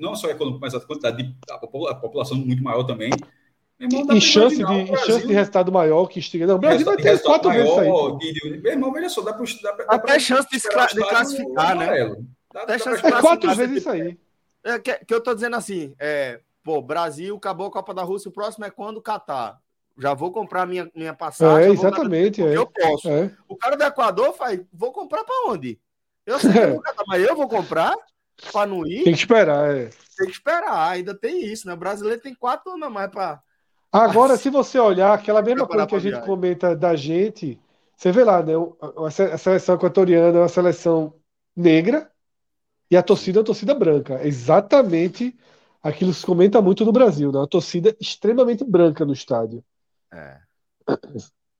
não só econômica, mas a quantidade de a população muito maior também. Irmão, e chance de, Brasil, chance de resultado maior que estiga. Não, o Brasil vai ter quatro vezes isso aí. meu irmão, veja só, dá para. Até chance de, de classificar, né? Até chance é quatro vezes isso aí. É, que, que eu tô dizendo assim, é, pô, Brasil acabou a Copa da Rússia, o próximo é quando? Catar já vou comprar minha, minha passagem. É, exatamente. É. Eu posso. É. O cara do Equador faz, vou comprar para onde? Eu sei que eu (laughs) mas eu vou comprar para não ir. Tem que esperar, é. Tem que esperar, ainda tem isso, né? O brasileiro tem quatro anos a mais para. Agora, se você olhar aquela mesma coisa que a gente comenta da gente, você vê lá, né? A seleção equatoriana é uma seleção negra e a torcida é uma torcida branca. Exatamente aquilo que se comenta muito no Brasil, né? Uma torcida extremamente branca no estádio. É.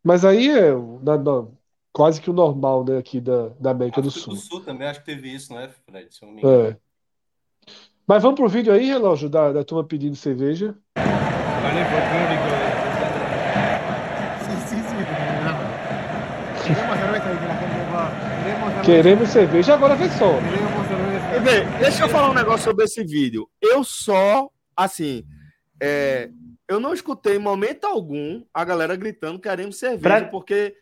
Mas aí é na, na, quase que o normal, né, aqui da, da América do Sul. do Sul também acho que teve isso, não é, Fred? Se eu não me engano. É. Mas vamos pro vídeo aí, relógio, da, da turma pedindo cerveja. Queremos cerveja, agora vem só. Deixa eu falar um negócio sobre esse vídeo. Eu só, assim, é, eu não escutei em momento algum a galera gritando queremos cerveja, pra... porque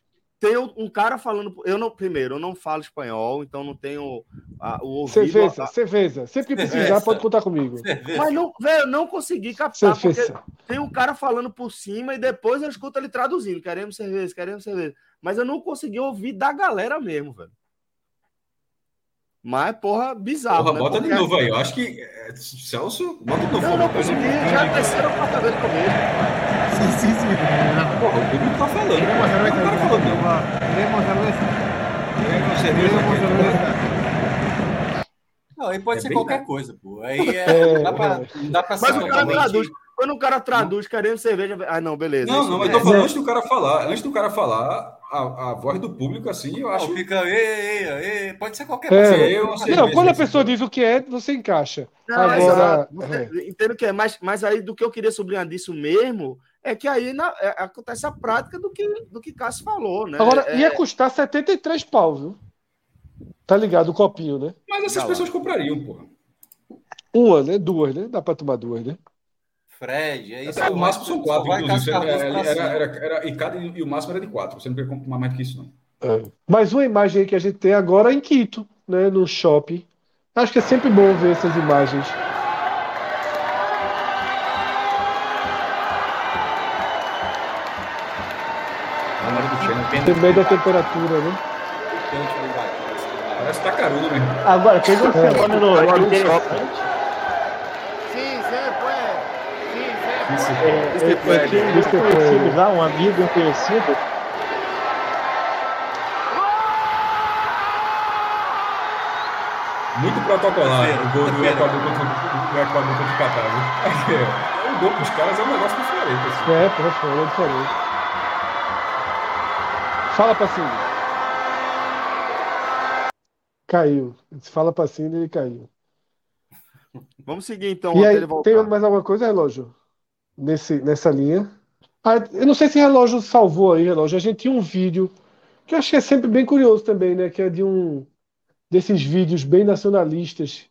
tem um cara falando. Eu não, primeiro, eu não falo espanhol, então não tenho a, o ouvido. Cerveja, a... cerveja. Sempre que precisar, pode contar comigo. Cerveja. Mas não, velho, eu não consegui captar, cerveja. porque tem um cara falando por cima e depois eu escuto ele traduzindo: queremos cerveja, queremos cerveja. Mas eu não consegui ouvir da galera mesmo, velho. Mas, porra, bizarro. Porra, né? bota Porque... de novo aí. Eu acho que. É, Celso, bota de novo. Não, não consegui. Já é a terceira ou quarta vez que Sim, sim, sim. Porra, o público tá falando. Queremos cerveja. Não tá falando, não. Queremos cerveja. Queremos cerveja. Não, aí pode é ser qualquer nada. coisa, pô. Aí é, é, não dá pra, não dá pra Mas ser o cara traduz. Quando o cara traduz, querendo cerveja. Ah, não, beleza. Não, não, mas eu tô falando antes do cara falar. Antes do cara falar, a, a voz do público, assim, eu acho. Não, fica, ei, ei, ei, pode ser qualquer coisa. É. Eu, não, não quando a pessoa diz o que é, você encaixa. Não, Agora. É. Entendo que é, mas, mas aí do que eu queria sublinhar disso mesmo é que aí na, é, acontece a prática do que, do que Cássio falou, né? Agora, é... ia custar 73 pau, viu? Tá ligado o copinho, né? Mas essas pessoas comprariam, porra. Uma, né? Duas, né? Dá pra tomar duas, né? Fred, é isso. o máximo são quatro, inclusive. Era, era, era, era, e, cada, e o máximo era de quatro. Você não podia comprar mais que isso, não. É. Mais uma imagem que a gente tem agora é em Quito, né, no shopping. Acho que é sempre bom ver essas imagens. Tem meio da temperatura, né? Parece que tá carudo mesmo. Agora, teve um fenômeno interessante É, eu, eu tinha um conhecido já, um amigo, um conhecido. Muito protocolar o gol do Equador contra o Equador contra o Catar. (laughs) O gol para os caras é um negócio diferente. Assim. É, porra, é diferente. Fala pra cima. Caiu. Se fala pra cima, ele caiu. Vamos seguir então. E aí, tem mais alguma coisa, relógio? nesse, nessa linha. Ah, eu não sei se relógio salvou aí, relógio. A gente tinha um vídeo que eu achei sempre bem curioso também, né? Que é de um desses vídeos bem nacionalistas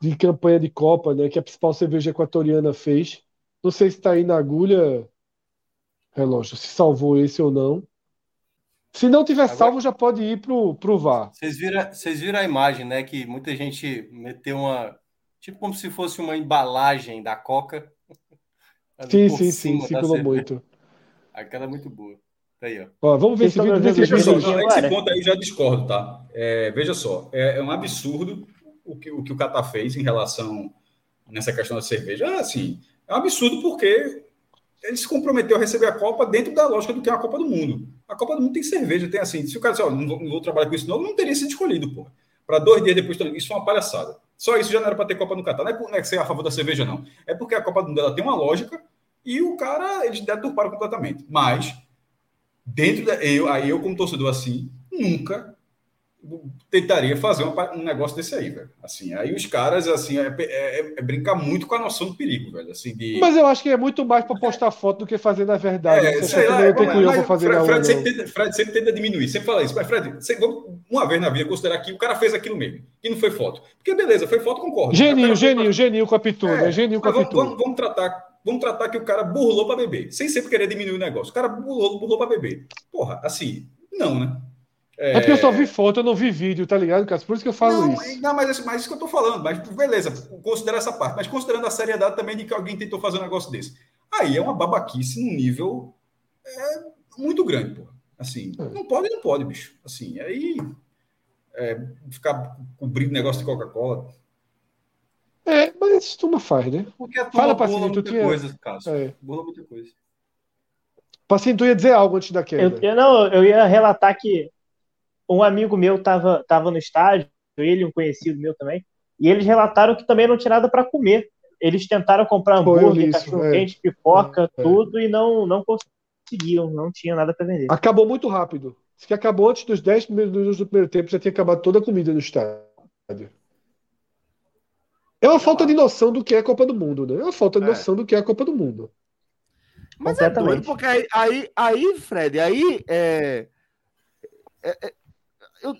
de campanha de Copa, né? Que a principal cerveja equatoriana fez. Não sei se está aí na agulha, relógio, se salvou esse ou não. Se não tiver Agora, salvo, já pode ir pro, pro VAR. Vocês viram, vocês viram a imagem, né? Que muita gente meteu uma. Tipo como se fosse uma embalagem da Coca. (laughs) Sim, sim, sim, circulou muito. Aquela é muito boa. Tá aí, ó. ó vamos ver se vídeo. Veja só, nesse ponto aí eu já discordo, tá? É, veja só, é, é, um absurdo o que o, que o Catar fez em relação nessa questão da cerveja. É, assim, é um absurdo porque ele se comprometeu a receber a Copa dentro da lógica do que é a Copa do Mundo. A Copa do Mundo tem cerveja, tem assim. Se o cara disser, não, vou, não vou trabalhar com isso, não, não teria sido escolhido, pô. Para dois dias depois, isso é uma palhaçada. Só isso já não era para ter Copa no Catar. Não é, por, não é ser a favor da cerveja, não. É porque a Copa do Mundo ela tem uma lógica e o cara, eles deturparam completamente. Mas, dentro da. Eu, aí eu, como torcedor assim, nunca tentaria fazer um negócio desse aí, velho. Assim, aí os caras, assim, é, é, é, brincar muito com a noção do perigo, velho. Assim, de... Mas eu acho que é muito mais para postar foto do que fazer na verdade. É, sei lá, não tem culhão para fazer Fred, Fred, sempre tenta, Fred sempre tenta diminuir, sempre fala isso. Mas, Fred, você, uma vez na vida, considerar que o cara fez aquilo mesmo, que não foi foto. Porque, beleza, foi foto, concordo. Geninho, geninho, geninho com a pitura, é, geninho com a pitura. Vamos, vamos, tratar, vamos tratar que o cara burlou para beber, sem sempre querer diminuir o negócio. O cara burlou, burlou para beber. Porra, assim, não, né? É... é porque eu só vi foto, eu não vi vídeo, tá ligado, Cássio? Por isso que eu falo não, isso. Não, mas, mas isso que eu tô falando. Mas beleza, considera essa parte. Mas considerando a seriedade também de que alguém tentou fazer um negócio desse. Aí é uma babaquice num nível é, muito grande, pô. Assim, é. não pode, não pode, bicho. Assim, aí é, ficar cobrindo negócio de Coca-Cola. É, mas isso turma faz, né? Porque a turma Fala, Pacinho, tu tinha... coisa, Cássio. É. Bola muita coisa. Pacinho, tu ia dizer algo antes da queda. Eu, eu, não, eu ia relatar que um amigo meu estava tava no estádio, ele um conhecido meu também, e eles relataram que também não tinha nada para comer. Eles tentaram comprar hambúrguer, cachorro-quente, é. pipoca, é. tudo, e não, não conseguiam, não tinha nada para vender. Acabou muito rápido. Isso que acabou antes dos 10 minutos do primeiro tempo, já tinha acabado toda a comida no estádio. É uma falta de noção do que é a Copa do Mundo, né? É uma falta de é. noção do que é a Copa do Mundo. Mas é doido, porque aí, aí, aí Fred, aí é, é, é eu,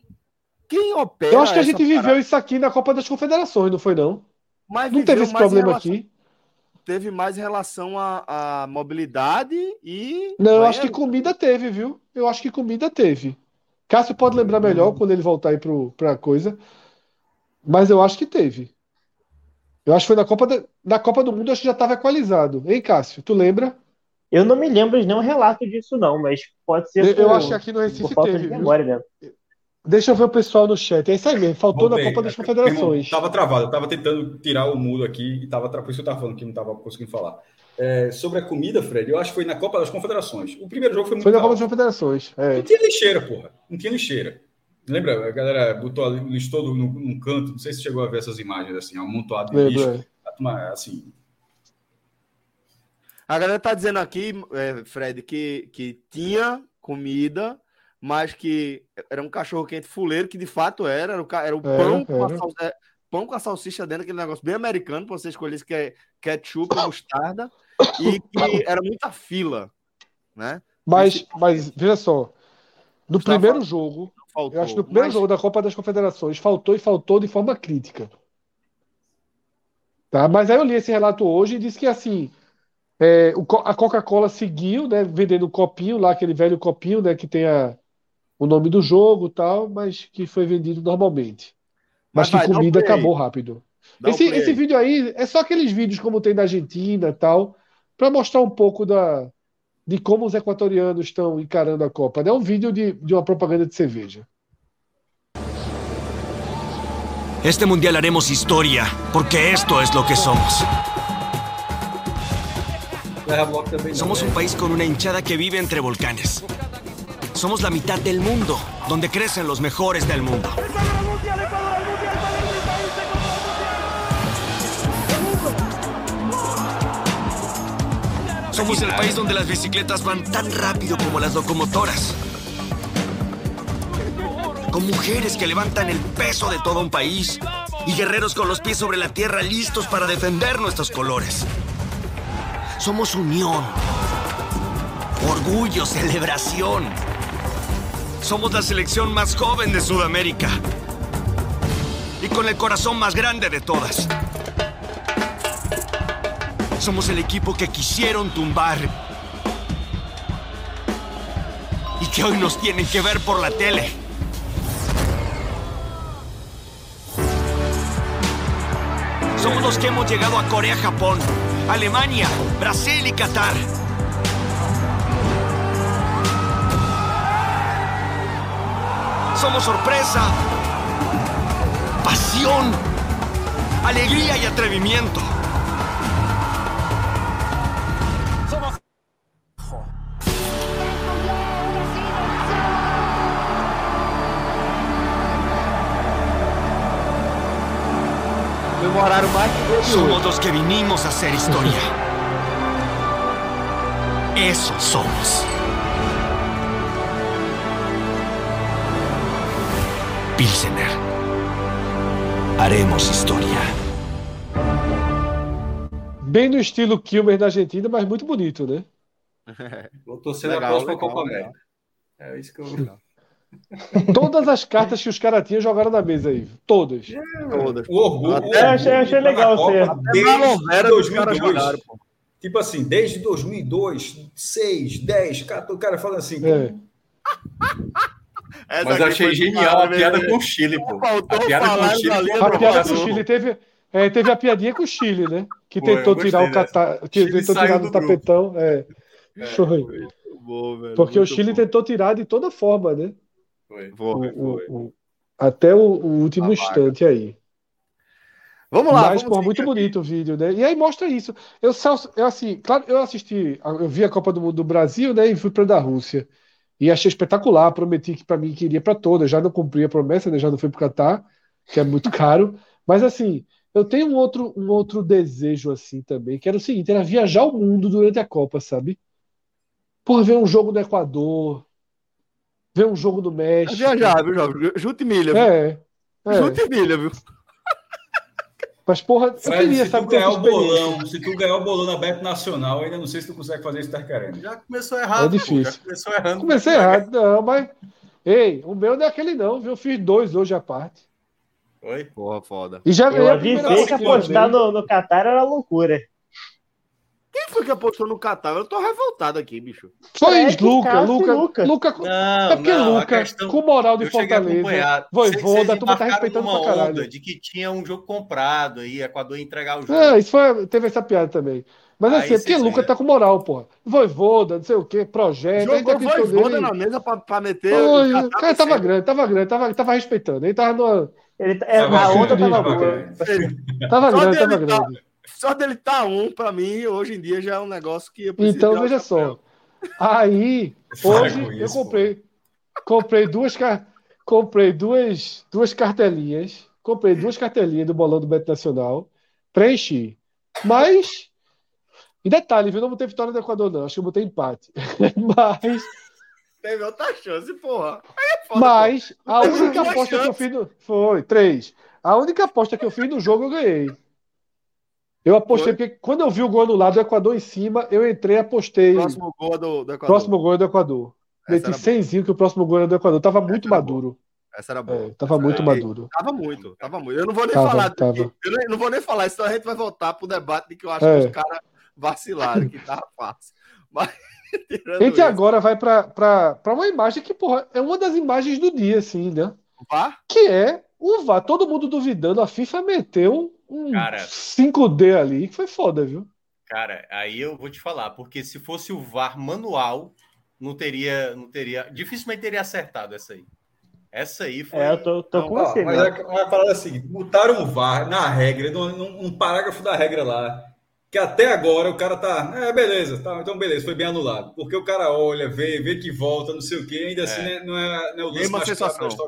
quem opera. Eu acho que a gente viveu parada... isso aqui na Copa das Confederações, não foi, não? Mas não teve esse problema relação... aqui. Teve mais relação à, à mobilidade e. Não, eu acho que comida teve, viu? Eu acho que comida teve. Cássio pode lembrar melhor quando ele voltar aí para a coisa. Mas eu acho que teve. Eu acho que foi na Copa, da, na Copa do Mundo, acho que já estava equalizado. Hein, Cássio? Tu lembra? Eu não me lembro de nenhum relato disso, não, mas pode ser. Eu, por, eu acho que aqui no Recife teve. memória mesmo. Deixa eu ver o pessoal no chat. É isso aí mesmo. Faltou Voltei. na Copa das Confederações. Estava travado. Eu estava tentando tirar o mudo aqui e estava por isso que eu estava falando que não estava conseguindo falar. É, sobre a comida, Fred, eu acho que foi na Copa das Confederações. O primeiro jogo foi muito Foi na Copa das Confederações. É. Não tinha lixeira, porra. Não tinha lixeira. Lembra? A galera botou ali, listou no, num canto. Não sei se chegou a ver essas imagens, assim, amontoado de lixo. É. Assim, a galera tá dizendo aqui, é, Fred, que, que tinha comida, mas que era um cachorro quente fuleiro, que de fato era, era o, era o pão, com a salsicha, é, pão com a salsicha dentro, aquele negócio bem americano, para você escolher se quer ketchup ou mostarda, e que era muita fila, né? Mas, Esse... mas veja só, no primeiro jogo, faltou, eu acho que no primeiro mas... jogo da Copa das Confederações faltou e faltou de forma crítica. Tá? Mas aí eu li esse relato hoje e disse que assim é, a Coca-Cola seguiu, né, vendendo o copinho lá, aquele velho copinho, né, que tem a, o nome do jogo tal, mas que foi vendido normalmente. Mas, mas que vai, comida acabou rápido. esse, esse vídeo aí é só aqueles vídeos como tem da Argentina tal, para mostrar um pouco da, de como os equatorianos estão encarando a Copa. É um vídeo de, de uma propaganda de cerveja. Este mundial haremos historia, porque esto es lo que somos. Somos un país con una hinchada que vive entre volcanes. Somos la mitad del mundo, donde crecen los mejores del mundo. Somos el país donde las bicicletas van tan rápido como las locomotoras. Con mujeres que levantan el peso de todo un país y guerreros con los pies sobre la tierra listos para defender nuestros colores. Somos unión, orgullo, celebración. Somos la selección más joven de Sudamérica y con el corazón más grande de todas. Somos el equipo que quisieron tumbar y que hoy nos tienen que ver por la tele. Somos los que hemos llegado a Corea, Japón, Alemania, Brasil y Qatar. Somos sorpresa, pasión, alegría y atrevimiento. Dois Somos los que vinimos a hacer historia. Eso somos. Pilsener. Haremos historia. Bem no estilo Kilmer da Argentina, mas muito bonito, né? (laughs) Vou torcer na Legal, próxima legal, Copa legal. América. É isso que eu. Todas as cartas que os caras tinham jogaram na mesa aí. Todas. Todas. O orgulho. Até eu achei- achei na legal ser- Até Desde Malovera os caras 2002. jogaram, pô. Tipo assim, desde 2002, 6, 10, cara, o cara falando assim. É. Essa Mas aqui eu achei genial a piada com o Chile, pô. Faltou A piada com o Chile a A piada com o. Chile teve, é, teve a piadinha com o Chile, né? Que Foi, tentou tirar o cata... tentou tirar do do tapetão. É. Foi. Muito bom, velho, Porque o Chile bom. tentou tirar de toda forma, né? Foi. Foi, o- foi. o- até o, o último A instante aí. Vamos lá, Mas, vamos pô, muito seguir bonito o vídeo, né? E aí mostra isso. Eu, eu assim, claro, eu assisti, eu vi a Copa do Mundo do Brasil, né? E fui para da Rússia. E achei espetacular. Prometi que para mim queria para todas. Já não cumpri a promessa, né? Já não fui para Catar, que é muito (laughs) caro. Mas assim, eu tenho um outro, um outro desejo assim também, que era o seguinte, era viajar o mundo durante a Copa, sabe? Por ver um jogo no Equador, ver um jogo no aqui. México. Viajar, viu, Jovem? Junte milha, viu? É. é. Junte milha, viu? Mas, porra, eu Fred, queria, se sabe, tu ganhar o bolão, se tu ganhar o bolão na Bet Nacional, ainda não sei se tu consegue fazer isso que tá querendo. Já começou errado. É pô, difícil. Já começou errando. Comecei errado, não, mas. Ei, o meu não é aquele, não, viu? Eu fiz dois hoje à parte. Oi? Porra, foda. E já ganhei Eu a primeira avisei que apostar no, no Qatar era loucura. Quem foi que apostou no Catar? Eu tô revoltado aqui, bicho. Foi Fred, Luca, Luca, Luca. Luca. Não, É porque não, Luca, questão- com moral de Fortaleza. Voivoda, turma tá respeitando pra caralho. de que tinha um jogo comprado aí, Equador ia entregar o jogo. É, isso foi, teve essa piada também. Mas assim, é porque Luca tá com moral, porra. Voivoda, não sei o quê, projeto. Jogou voivoda nele. na mesa pra, pra meter. O cara tava grande, tava grande, tava, tava respeitando. Ele tava numa. Ele, tá- é, Tava a onda tava boa. Tava grande, dele tava grande. Só dele tá um, pra mim, hoje em dia já é um negócio que eu preciso Então, veja chapéu. só. Aí, (laughs) Para hoje eu isso, comprei, comprei duas, comprei duas, duas cartelinhas, comprei duas cartelinhas do bolão do Beto Nacional, preenchi. Mas, e detalhe, viu? Não botei vitória do Equador, não. Acho que eu botei empate. (laughs) Mas, Teve outra chance, porra. Aí é foda, mas a única aposta que eu fiz no, foi três. A única aposta que eu fiz no jogo eu ganhei. Eu apostei Foi? porque quando eu vi o gol anulado do Equador em cima, eu entrei e apostei. Próximo gol do, do Equador. Próximo gol é do Equador. Meti era boa. 100 que o próximo gol era do Equador. Tava muito maduro. Essa era boa. É, tava Essa muito era- maduro. Tava muito, tava muito. Eu não vou nem Tava, falar. tava. Eu não vou nem falar, senão a gente vai voltar pro debate de que eu acho É. que os caras vacilaram, que tava fácil. (laughs) Mas, A gente isso, agora vai pra, pra, pra uma imagem que, porra, é uma das imagens do dia, assim, né? vá, Que é o VAR. Todo mundo duvidando. A FIFA meteu um Cara. 5D ali, que foi foda, viu? Cara, aí eu vou te falar, porque se fosse o VAR manual, não teria, não teria, dificilmente teria acertado essa aí. Essa aí foi. É, eu tô, tô Não, com você, mas né? é, é a parada é a seguinte: botaram o VAR na regra, num, num- parágrafo da regra lá, que até agora o cara tá. É, beleza, tá, então beleza, foi bem anulado. Porque o cara olha, vê, vê que volta, não sei o quê, ainda assim né, não é, não é o lance Mesma mais da história, não.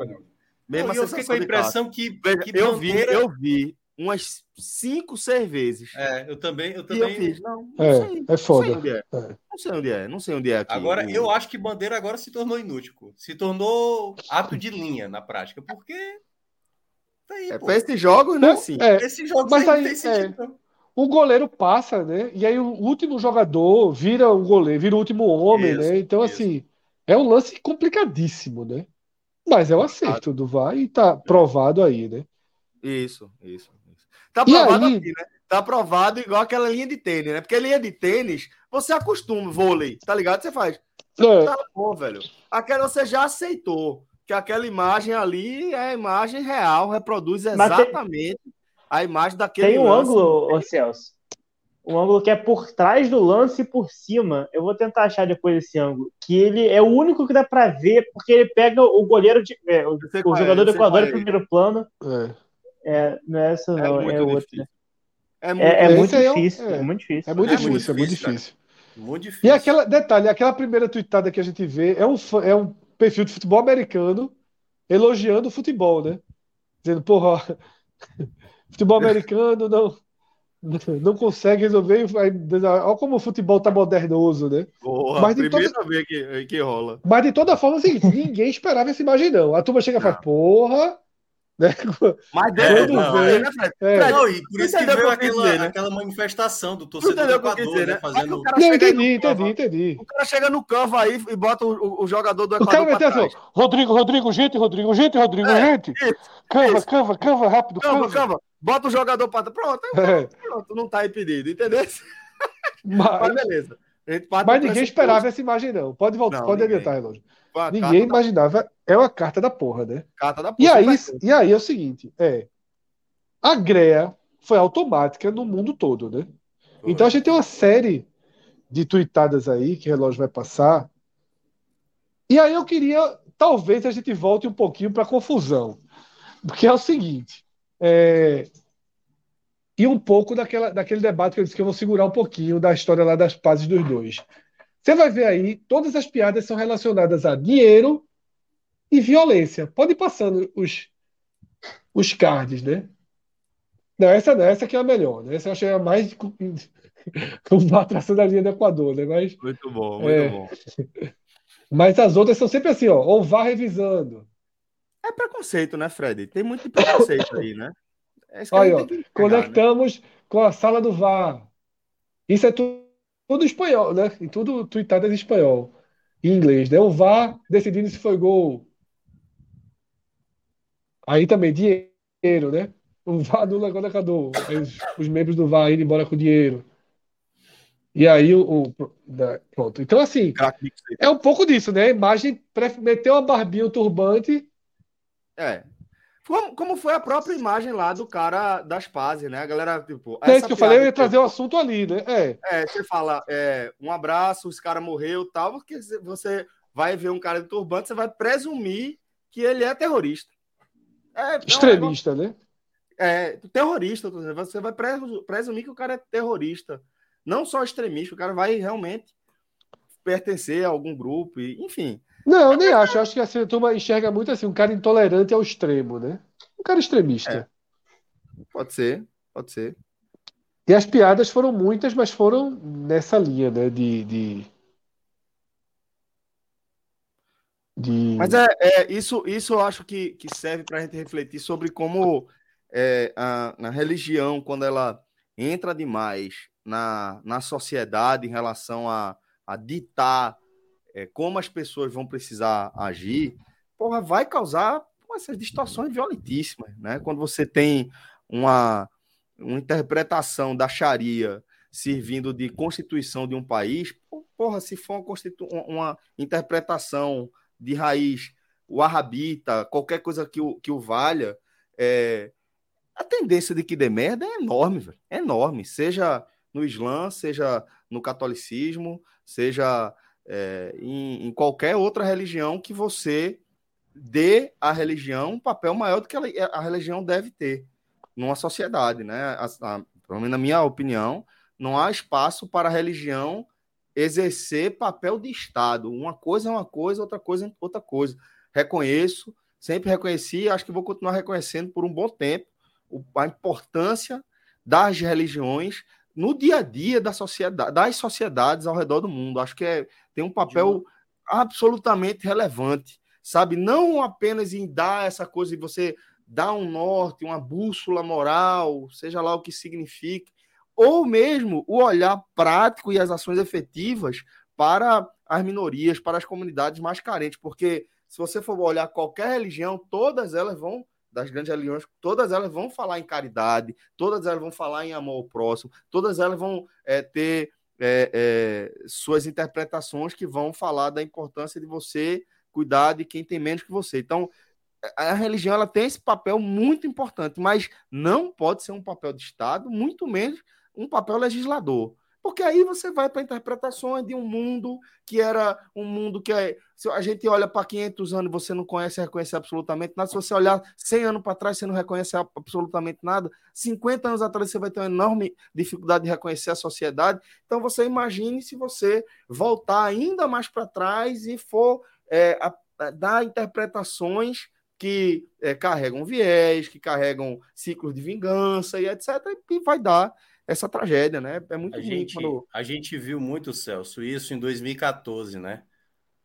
mesma eu fiquei com a impressão que, que eu vi, eu vi umas cinco, seis vezes. É, eu também, eu E eu também. fiz, não, não É, sei, é foda. Não sei onde é. É. Não sei onde é, não sei onde é aqui. Agora, O- eu acho que Bandeira agora se tornou inútil, pô. se tornou ato de linha na prática, porque tá aí, É pô. pra esses jogos, né? Assim. é, Esse jogo Mas aí aí, não tem sentido. não. o goleiro passa, né? E aí o último jogador vira o goleiro, vira o último homem, Isso, né? Então, isso. assim, é um lance complicadíssimo, né? Mas é o acerto do VAR e tá provado aí, né? Isso, isso. Tá E provado aí- aqui, né? Tá aprovado igual aquela linha de tênis, né? Porque linha de tênis, você acostuma, vôlei, tá ligado? Você faz. É, Tá bom, velho. Aquela você já aceitou. Que aquela imagem ali é a imagem real, reproduz Mas tem- exatamente a imagem daquele Tem um lance. ângulo, ô Celso. Um ângulo que é por trás do lance e por cima. Eu vou tentar achar depois esse ângulo. Que ele é o único que dá pra ver, porque ele pega o goleiro de. é, o, o é, jogador eu do Equador é. em primeiro plano. é. É, não é essa, É não, é, muito outra. difícil. É muito É, é muito é difícil. é. É, muito difícil. É muito É difícil, é muito difícil, difícil. Muito difícil. E aquela, detalhe, aquela primeira tweetada que a gente vê é um, fã- é um perfil de futebol americano elogiando o futebol, né? Dizendo, porra, (laughs) futebol americano não, (laughs) não consegue resolver. Olha como o futebol tá modernoso, né? Boa, Mas de primeira vez que, que rola. Mas de toda forma é seguinte, ninguém esperava essa imagem, não. A turma chega e fala, porra, né? Mas É, não, vôlei, é. né, Fred? É. Não, e por isso que veio o aquela, dizer, né? aquela manifestação do torcedor do o Equador, dizer, né? né? Fazendo. o cara Não, entendi, no Canva, entendi, entendi. O cara chega no Canva aí e bota o, o- o jogador do O cara Equador pra ter assim, Rodrigo, Rodrigo, gente, Rodrigo, gente, Rodrigo, É, gente. isso, Cava, isso. cava, cava, rápido, Canva, cava. Canva, bota o jogador pra trás. Pronto, É, pronto, não tá impedido, entendeu? mas, Mas beleza. Mas ninguém esperava essa imagem, não. Pode voltar, Não, pode ninguém. adiantar, relógio. Pô, a Ninguém carta da- imaginava. É uma carta da porra, né? carta da E porra, aí, vai ter. e aí é o seguinte, é. A greia foi automática no mundo todo, né? Então a gente tem uma série de tuitadas aí que o relógio vai passar. E aí eu queria, talvez a gente volte um pouquinho para confusão, porque é o seguinte, é, e um pouco daquela, daquele debate que eu disse que eu vou segurar um pouquinho da história lá das pazes dos dois. Você vai ver aí, todas as piadas são relacionadas a dinheiro e violência. Pode ir passando os, os cards, né? Não, essa não, essa aqui é a melhor, né? Essa eu achei a mais uma (laughs) atração da linha do Equador, né? Mas, Muito bom, muito É. bom. (laughs) mas as outras são sempre assim, ó, ou vá revisando. É preconceito, né, Fred? Tem muito preconceito aí, né? É isso que a Aí, gente ó, pegar, né? conectamos com a sala do VAR. Isso é tu- tudo espanhol, né? E tudo tweetado em espanhol. Em inglês, né? O VAR decidindo se foi gol. Aí também, dinheiro, né? O VAR no legodecador. Aí os, os membros do VAR indo embora com dinheiro. E aí o, o- da- pronto. Então, assim, é um pouco disso, né? A imagem meteu uma barbinha, um turbante. É. Como, como foi a própria imagem lá do cara das pazes, né? A galera, tipo. É isso que eu falei, eu ia trazer o assunto ali, né? É. É, você fala, é, um abraço, esse cara morreu tal, porque você vai ver um cara de turbante, você vai presumir que ele é terrorista. É, é Extremista, né? É, terrorista, você vai presu- presumir que o cara é terrorista. Não só extremista, o cara vai realmente pertencer a algum grupo, e, enfim. Não, eu nem acho. Eu acho que assim, a turma enxerga muito assim, um cara intolerante ao extremo, né? Um cara extremista. Pode ser, pode ser. E as piadas foram muitas, mas foram nessa linha, né? De, de, de... Mas é, é, isso, isso eu acho que, que serve para a gente refletir sobre como é, a, a religião, quando ela entra demais na, na sociedade em relação a, a ditar é, como as pessoas vão precisar agir, porra, vai causar essas distorções violentíssimas, né? Quando você tem uma, uma interpretação da Sharia servindo de constituição de um país, porra, se for uma, uma interpretação de raiz wahhabita, qualquer coisa que o, que o valha, é, a tendência de que dê merda é enorme, velho. É enorme. Seja no Islã, seja no catolicismo, seja é, em, em, qualquer outra religião que você dê à religião um papel maior do que a, a religião deve ter numa sociedade, né? A, a, pelo menos na minha opinião, não há espaço para a religião exercer papel de Estado. Uma coisa é uma coisa, outra coisa é outra coisa. Reconheço, sempre reconheci, acho que vou continuar reconhecendo por um bom tempo a importância das religiões no dia a dia da sociedade, das sociedades ao redor do mundo. Acho que é, tem um papel absolutamente relevante, sabe? Não apenas em dar essa coisa de você dar um norte, uma bússola moral, seja lá o que signifique, ou mesmo o olhar prático e as ações efetivas para as minorias, para as comunidades mais carentes, porque se você for olhar qualquer religião, todas elas vão das grandes religiões, todas elas vão falar em caridade, todas elas vão falar em amor ao próximo, todas elas vão é, ter é, é, suas interpretações que vão falar da importância de você cuidar de quem tem menos que você. Então, a religião ela tem esse papel muito importante, mas não pode ser um papel de Estado, muito menos um papel legislador. Porque aí você vai para interpretações de um mundo que era um mundo que é, a gente olha para 500 anos você não conhece, reconhece absolutamente nada. Se você olhar 100 anos para trás, você não reconhece absolutamente nada. 50 anos atrás, você vai ter uma enorme dificuldade de reconhecer a sociedade. Então, você imagine se você voltar ainda mais para trás e for é, a, a, dar interpretações que é, carregam viés, que carregam ciclos de vingança e etc. E vai dar essa tragédia, né? É muito a gente, quando... A gente viu muito, Celso, isso em 2014, né?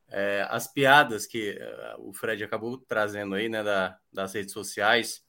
É, as piadas que uh, o Fred acabou trazendo aí, né, da, das redes sociais.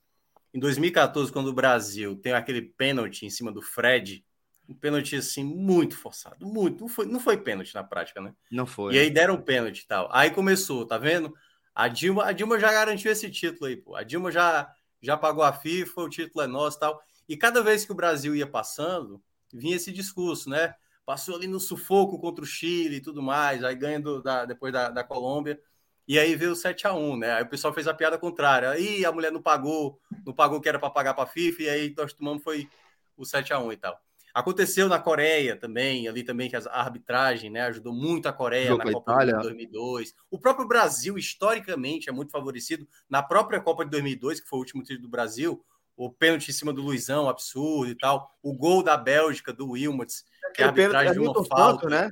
Em 2014, quando o Brasil tem aquele pênalti em cima do Fred, um pênalti assim muito forçado, muito, não foi, não foi pênalti na prática, né? Não foi. E aí deram pênalti e tal. Aí começou, tá vendo? A Dilma, a Dilma já garantiu esse título aí, pô. A Dilma já já pagou a FIFA, o título é nosso, tal. E cada vez que o Brasil ia passando, vinha esse discurso, né? Passou ali no sufoco contra o Chile e tudo mais, aí ganha do, da, depois da, da Colômbia. E aí veio o 7 a 1 né? Aí o pessoal fez a piada contrária. Aí a mulher não pagou, não pagou o que era para pagar para a FIFA, e aí nós tomamos foi o 7 a 1 e tal. Aconteceu na Coreia também, ali também que a arbitragem né, ajudou muito a Coreia na Copa Itália. de 2002. O próprio Brasil, historicamente, é muito favorecido. Na própria Copa de 2002, que foi o último título do Brasil, o pênalti em cima do Luizão, absurdo e tal. O gol da Bélgica, do Wilmots, que é a arbitragem de uma falta. né?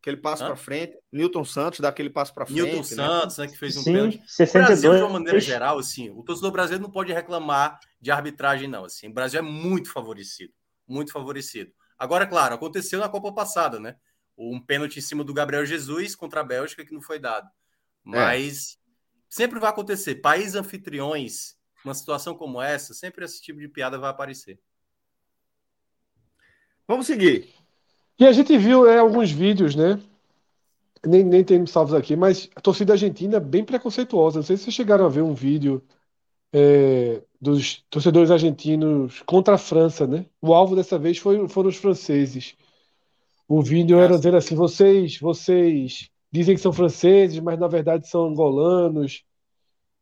Aquele passo para frente. Newton Santos dá aquele passo para frente. Newton né? Santos, né, que fez um Sim, pênalti. 62. O Brasil, de uma maneira geral, assim, o torcedor brasileiro não pode reclamar de arbitragem, não. Assim, o Brasil é muito favorecido. Muito favorecido. Agora, claro, aconteceu na Copa passada, né? Um pênalti em cima do Gabriel Jesus contra a Bélgica que não foi dado. É. Mas é. sempre vai acontecer. Países anfitriões uma situação como essa, sempre esse tipo de piada vai aparecer. Vamos seguir. E a gente viu é, alguns vídeos, né? Nem, nem tem salvos aqui, mas a torcida argentina é bem preconceituosa. Não sei se vocês chegaram a ver um vídeo é, dos torcedores argentinos contra a França, né? O alvo dessa vez foi, foram os franceses. O vídeo era dizer assim: vocês, vocês dizem que são franceses, mas na verdade são angolanos.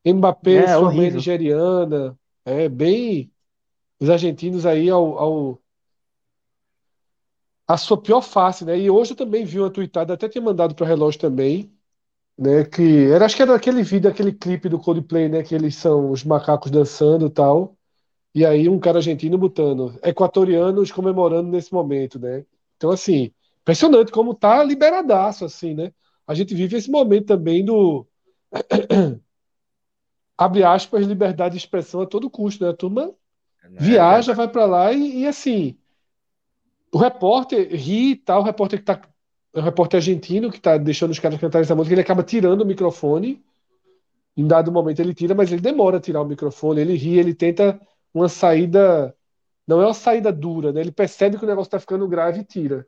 Mbappé, é, sua mãe nigeriana. É bem. Os argentinos aí ao, ao, a sua pior face, né? E hoje eu também vi uma tweetada, até tinha mandado para o relógio também, né? Que era, acho que era aquele vídeo, aquele clipe do Coldplay, né? Que eles são os macacos dançando e tal. E aí um cara argentino botando equatorianos comemorando nesse momento, né? Então, assim, impressionante como tá liberadaço, assim, né? A gente vive esse momento também do (clears throat) abre aspas, liberdade de expressão a todo custo, né? A turma é, viaja, vai para lá e, e, assim, o repórter ri e tal, o repórter que tá, o repórter argentino que tá deixando os caras cantarem essa música, ele acaba tirando o microfone, em dado momento ele tira, mas ele demora a tirar o microfone, ele ri, ele tenta uma saída, não é uma saída dura, né? Ele percebe que o negócio tá ficando grave e tira.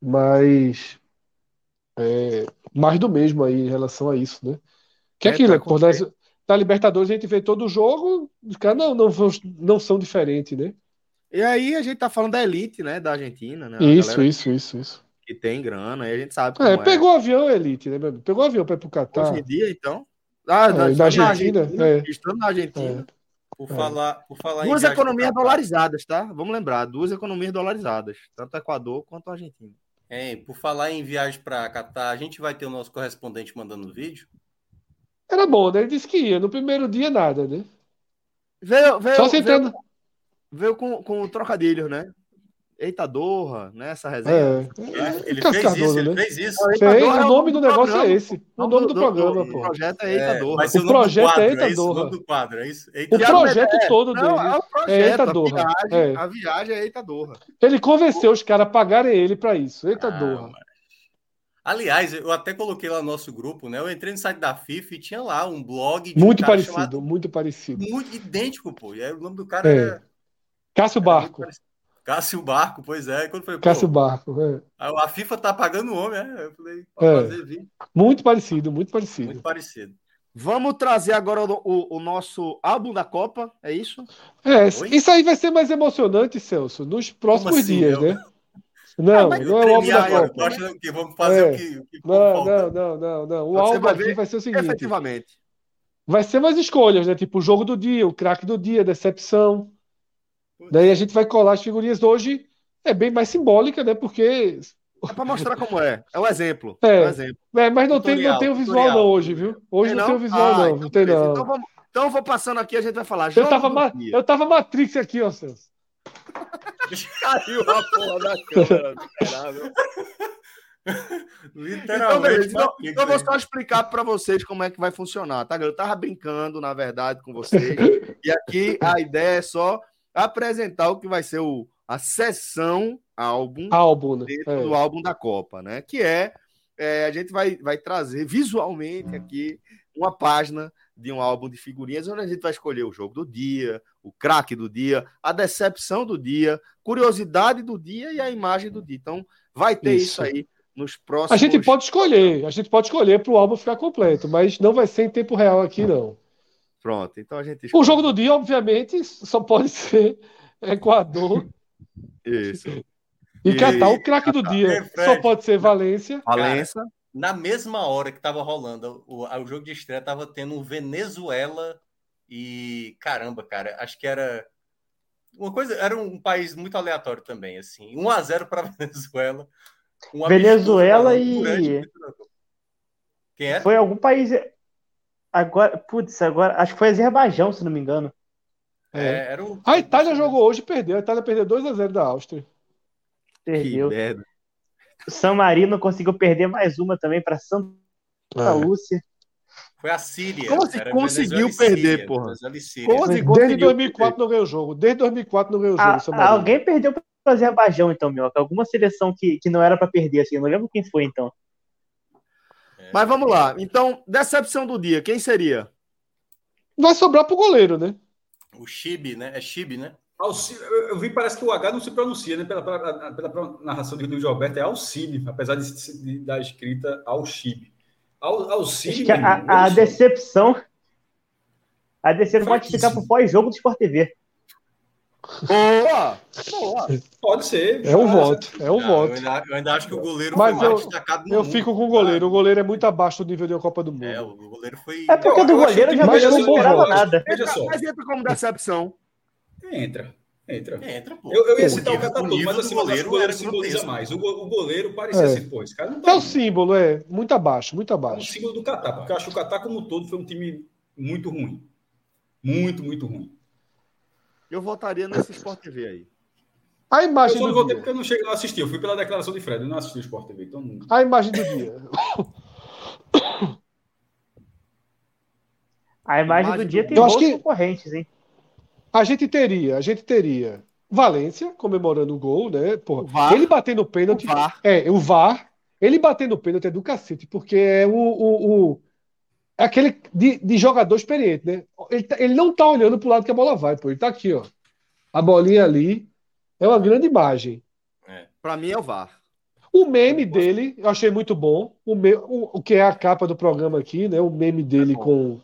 Mas é, mais do mesmo aí em relação a isso, né? Que é, é aquilo, tá na Libertadores a gente vê todo o jogo, os caras não, não, não são diferentes, né? E aí a gente tá falando da elite, né, da Argentina, né? Isso, isso, isso, isso. Que tem grana, aí a gente sabe é, pegou é. avião elite, né? Pegou avião para ir pro Catar. Hoje em dia, então. Ah, é, na, na Argentina, Argentina é. Estando na Argentina. É. Por falar, por falar duas economias dolarizadas, tá? Vamos lembrar, duas economias dolarizadas, tanto Equador quanto a Argentina. É, por falar em viagem para Catar, a gente vai ter o nosso correspondente mandando vídeo. Era bom, né? Ele disse que ia. No primeiro dia, nada, né? Veio, veio, Só veio, veio com, com o trocadilho, né? Eita Dorra, né? Essa resenha. É, ele, fez isso, né? ele fez isso. Fez, o nome do, negócio programa. é esse. O nome do, do programa, pô. O projeto é Eita é, Dorra. o, o projeto é Eita Dorra. o quadro, é isso? Eita o projeto é, todo não, dele é, o projeto, é Eita Dorra. A viagem, a viagem é Eita Dorra. Ele convenceu os caras a pagarem ele pra isso. Eita ah. Aliás, eu até coloquei lá no nosso grupo, né? Eu entrei no site da FIFA e tinha lá um blog muito um parecido, chamado... muito parecido. Muito idêntico, pô. E aí, o nome do cara é. era... Cássio Barco. Cássio Barco, pois é. Quando foi, Cássio Barco, é. A FIFA tá pagando o homem, é. Eu falei, é. fazer Muito parecido, muito parecido. Muito parecido. Vamos trazer agora o, o, o, nosso álbum da Copa, é isso? É, Oi? isso aí vai ser mais emocionante, Celso, nos próximos assim, dias, eu... né? Não, ah, não é o álbum da Copa. Que vamos fazer é. o que, o que não, não, não, não, não. O Você álbum vai aqui vai ser o seguinte. Efetivamente. Vai ser mais escolhas, né? Tipo o jogo do dia, o craque do dia, decepção. Daí a gente vai colar as figurinhas hoje. É bem mais simbólica, né? Porque. É para mostrar como é. É o um exemplo. É, é um exemplo. É, mas não tutorial, tem, não tem o visual não hoje, viu? Hoje não? não? tem o visual, ah, não. Então, não tem, não. Então, vamos, então eu vou passando aqui, a gente vai falar. Eu tava, eu tava Matrix aqui, ó, Celso. (laughs) (laughs) Caiu a porra da câmera, caralho. Literalmente. Então, então, eu vou só explicar para vocês como é que vai funcionar, tá? Eu tava brincando, na verdade, com vocês. (laughs) e aqui a ideia é só apresentar o que vai ser o, a sessão álbum, álbum né? é. do álbum da Copa, né? Que é, é, a gente vai, vai trazer visualmente aqui uma página de um álbum de figurinhas onde a gente vai escolher o jogo do dia, o craque do dia, a decepção do dia, curiosidade do dia e a imagem do dia. Então, vai ter isso, isso aí nos próximos. A gente pode escolher, a gente pode escolher para o álbum ficar completo, mas não vai ser em tempo real aqui, não. Pronto, então a gente. Escolhe. O jogo do dia, obviamente, só pode ser Equador. Isso. E, Catar, o craque do dia só pode ser Valência. Valência. Na mesma hora que estava rolando o, o jogo de estreia, estava tendo um Venezuela e caramba, cara, acho que era uma coisa, era um país muito aleatório também, assim. 1 a 0 para (laughs) Venezuela. Um Venezuela e quem é? Foi algum país agora, putz, agora acho que foi Azerbaijão, se não me engano. É. é era um... A Itália jogou hoje, perdeu. A Itália perdeu 2 a 0 da Áustria. Perdeu. O San Marino conseguiu perder mais uma também para Santa é. Lúcia. Foi a Síria. Como você conseguiu perder, porra? Como assim, Desde 2004 não ganhou o jogo. Desde 2004 não ganhou o jogo. Ah, alguém perdeu para o Azerbaijão, então, meu. Alguma seleção que, que não era para perder, assim. Eu não lembro quem foi, então. É. Mas vamos lá. Então, decepção do dia, quem seria? Vai sobrar pro goleiro, né? O Chibi, né? É Chibi, né? Alcide, eu vi, parece que o H não se pronuncia, né? Pela, pela, pela narração de Rodrigo Gilberto, é Alcide, apesar de, de, da escrita Alcide. Al, Alcide. A, a, a decepção. A decepção pode ficar pro pós-jogo do Sport TV. Boa! Boa! Pode ser. É um voto. É um voto. Eu ainda, eu ainda, acho que o goleiro Mas foi eu, mais destacado no Eu mundo, fico com o goleiro. O goleiro é muito abaixo do nível da Copa do Mundo. É, o goleiro foi. É porque do goleiro já não esperava nada. Veja só. Mas entra como decepção. Entra. Entra. Entra, pô. Eu, eu ia citar o Catatuba, mas assim, o goleiro, o goleiro simboliza mais. O, o goleiro parecia é. assim, pô, esse cara não tá. É o símbolo, é. Muito abaixo, muito abaixo. É o símbolo do Catar, porque eu acho que o Catar, como um todo, foi um time muito ruim. Muito, muito ruim. Eu votaria nesse Sport TV aí. A imagem eu só não votei porque eu não, cheguei, não assisti. Eu fui pela declaração de Fred, eu não assisti o Sport TV. Então não... A imagem do dia. (coughs) A imagem, do dia tem eu que... concorrentes, hein? A gente teria, a gente teria Valência comemorando o gol, né? Porra, VAR, ele batendo o pênalti. O VAR. É, o VAR. Ele batendo o pênalti é do cacete, porque é o, o, o é aquele de, de, jogador experiente, né? Ele, tá, ele não tá olhando pro lado que a bola vai, pô. Ele tá aqui, ó. A bolinha ali. É uma grande imagem. É. Para mim é o VAR. O meme dele, eu achei muito bom. O, me, o, o que é a capa do programa aqui, né? O meme dele é com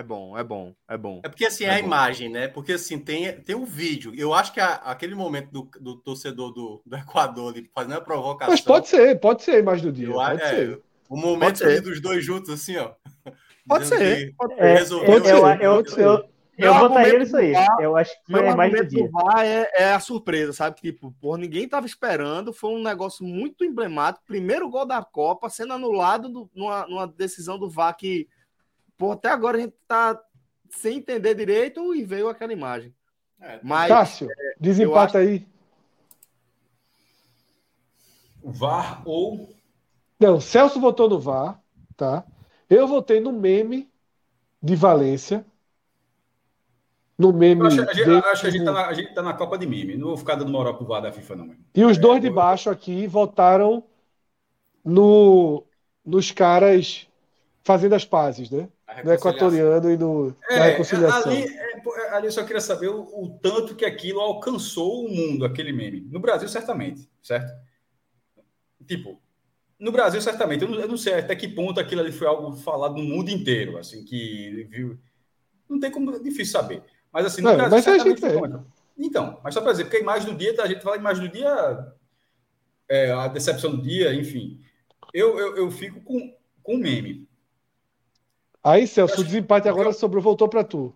é bom, é bom, é bom. É porque assim, é a bom. imagem, né? Porque assim, tem, tem um vídeo. Eu acho que a, aquele momento do, do torcedor do, do Equador ali, fazendo a provocação. Mas pode ser, pode ser a imagem do dia. Eu, pode é, ser. O momento ali dos dois juntos, assim, ó. (laughs) Pode ser. Pode ser. É, pode ser. Eu, eu, eu, eu votaria nisso aí. Eu acho que foi a imagem do dia. É, é, a surpresa, sabe? Tipo, por ninguém tava esperando. Foi um negócio muito emblemático. Primeiro gol da Copa sendo anulado do, numa, numa decisão do VAR que Pô, até agora a gente tá sem entender direito e veio aquela imagem. É, Mas, Cássio, é, desempata acho... aí. VAR ou. Não, Celso votou no VAR, tá? Eu votei no meme de Valência. No meme. Acho, a, gente, acho que a gente, tá na, a gente tá na Copa de Meme. Não vou ficar dando moral pro VAR da FIFA, não. E os é, dois de baixo aqui votaram no, nos caras fazendo as pazes, né? No equatoriano e no, é, na reconciliação. Ali, é, é, ali eu só queria saber o, o, tanto que aquilo alcançou o mundo, aquele meme. No Brasil, certamente, certo? Tipo, no Brasil, certamente. Eu não, eu não, sei até que ponto aquilo ali foi algo falado no mundo inteiro, assim, que viu. Não tem como, é difícil saber. Mas assim, no não, Brasil, mas certamente a gente Então, mas só para dizer, porque a imagem do dia, a gente fala a imagem do dia, é, a decepção do dia, enfim. Eu, eu, eu fico com, com meme. Aí, Celso, o desempate agora sobrou, voltou para tu.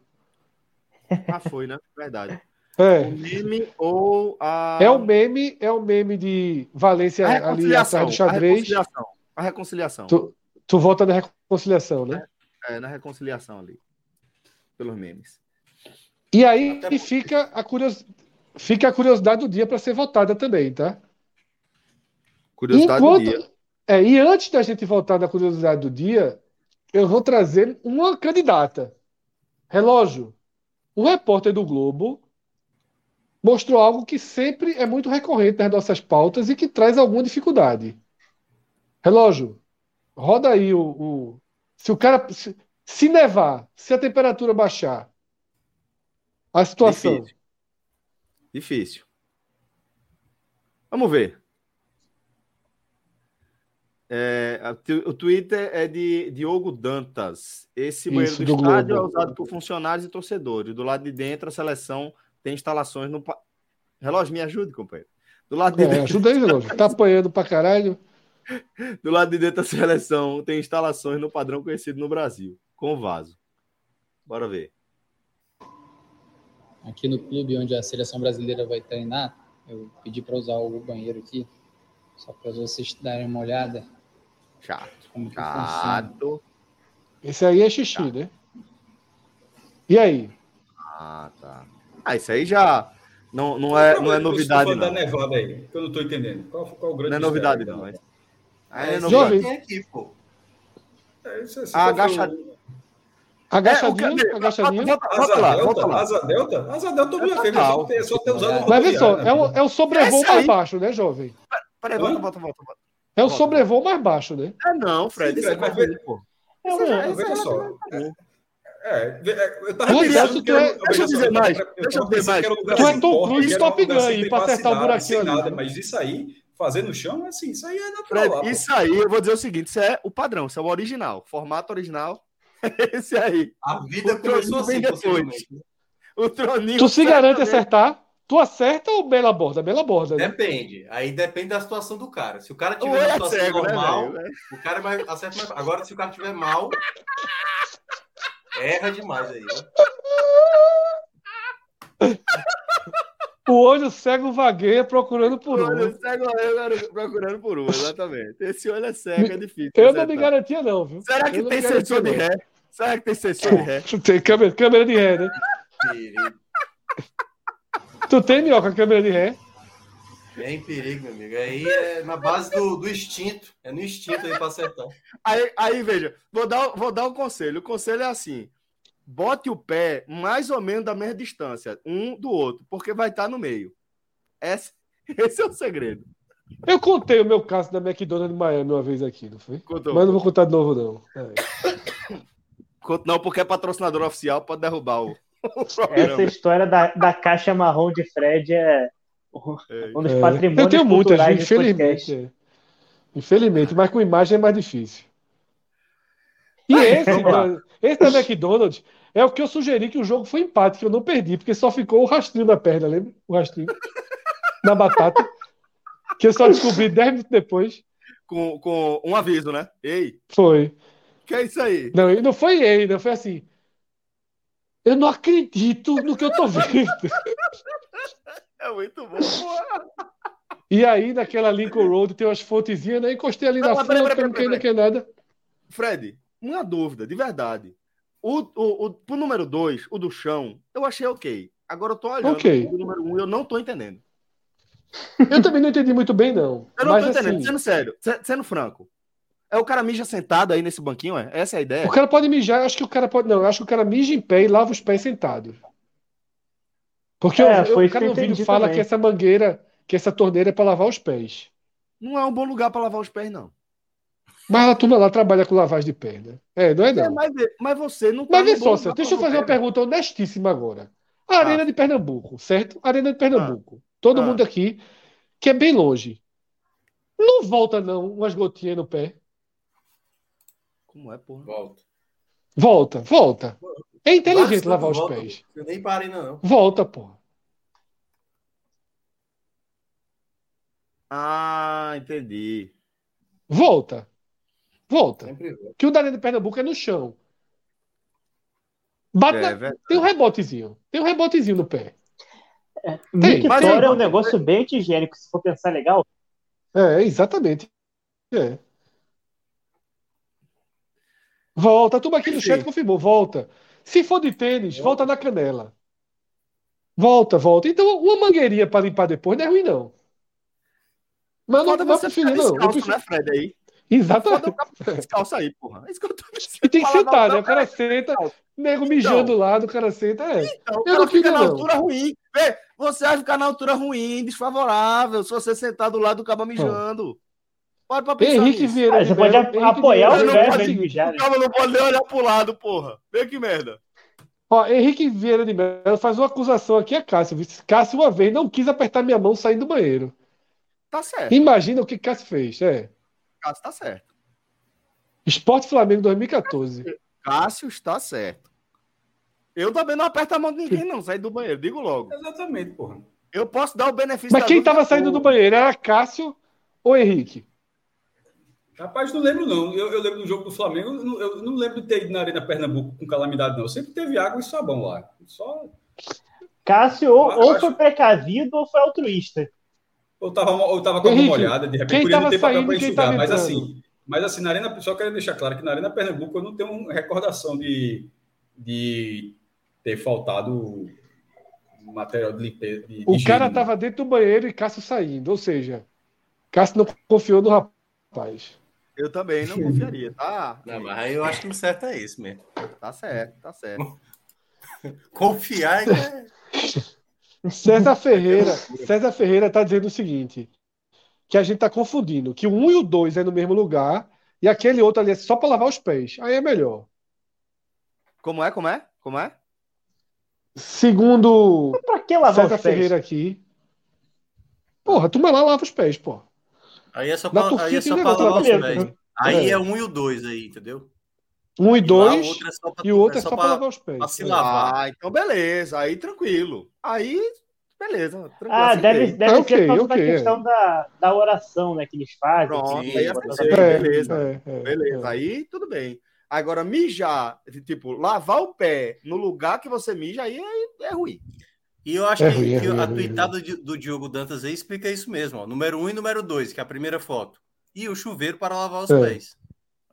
Ah, foi, né? Verdade. É. O meme ou a. É o meme, é o meme de Valência ali atrás do xadrez. A reconciliação. A reconciliação. Tu, tu volta na reconciliação, né? É, é, na reconciliação ali. Pelos memes. E aí Até... fica, a curios... fica a curiosidade do dia para ser votada também, tá? Curiosidade Enquanto... do dia. É, e antes da gente voltar na curiosidade do dia, eu vou trazer uma candidata. Relógio. O repórter do Globo mostrou algo que sempre é muito recorrente nas nossas pautas e que traz alguma dificuldade. Relógio, roda aí o. o se o cara. Se, se, nevar, se a temperatura baixar, a situação. Difícil. Difícil. Vamos ver. É, o Twitter é de Diogo Dantas. Esse banheiro do, do estádio Globo. é usado por funcionários e torcedores. Do lado de dentro, a seleção tem instalações no. Relógio, me ajude, companheiro. Do lado de é, dentro... Ajuda aí, relógio. Tá apanhando pra caralho. (laughs) Do lado de dentro da seleção tem instalações no padrão conhecido no Brasil, com vaso. Bora ver. Aqui no clube onde a seleção brasileira vai treinar, eu pedi para usar o banheiro aqui, só para vocês darem uma olhada. Chato. Como Chato. Esse aí é xixi, Chato. né? E aí? Ah, tá. Ah, isso aí já não, não, é, não é novidade, não. da nevada aí, que eu não estou entendendo. Qual, qual o grande Não é novidade, não. Mas... É, é novidade. Jovem. aqui, pô. É, isso, assim, Agacha... Agachadinho, é, agachadinho. Volta, volta, lá, volta lá. Asa Delta? Asa Delta todo mundo fez, só ter, só ter usado Mas vê só, é o, é o sobrevoo mais baixo, né, jovem? Peraí, volta, volta, volta. É o sobrevoo mais baixo, né? É não, Fred. Sim, Fred, isso é pô. É, veja só. É, eu tava pensando que é, deixa eu dizer mais. Deixa eu dizer mais. Tu é Tom Cruise Top Gun aí pra acertar o buraquinho ali. Nada, mas isso aí, fazer no chão, assim, isso aí é natural. Fred, isso aí, eu vou dizer o seguinte: isso é o padrão, isso é o original. Formato original. (laughs) Esse aí. A vida começou assim, depois. O troninho. Tu se garante acertar? Tu acerta ou bela borda? Bela borda. Né? Depende. Aí depende da situação do cara. Se o cara tiver uma situação cego, né, normal, né, o cara vai acerta mais. Agora, se o cara tiver mal, Erra demais aí, né? O olho cego vagueia procurando por um. O olho cego procurando por um, exatamente. Esse olho é cego, é difícil. Eu não me garantia, não, viu? Será que tem sensor de ré? Será que tem sensor de ré? (laughs) Tem câmera, câmera de ré, né? Tu tem, Minhoca, câmera de ré? É em perigo, meu amigo. Aí é na base do, do instinto. É no instinto aí para acertar. Aí, aí, veja, vou dar, vou dar um conselho. O conselho é assim: bote o pé mais ou menos da mesma distância, um do outro, porque vai estar no meio. Esse, (laughs) esse é o segredo. Eu contei o meu caso da McDonald's de Miami uma vez aqui, não foi? Contou. Mas não vou contar de novo, não. É. Não, porque é patrocinador oficial, pode derrubar o. (laughs) Essa história da, da caixa marrom de Fred é um dos é. patrimônios Eu tenho muitas, infelizmente. É. Infelizmente, mas com imagem é mais difícil. E esse, da, esse da McDonald's é o que eu sugeri que o jogo foi empate, que eu não perdi, porque só ficou o rastrinho na perna, lembra? O rastrinho. na batata. Que eu só descobri 10 minutos depois. Com, com um aviso, né? Ei. Foi. Que é isso aí? Não, não foi ei, não foi assim. Eu não acredito no que eu tô vendo. É muito bom. E aí, naquela Lincoln Road, tem umas fontezinhas, né? Encostei ali na frente, não quer, não quer nada. Fred, uma dúvida, de verdade. O, o, o, pro número 2, o do chão, eu achei ok. Agora eu tô olhando okay. o número 1 um, eu não tô entendendo. Eu também não entendi muito bem, não. Eu não mas, tô entendendo, assim... sendo sério, sendo franco. É o cara mija sentado aí nesse banquinho, é? Essa é a ideia? O cara pode mijar, acho que o cara pode. Não, acho que o cara mija em pé e lava os pés sentado. Porque é, eu, eu, o cara no vídeo fala também. que essa mangueira, que essa torneira é para lavar os pés. Não é um bom lugar para lavar os pés, não. Mas a turma lá trabalha com lavagem de perna. É, não é não. É, mas, mas, você não tá Mas vê só, deixa eu fazer uma pergunta honestíssima agora. A Arena ah. de Pernambuco, certo? Arena de Pernambuco. Ah. Todo ah. mundo aqui, que é bem longe. Não volta, não, umas gotinhas no pé. Como é, porra? Volta. Volta, volta. É inteligente lavar os volta, pés. Eu nem parei, não. Volta, porra. Ah, entendi. Volta. Volta. Que o da de Pernambuco é no chão. Bate é, na... Tem um rebotezinho. Tem um rebotezinho no pé. É, Vitória é um negócio bem higiênico, se for pensar legal. É, exatamente. É. Volta. Tudo aqui no chat confirmou. Volta. Se for de tênis, volta na canela. Volta, volta. Então, uma mangueirinha para limpar depois não é ruim, não. Mas não, não preferir, não. Descalço, prefiro... né, Fred, aí? Exatamente. Descalço aí, porra. É isso que eu tô E tem que sentar, né? O cara senta, nego então, mijando lá, o cara senta. É. Então, eu não fica na não. altura ruim. Vê, você vai ficar na altura ruim, desfavorável, se você sentar do lado do cabo mijando. Pode pra pensar Henrique nisso. Vieira. Ah, você pode Henrique apoiar o cabo não pode nem olhar pro lado, porra. Vê que merda. Ó, Henrique Vieira de Mello faz uma acusação aqui a Cássio. Cássio uma vez não quis apertar minha mão saindo do banheiro. Tá certo. Imagina o que Cássio fez, é. Cássio tá certo. Esporte Flamengo 2014. Cássio está certo. Eu também não aperto a mão de ninguém, não, sair do banheiro, digo logo. Exatamente, porra. Eu posso dar o benefício Mas quem estava saindo do banheiro era Cássio ou Henrique? Rapaz, não lembro, não. Eu, eu lembro do jogo do Flamengo, eu não, eu não lembro de ter ido na Arena Pernambuco com calamidade, não. Sempre teve água e sabão lá. Só. Cássio ou, ou foi precavido ou foi altruísta. Ou tava, ou tava com Henrique, uma molhada, de repente, por não ter papel para enxugar. Mas assim, mas assim, na Arena, só quero deixar claro que na Arena Pernambuco eu não tenho recordação de, de ter faltado material de limpeza. De, o cara estava dentro do banheiro e Cássio saindo, ou seja, Cássio não confiou no rapaz. Eu também não confiaria, tá? (laughs) Não, mas aí eu acho que o certo é isso mesmo. Tá certo, tá certo. (laughs) Confiar é. César Ferreira, César Ferreira tá dizendo o seguinte: que a gente tá confundindo, que o 1 e o 2 é no mesmo lugar e aquele outro ali é só para lavar os pés. Aí é melhor. Como é? Como é? Como é? Segundo pra que lavar César Ferreira aqui. Porra, tu lá lava os pés, pô. Aí é só para aí é só pra lavar os pés. Né? Aí é. é um e o dois aí, entendeu? Um e dois, e, é e o outro é só, é para lavar os pés. se lavar. Ah, então beleza, aí tranquilo. Aí beleza. Ah, deve, deve ah, okay, ser okay, da questão é. da, da oração, né, que eles fazem. Pronto, aí é, é, beleza. É, beleza, aí tudo bem. Agora, mijar, tipo, lavar o pé no lugar que você mija, aí é, é ruim. E eu acho que, ruim, que ruim, a tuitada do, do Diogo Dantas aí explica isso mesmo. Ó. Número um e número dois, que é a primeira foto. E o chuveiro para lavar os pés.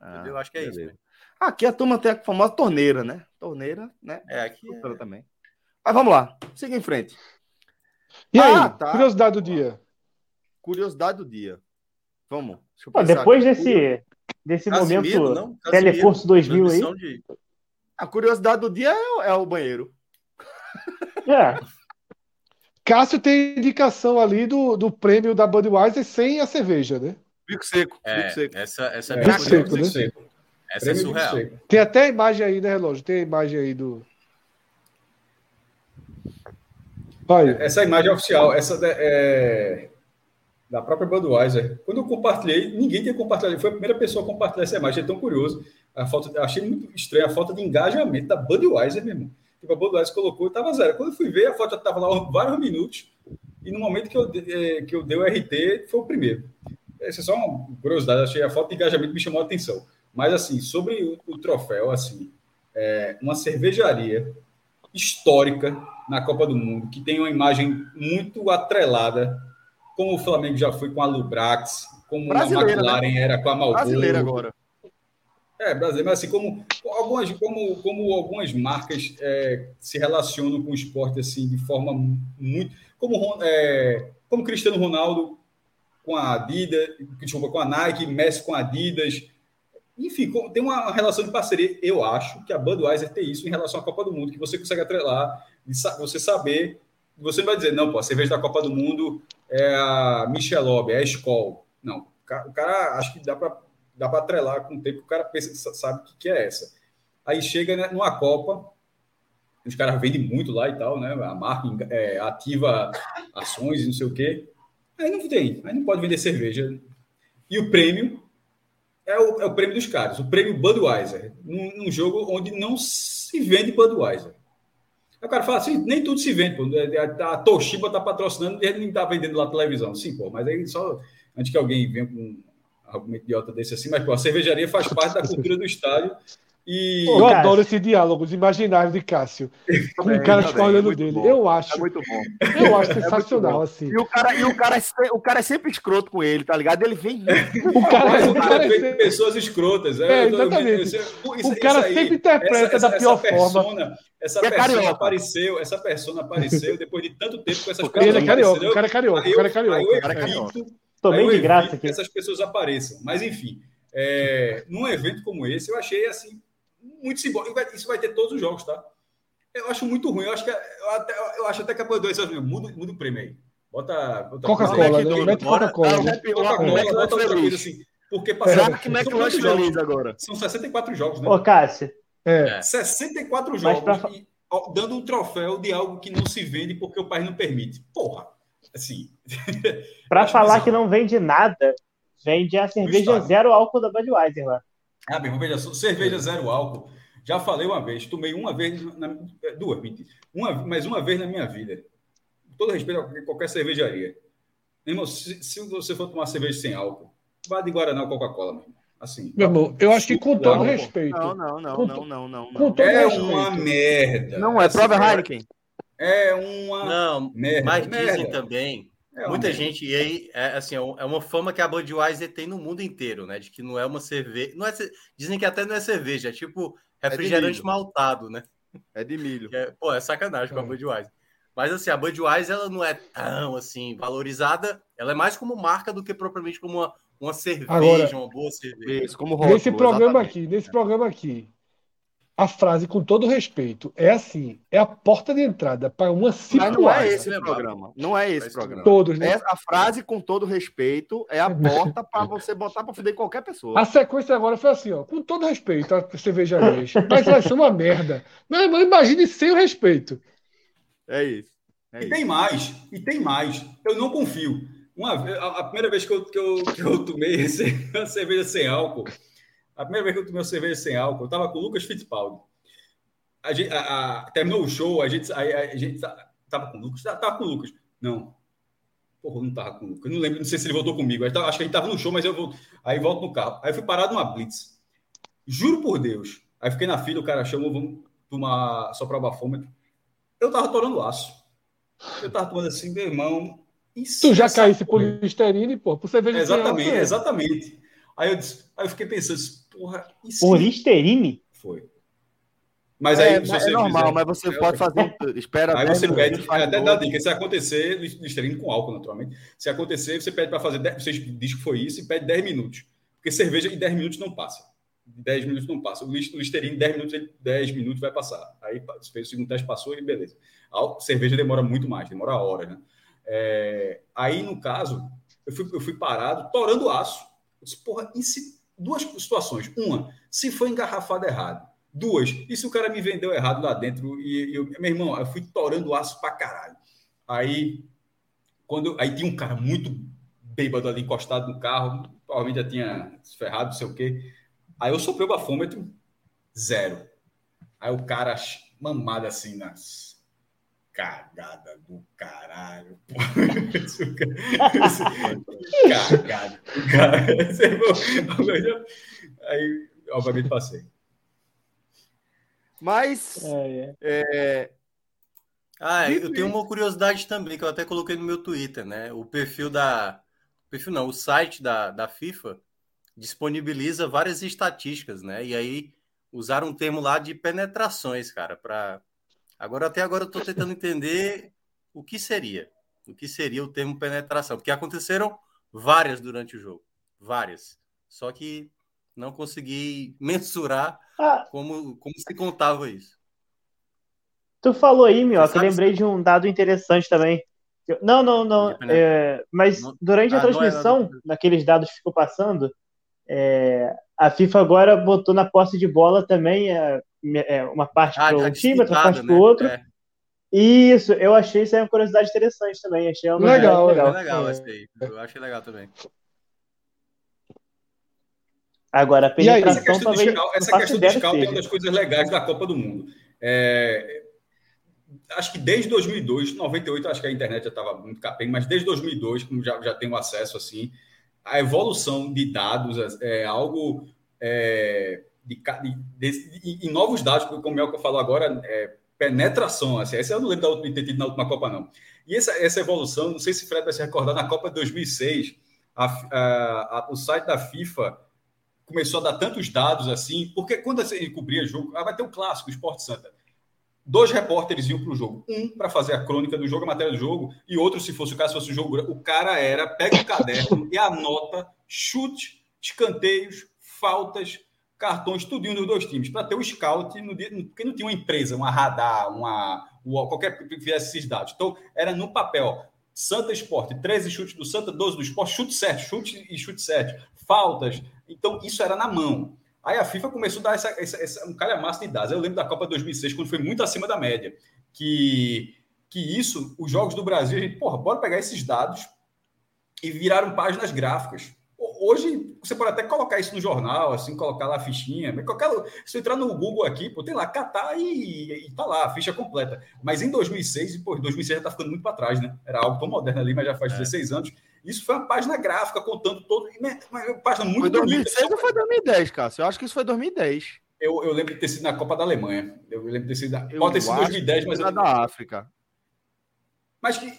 Ah, eu acho que é beleza. isso. Aqui a turma tem a famosa torneira, né? Torneira, né? É, aqui é... também. Mas vamos lá, siga em frente. E ah, aí, tá. curiosidade do dia. Curiosidade do dia. Vamos. Pô, depois aqui. desse, desse Casimiro, momento Telecurso 2000 aí. De... A curiosidade do dia é, é o banheiro. É. (laughs) Cássio tem indicação ali do, do prêmio da Budweiser sem a cerveja, né? Bico seco. É, bico seco. Essa, essa é, bico seco, né? seco. Essa é surreal. Tem até a imagem aí, né, relógio? Tem a imagem aí do. Vai. Essa imagem é oficial, essa é da própria Budweiser. Quando eu compartilhei, ninguém tinha compartilhado. Foi a primeira pessoa a compartilhar essa imagem. É tão curioso. A falta, achei muito estranho a falta de engajamento da Budweiser mesmo. Tipo, a Budweiser colocou estava zero. Quando eu fui ver, a foto já estava lá vários minutos. E no momento que eu, é, que eu dei o RT, foi o primeiro. Essa é só uma curiosidade. Achei a falta de engajamento me chamou a atenção. Mas, assim, sobre o, o troféu, assim, é uma cervejaria histórica na Copa do Mundo, que tem uma imagem muito atrelada, como o Flamengo já foi com a Lubrax, como a McLaren né? era com a Marlboro. Brasileira agora. É, brasileiro, mas assim, como algumas, como, como algumas marcas é, se relacionam com o esporte assim, de forma muito. Como, é, como Cristiano Ronaldo com a Adidas, desculpa, com a Nike, Messi com a Adidas, enfim, tem uma relação de parceria. Eu acho que a Budweiser tem isso em relação à Copa do Mundo, que você consegue atrelar, você saber. Você não vai dizer, não, pô, a cerveja da Copa do Mundo é a Michelob, é a Skol. Não, o cara, acho que dá para dá para atrelar com o tempo que o cara pensa, sabe o que, é essa. Aí chega né, numa Copa, os caras vendem muito lá e tal, né? A marca é, ativa ações e não sei o quê. Aí não tem, aí não pode vender cerveja. E o prêmio é o, é o prêmio dos caras, o prêmio Budweiser, num, num jogo onde não se vende Budweiser. Aí o cara fala assim, nem tudo se vende, pô. É, é, a, Toshiba tá patrocinando e ele não tá vendendo lá televisão. Sim, pô, mas aí só antes que alguém venha com argumento idiota desse assim, mas pô, a cervejaria faz parte da cultura do estádio e... Eu Cássio. adoro esse diálogo, os imaginários de Cássio. Com o cara ficar olhando dele. Bom. Eu acho. É muito bom. Eu acho é sensacional, assim. E o cara, e o cara, é, o cara é sempre escroto com ele, tá ligado? Ele vem. O cara, o cara é sempre... pessoas escrotas. É, é exatamente. o cara aí, sempre interpreta essa, da pior essa persona, forma. Essa é persona apareceu, essa persona apareceu depois de tanto tempo com essas pessoas. Ele é carioca, o cara é carioca, o cara é carioca. Aí eu bem de graça aqui. que essas pessoas apareçam. Mas, enfim, é, num evento como esse, eu achei assim muito simbólico. Isso vai ter todos os jogos, tá? Eu acho muito ruim. Eu acho, que, eu até, eu acho até que a Play muda, muda o prêmio aí. Bota. bota Coca-Cola, né? Mete Coca-Cola. Né? Coca-Cola, bota outra coisa assim. Porque passaram. que McLanche feliz agora. São 64 jogos, né? Ô, Cássio. É. 64 jogos. Pra... E, ó, dando um troféu de algo que não se vende porque o país não permite. Porra. Assim. (laughs) Para falar que não vende nada, vende a cerveja zero álcool da Budweiser lá. Ah, meu irmão, veja só, cerveja zero álcool. Já falei uma vez, tomei uma vez, na, é, duas, uma, mas uma vez na minha vida. Com todo respeito a qualquer cervejaria. Meu irmão, se, se, você for tomar cerveja sem álcool, vá de Guaraná ou Coca-Cola, meu irmão. Assim, meu irmão, eu acho que com todo respeito. Não, não, não, não, não, não, não. É uma merda. Não, é prova Heineken. É uma não, merda. Mas merda. dizem também é Muita gente, e aí, é, assim, é, é uma fama que a Budweiser tem no mundo inteiro, né? De que não é uma cerveja. Não é, dizem que até não é cerveja, é tipo é refrigerante é maltado, né? É de milho. É, pô, é sacanagem com a Budweiser. Mas assim, a Budweiser ela não é tão assim valorizada, ela é mais como marca do que propriamente como uma, uma cerveja, Agora, uma boa cerveja. Isso, como rótulo, nesse programa exatamente. aqui, nesse programa aqui, a frase, com todo respeito, é assim: é a porta de entrada para uma situação. Mas não é esse programa. Não é esse programa. Todos, né? a frase, com todo respeito, é a porta para você botar para fuder qualquer pessoa. A sequência agora foi assim: ó, com todo respeito a cervejarias, mas vai ser uma merda. Mas, mas imagine sem o respeito. É isso. É e isso. tem mais, e tem mais. Eu não confio. Uma, a, a primeira vez que eu, que eu, que eu tomei (laughs) cerveja sem álcool a primeira vez que eu tomei uma cerveja sem álcool, eu estava com o Lucas Fittipaldi. A gente, a, a, terminou o show, a gente, a, a gente tava com o Lucas. Tava com o Lucas. Não. Porra, não tava com o Lucas. Não lembro, não sei se ele voltou comigo. Acho que gente tava no show, mas eu vou. Aí volto no carro. Aí fui parado numa blitz. Juro por Deus. Aí fiquei na fila, o cara chamou, vamos tomar só para bafômetro. Eu tava torando aço. Eu tava tomando assim, meu irmão. Tu já caísse por Listerine, pô, por cerveja Exatamente, exatamente. Aí eu, disse, aí eu fiquei pensando, porra, Por Listerine? Foi. Mas é, aí, se você é normal, fizer, mas você é, pode fazer. Espera Aí você pede, até dá dica. Se acontecer, Listerine com álcool, naturalmente. Se acontecer, você pede para fazer. 10, você diz que foi isso e pede 10 minutos. Porque cerveja em 10 minutos não passa. 10 minutos não passa. O Listerine, 10 minutos, 10 minutos vai passar. Aí fez o segundo teste, passou e beleza. A cerveja demora muito mais, demora horas, né? É, aí, no caso, eu fui, eu fui parado, torando aço. Eu disse, porra, e se duas situações. Uma, se foi engarrafado errado. Duas, e se o cara me vendeu errado lá dentro? E eu, meu irmão, eu fui torando aço pra caralho. Aí, quando aí tinha um cara muito bêbado ali encostado no carro, provavelmente já tinha se ferrado, não sei o quê. Aí eu soprei o bafômetro, zero. Aí o cara mamado assim nas cagada do caralho. (laughs) cagada do caralho. Aí, obviamente, passei. Mas. É, é. Ah, eu tenho uma curiosidade também, que eu até coloquei no meu Twitter, né? O perfil da. O perfil não, o site da, da FIFA disponibiliza várias estatísticas, né? E aí usaram um termo lá de penetrações, cara, para Agora, até agora, eu estou tentando entender o que seria. O que seria o termo penetração. Porque aconteceram várias durante o jogo. Várias. Só que não consegui mensurar ah. como, como se contava isso. Tu falou aí, meu, que eu lembrei de um dado interessante também. Não, não, não. É, mas durante a ah, transmissão, é naqueles dados que ficou passando, É, a FIFA agora botou na posse de bola também é, é uma parte ah, para um time, outra parte né? para o outro. É. Isso, eu achei isso aí uma curiosidade interessante também. Achei uma legal, legal. É legal. Eu achei legal também. Agora, a penetração essa questão talvez. Essa questão do scout é uma das coisas legais da Copa do Mundo. É, acho que desde 2002, 98, acho que a internet já estava muito capenga, mas desde 2002, como já, já tenho acesso assim, a evolução de dados é, é algo é, de, de, de, em novos dados, como o Melco falou agora, é, penetração. Assim, essa eu não lembro de ter tido na última Copa, não. E essa, essa evolução, não sei se Fred vai se recordar, na Copa de 2006, a, a, a, o site da FIFA começou a dar tantos dados assim, porque quando você cobria jogo, ah, vai ter o um clássico, o Sport Santa. Dois repórteres iam para o jogo. Um para fazer a crônica do jogo, a matéria do jogo, e outro, se fosse o caso, fosse o jogo. O cara era, pega o caderno (laughs) e anota chute, escanteios, faltas, cartões, tudinho dos dois times, para ter o scout, no dia, porque não tinha uma empresa, uma radar, uma, qualquer que fizesse esses dados. Então, era no papel. Santa Esporte, 13 chutes do Santa, 12 do Esporte, chute certo, chute e chute certo, faltas, então, isso era na mão. Aí a FIFA começou a dar essa, essa, essa um calhamaço de dados. Eu lembro da Copa 2006, quando foi muito acima da média. Que, que isso, os jogos do Brasil, a gente, porra, bora pegar esses dados e viraram páginas gráficas. Hoje, você pode até colocar isso no jornal, assim, colocar lá a fichinha. Qualquer, se entrar no Google aqui, pô, tem lá, catar e, e tá lá, a ficha completa. Mas em 2006, pô, 2006 já tá ficando muito para trás, né? Era algo tão moderno ali, mas já faz é. 16 anos isso foi uma página gráfica contando todo. Uma página muito foi 2006 bonita. ou foi 2010, Cássio? Eu acho que isso foi 2010. Eu, eu lembro de ter sido na Copa da Alemanha. Eu lembro de ter sido. Eu pode ter sido 2010, mas. Eu... da África. Mas que.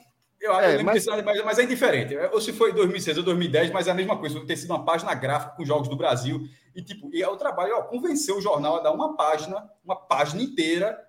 Eu, é, eu lembro mas... Mas, mas é indiferente. Ou se foi 2006 ou 2010, mas é a mesma coisa. Ter sido uma página gráfica com jogos do Brasil. E, tipo, e é o trabalho, ó, convencer o jornal a dar uma página, uma página inteira.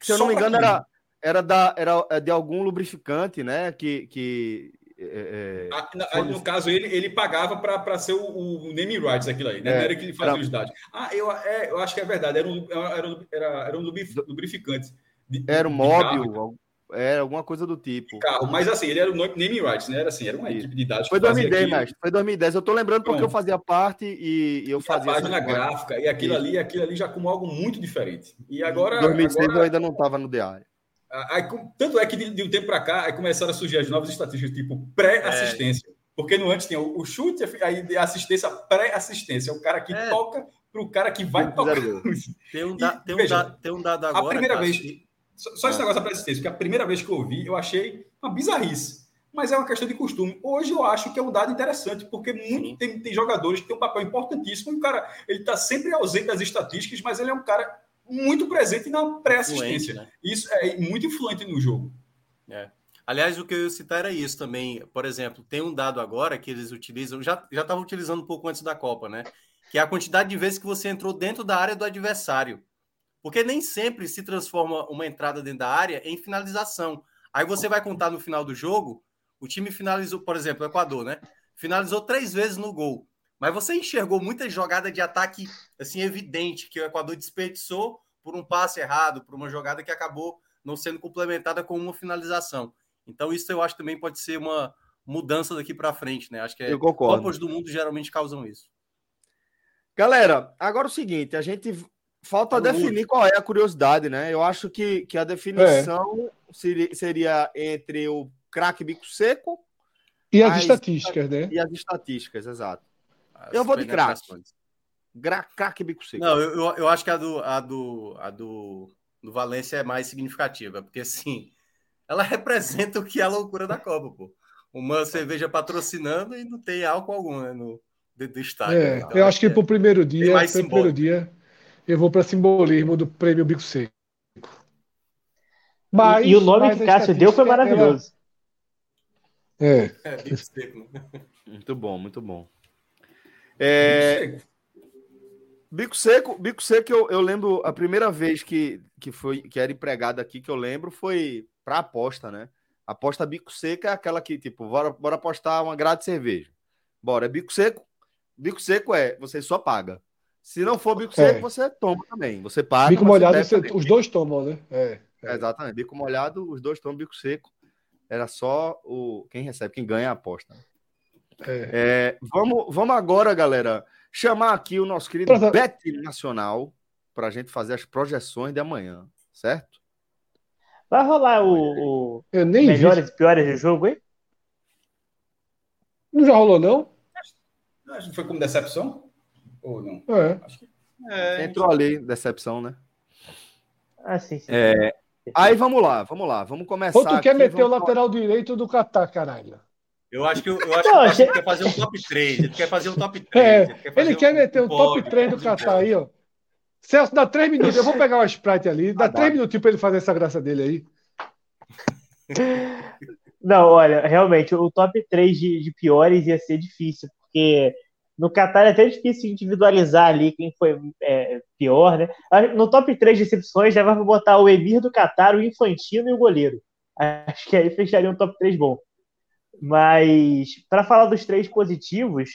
Se eu não me engano, era, era, da, era é de algum lubrificante, né? Que, que é, é ah, no caso, ele, ele pagava para ser o, o naming rights aquilo aí, né? É, não era que ele fazia dados. Ah, eu, é, eu acho que é verdade, era um, era, era, era um lubrificante. De, era um móvel, era alguma coisa do tipo. Carro, mas assim, ele era o naming rights, né? Era assim, era uma equipe de dados. Foi 2010, mestre. Foi 2010. Eu tô lembrando porque eu fazia parte e, e eu fazia. A página gráfica e aquilo ali, aquilo ali já como algo muito diferente. E agora. Em 2006 agora... eu ainda não estava no diário. Aí, tanto é que de, de, um tempo para cá aí começaram a surgir as novas estatísticas, tipo pré-assistência. É. Porque no antes tinha o, o chute, aí assistência, pré-assistência. É o cara que é. toca para o cara que vai tocar. (laughs) Tem um, da, e, tem, veja, um da, tem um dado agora. A primeira vez. Que... Só, só esse ah. negócio da pré-assistência, porque a primeira vez que eu ouvi, eu achei uma bizarrice. Mas é uma questão de costume. Hoje eu acho que é um dado interessante, porque muito, tem, tem jogadores que têm um papel importantíssimo. E o cara ele está sempre ausente das estatísticas, mas ele é um cara muito presente na pré-assistência. Né? Isso é muito influente no jogo. É. Aliás, o que eu ia citar era isso também. Por exemplo, tem um dado agora que eles utilizam, já estavam utilizando um pouco antes da Copa, né? Que é a quantidade de vezes que você entrou dentro da área do adversário. Porque nem sempre se transforma uma entrada dentro da área em finalização. Aí você vai contar no final do jogo, o time finalizou, por exemplo, o Equador, né? Finalizou três vezes no gol. Mas você enxergou muita jogada de ataque assim evidente que o Equador desperdiçou por um passe errado, por uma jogada que acabou não sendo complementada com uma finalização. Então isso eu acho também pode ser uma mudança daqui para frente, né? Acho que é. Copas do mundo geralmente causam isso. Galera, agora é o seguinte, a gente falta definir qual é a curiosidade, né? Eu acho que, que a definição é. seria, seria entre o craque bico seco e as, as estatísticas, né? E as estatísticas, exato. As eu vou de craque. Craque bico seco. Não, eu, eu, acho que a do, a do, a do, do Valência é mais significativa, porque assim, ela (laughs) representa o que é a loucura da Copa, pô. Uma cerveja patrocinando e não tem álcool algum né, no, dentro do estádio. É, então, eu acho que é, pro primeiro dia, pro primeiro dia, eu vou para simbolismo do prêmio Bico Seco. Mas, e, e o nome que Cássio deu foi maravilhoso. É. é Bico Seco. Muito bom, muito bom. É... Bico seco, bico seco, eu, eu lembro a primeira vez que, que foi que era empregado aqui que eu lembro foi para aposta, né? Aposta bico seco é aquela que tipo, bora, bora apostar uma grade de cerveja. Bora, é bico seco. Bico seco é você só paga. Se não for bico seco, é. você toma também. Você paga. Bico molhado, você, os dois tomam, né? É, é. Exatamente. Bico molhado, os dois tomam bico seco. Era só o quem recebe, quem ganha a aposta. É. É, vamos, vamos agora, galera, chamar aqui o nosso querido Pronto. Bet Nacional para a gente fazer as projeções de amanhã, certo? Vai rolar o, o melhores e piores do jogo, hein? Não já rolou, não? Acho que foi como decepção? Ou não? É. Acho que... é Entrou ali, decepção, né? Ah, sim, sim. É... Aí vamos lá, vamos lá, vamos começar. Ou tu quer aqui, meter o lateral direito do Catar, caralho? Eu acho que, eu acho não, que ele quer fazer um top 3. Ele quer fazer um top 3. É, ele quer, ele quer um, meter um top 3 do Catar aí, ó. Celso, dá 3 minutos. Eu vou pegar uma Sprite ali. Dá 3 minutinhos para ele fazer essa graça dele aí. (laughs) Não, olha, realmente, o top 3 de, de piores ia ser difícil, porque no Qatar é até difícil individualizar ali quem foi é, pior, né? No top 3 de decepções, já vai botar o Emir do Qatar, o Infantino e o goleiro. Acho que aí fecharia um top 3 bom. Mas, para falar dos três positivos,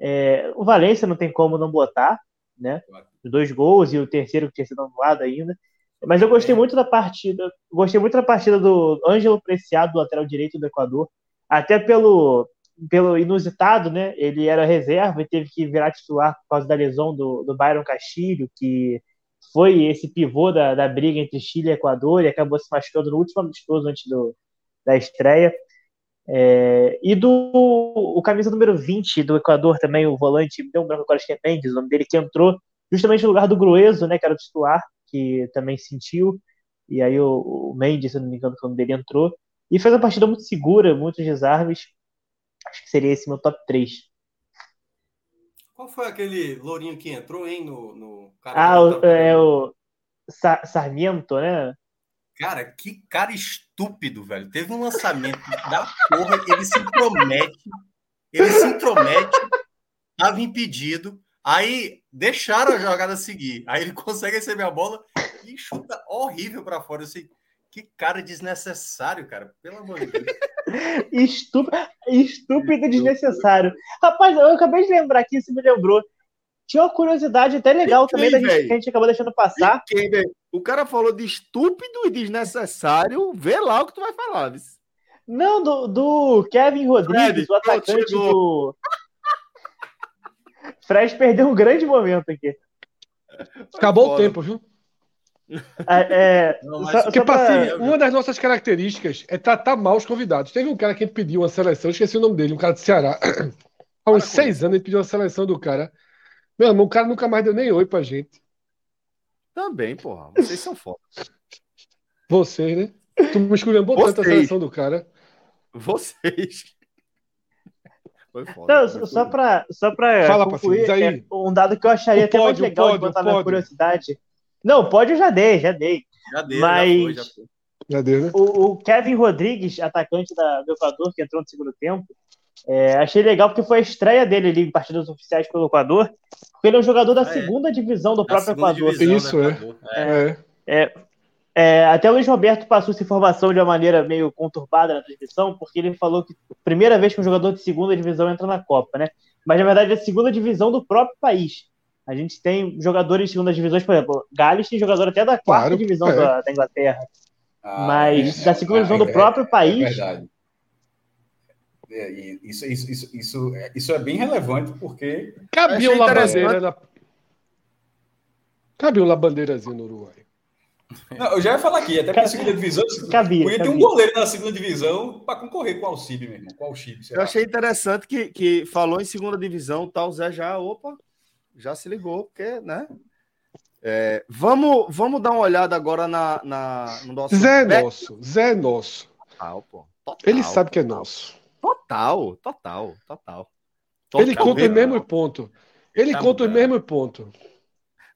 é, o Valência não tem como não botar, né? Os dois gols e o terceiro que tinha sido anulado ainda. Mas eu gostei muito da partida, gostei muito da partida do Ângelo Preciado, do lateral direito do Equador, até pelo, pelo inusitado, né? Ele era reserva e teve que virar titular por causa da lesão do, do Byron Castilho, que foi esse pivô da, da briga entre Chile e Equador e acabou se machucando no último amistoso antes do, da estreia. É, e do o camisa número 20 do Equador também, o volante, deu um branco agora, que é Mendes, o nome dele, que entrou justamente no lugar do Grueso, né, que era o titular, que também sentiu, e aí o, o Mendes, se não me engano, o nome dele entrou, e fez uma partida muito segura, muitos desarmes, acho que seria esse meu top 3. Qual foi aquele lourinho que entrou, hein, no... no ah, o, é o Sa Sarmiento, né? Cara, que cara estúpido, velho. Teve um lançamento da porra, ele se intromete, ele se intromete, tava impedido, aí deixaram a jogada seguir, aí ele (laughs) consegue receber a bola e chuta horrível para fora. Eu sei, que cara desnecessário, cara, pelo amor de Deus. (laughs) Estúpido, estúpido e desnecessário. Rapaz, eu acabei de lembrar aqui, você me lembrou. Tinha uma curiosidade até legal quem, também da gente, que a gente acabou deixando passar. Quem, o cara falou de estúpido e desnecessário. Vê lá o que tu vai falar. Viu? Não, do, do Kevin Rodrigues, Fred, o atacante do. (laughs) Fred perdeu um grande momento aqui. Acabou o tempo, viu? É, é, Não, só, só pra... assim, uma das nossas características é tratar mal os convidados. Teve um cara que pediu uma seleção, esqueci o nome dele, um cara de Ceará. (coughs) Há uns seis anos ele pediu uma seleção do cara. Meu irmão, o cara nunca mais deu nem oi pra gente. Também, porra. Vocês são foda. Vocês, né? Tu me escolheu tanto a seleção do cara. Vocês. Foi foda. Não, só pra, só pra Fala, concluir, aí. É um dado que eu acharia até mais legal pódio, de botar na curiosidade. Não, pode eu já dei, já dei. Já dei, Mas... já foi, já foi. Já deu, né? o, o, Kevin Rodrigues, atacante da, do Equador, que entrou no segundo tempo, é, achei legal porque foi a estreia dele ali em partidas oficiais pelo Equador, porque ele é um jogador da é. segunda divisão do próprio Equador. Isso, é. É. é. é. Até o Luiz Roberto passou essa informação de uma maneira meio conturbada na transmissão, porque ele falou que primeira vez que um jogador de segunda divisão entra na Copa, né? Mas na verdade é a segunda divisão do próprio país. A gente tem jogadores de segunda divisão, por exemplo, Gales tem jogador até da quarta claro, divisão é. da, da, Inglaterra. Ah, mas da segunda divisão do próprio país. É verdade. É, isso, isso, isso, isso, é, isso é bem relevante, porque. Cabia uma bandeira na. Cabia uma bandeirazinha no Uruguai. Não, eu já ia falar aqui, até para a segunda divisão. Cabia, podia cabia. ter um goleiro na segunda divisão para concorrer com o Alcide, meu irmão. Com o Alcide, eu achei interessante que, que falou em segunda divisão, tal, tá, Zé já, opa, já se ligou, porque, né? É, vamos, vamos dar uma olhada agora na, na no nosso. Zé é nosso, Zé é nosso. Total, pô. Total, Ele sabe que é nosso. Total, total, total. total. Ele conta o mesmo ponto. Ele tá conta o mesmo ponto.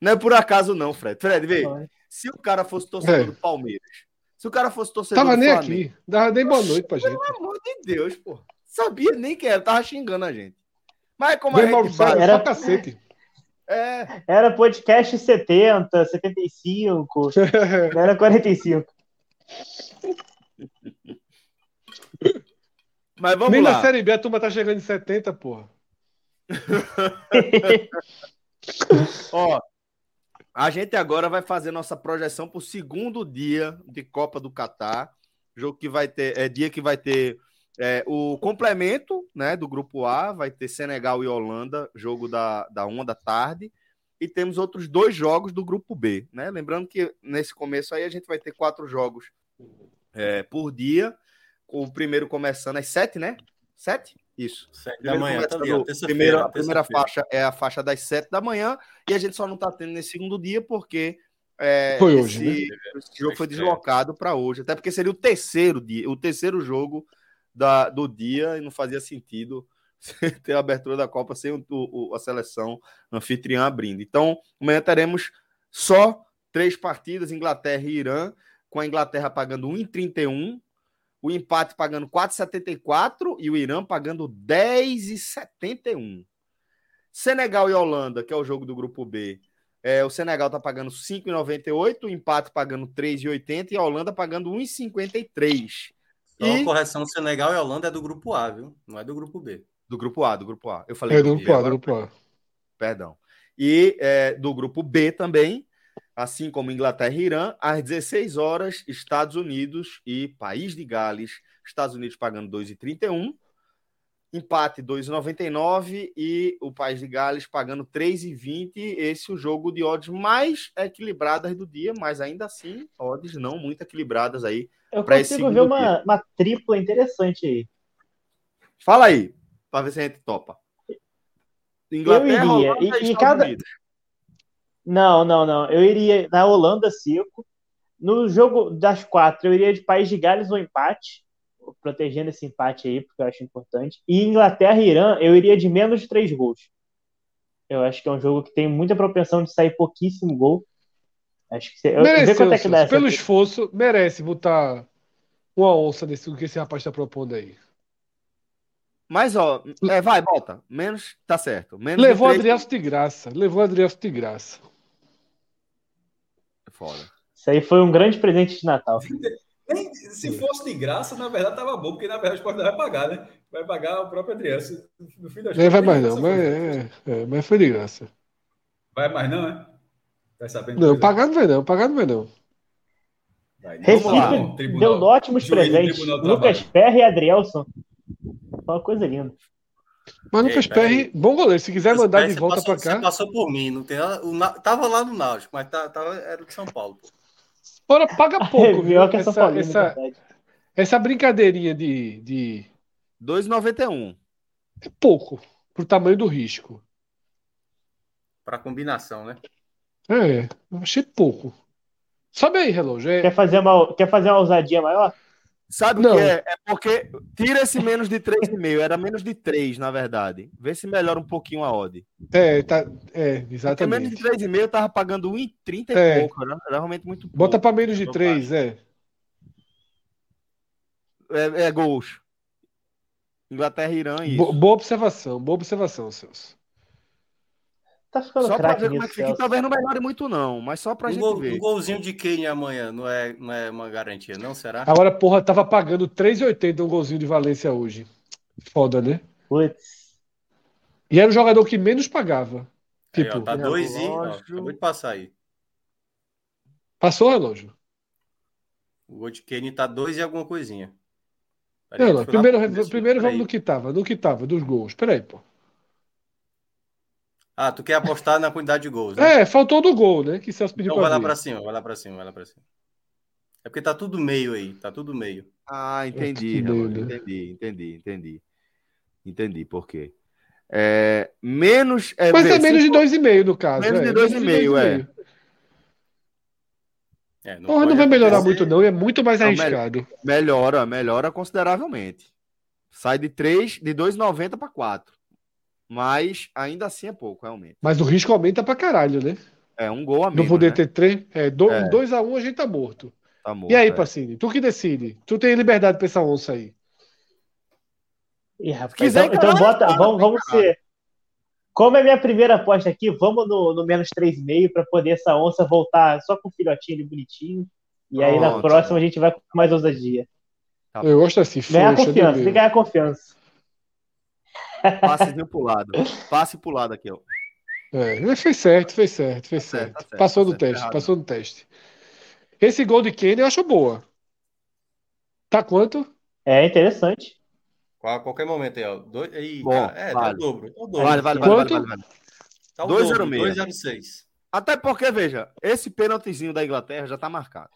Não é por acaso, não, Fred. Fred, vê. Se o cara fosse torcedor é. do Palmeiras, se o cara fosse torcedor Tava do nem Flamengo, aqui. Dava nem boa noite pra gente. Pelo amor de Deus, pô. Sabia nem que era, tava xingando a gente. Mas como a gente sabe, era cacete. É. Era podcast 70, 75, não era 45. Mas vamos Nem lá. na Série B a turma tá chegando em 70, porra. (laughs) Ó, a gente agora vai fazer nossa projeção para o segundo dia de Copa do Catar. Jogo que vai ter, é dia que vai ter É, o complemento né, do grupo A vai ter Senegal e Holanda, jogo da, da uma da tarde. E temos outros dois jogos do grupo B. Né? Lembrando que nesse começo aí a gente vai ter quatro jogos é, por dia. O primeiro começando às sete, né? Sete? Isso. Sete da manhã, tá ali, primeiro, a primeira faixa é a faixa das sete da manhã. E a gente só não está tendo nesse segundo dia porque é, foi hoje, esse, né? esse jogo foi deslocado para hoje. Até porque seria o terceiro dia, o terceiro jogo da, do dia e não fazia sentido (laughs) ter a abertura da Copa sem o, o, a seleção anfitriã abrindo. Então, amanhã teremos só três partidas: Inglaterra e Irã, com a Inglaterra pagando 1,31, o empate pagando 4,74 e o Irã pagando 10,71. Senegal e Holanda, que é o jogo do grupo B. É, o Senegal está pagando 5,98, o empate pagando 3,80 e a Holanda pagando 1,53. Só e... correção, Senegal e Holanda é do grupo A, viu? Não é do grupo B. Do grupo A, do grupo A. Eu falei é do grupo A, do grupo A. Perdão. E é, do grupo B também, assim como Inglaterra e Irã, às 16 horas, Estados Unidos e País de Gales. Estados Unidos pagando 2,31, empate 2,99 e o País de Gales pagando 3,20. Esse é o jogo de odds mais equilibradas do dia, mas ainda assim, odds não muito equilibradas aí eu consigo ver uma, uma tripla interessante aí. Fala aí, para ver se a gente topa. Inglaterra, eu iria. Holanda, e, e cada... Unidos. Não, não, não. Eu iria na Holanda seco. No jogo das quatro, eu iria de País de Gales ou empate, protegendo esse empate aí, porque eu acho importante. E Inglaterra e Irã, eu iria de menos de três gols. Eu acho que é um jogo que tem muita propensão de sair pouquíssimo gol. Acho que você. Merece, quanto é que dá pelo esforço, merece botar uma onça desse que esse rapaz está propondo aí. Mas, ó, é, vai, bota. Menos, tá certo. Menos Levou três... Adriano de graça. Levou Adriano de graça. É foda. Isso aí foi um grande presente de Natal. Se fosse de graça, na verdade tava bom, porque na verdade o Sport vai pagar, né? Vai pagar o próprio Adriano. No fim das não vai mais não, mas, é, é, mas foi de graça. Vai mais não, é? Vai sabendo não, pagar não vai não, pagar não vai não. Recife deu ótimos presentes. Lucas Perry e Adrielson. Uma coisa linda. Mas Lucas Perry, bom goleiro. Se quiser mandar de volta para cá. Passou por mim. Não tem nada, tava lá no Náutico, mas tá, tava, era de São Paulo. Ora, paga (laughs) pouco. viu? Essa, essa, essa, essa, brincadeirinha de. de... 2,91. É pouco. Pro tamanho do risco. Para combinação, né? É, eu achei pouco. Sobe aí, relógio. É... Quer, fazer uma, quer fazer uma ousadia maior? Sabe o que é? É porque tira esse menos de 3,5. Era menos de 3, na verdade. Vê se melhora um pouquinho a odd. É, tá, é exatamente. Porque menos de 3,5 eu tava pagando 1,30 e é. pouco. Era, era realmente muito pouco. Bota para menos de 3, é. é. É gols. Inglaterra e Irã. Bo boa observação, boa observação, Celso. Tá ficando só pra ver como é que fica. Talvez não melhore muito, não, mas só pra um gente gol, ver. Um golzinho de quem amanhã não é, não é uma garantia, não? Será? Agora, porra, tava pagando 3,80 um golzinho de Valência hoje. Foda, né? Putz. E era o jogador que menos pagava. Tipo, aí, ó, tá dois e. Ó, acabou de passar aí. Passou o relógio. O gol de Kenny tá dois e alguma coisinha. Não, primeiro, primeiro vamos no que tava, no que tava, dos gols. Peraí, pô. Ah, tu quer apostar na quantidade de gols, né? É, faltou do gol, né? Que Celso pediu então vai lá para cima, vai lá para cima, vai lá para cima. É porque tá tudo meio aí, tá tudo meio. Ah, entendi, é meio, né? entendi, entendi, entendi. Entendi por quê. É, menos. É, Mas é menos de 2,5 no caso. Menos é, de 2,5, é. É, não, Porra, não vai melhorar muito, não, é muito mais não, arriscado. Melhora, melhora consideravelmente. Sai de 3, de 2,90 para 4. Mas ainda assim é pouco, realmente. Mas o risco aumenta pra caralho, né? É, um gol a menos. Não poder né? ter três. É, 2 é. a 1 um, a gente tá morto. Tá morto. E aí, é. Pacini? Tu que decide. Tu tem liberdade pra essa onça aí. Ih, rapaz, quiser, então, então bota, vamos, vamos ser. Como é minha primeira aposta aqui, vamos no, no menos 3,5 para poder essa onça voltar só com o filhotinho ali bonitinho. E aí na próxima a gente vai com mais ousadia. Tá Eu gosto assim, Ganhar confiança, tem que ganhar confiança. Passezinho pro lado. Passe pro lado aqui, ó. É, fez certo, fez certo, fez tá certo. Tá certo. Passou tá no teste, errado. passou no teste. Esse gol de Kane eu acho boa. Tá quanto? É interessante. A qualquer momento aí, ó. Dois, aí, Bom, cara, é, vale. tá o dobro. Tá o dobro. Vale, vale, vale, Quanto? vale, vale, vale. Tá o 2,06. dobro, 2,06. Até porque, veja, esse pênaltizinho da Inglaterra já tá marcado.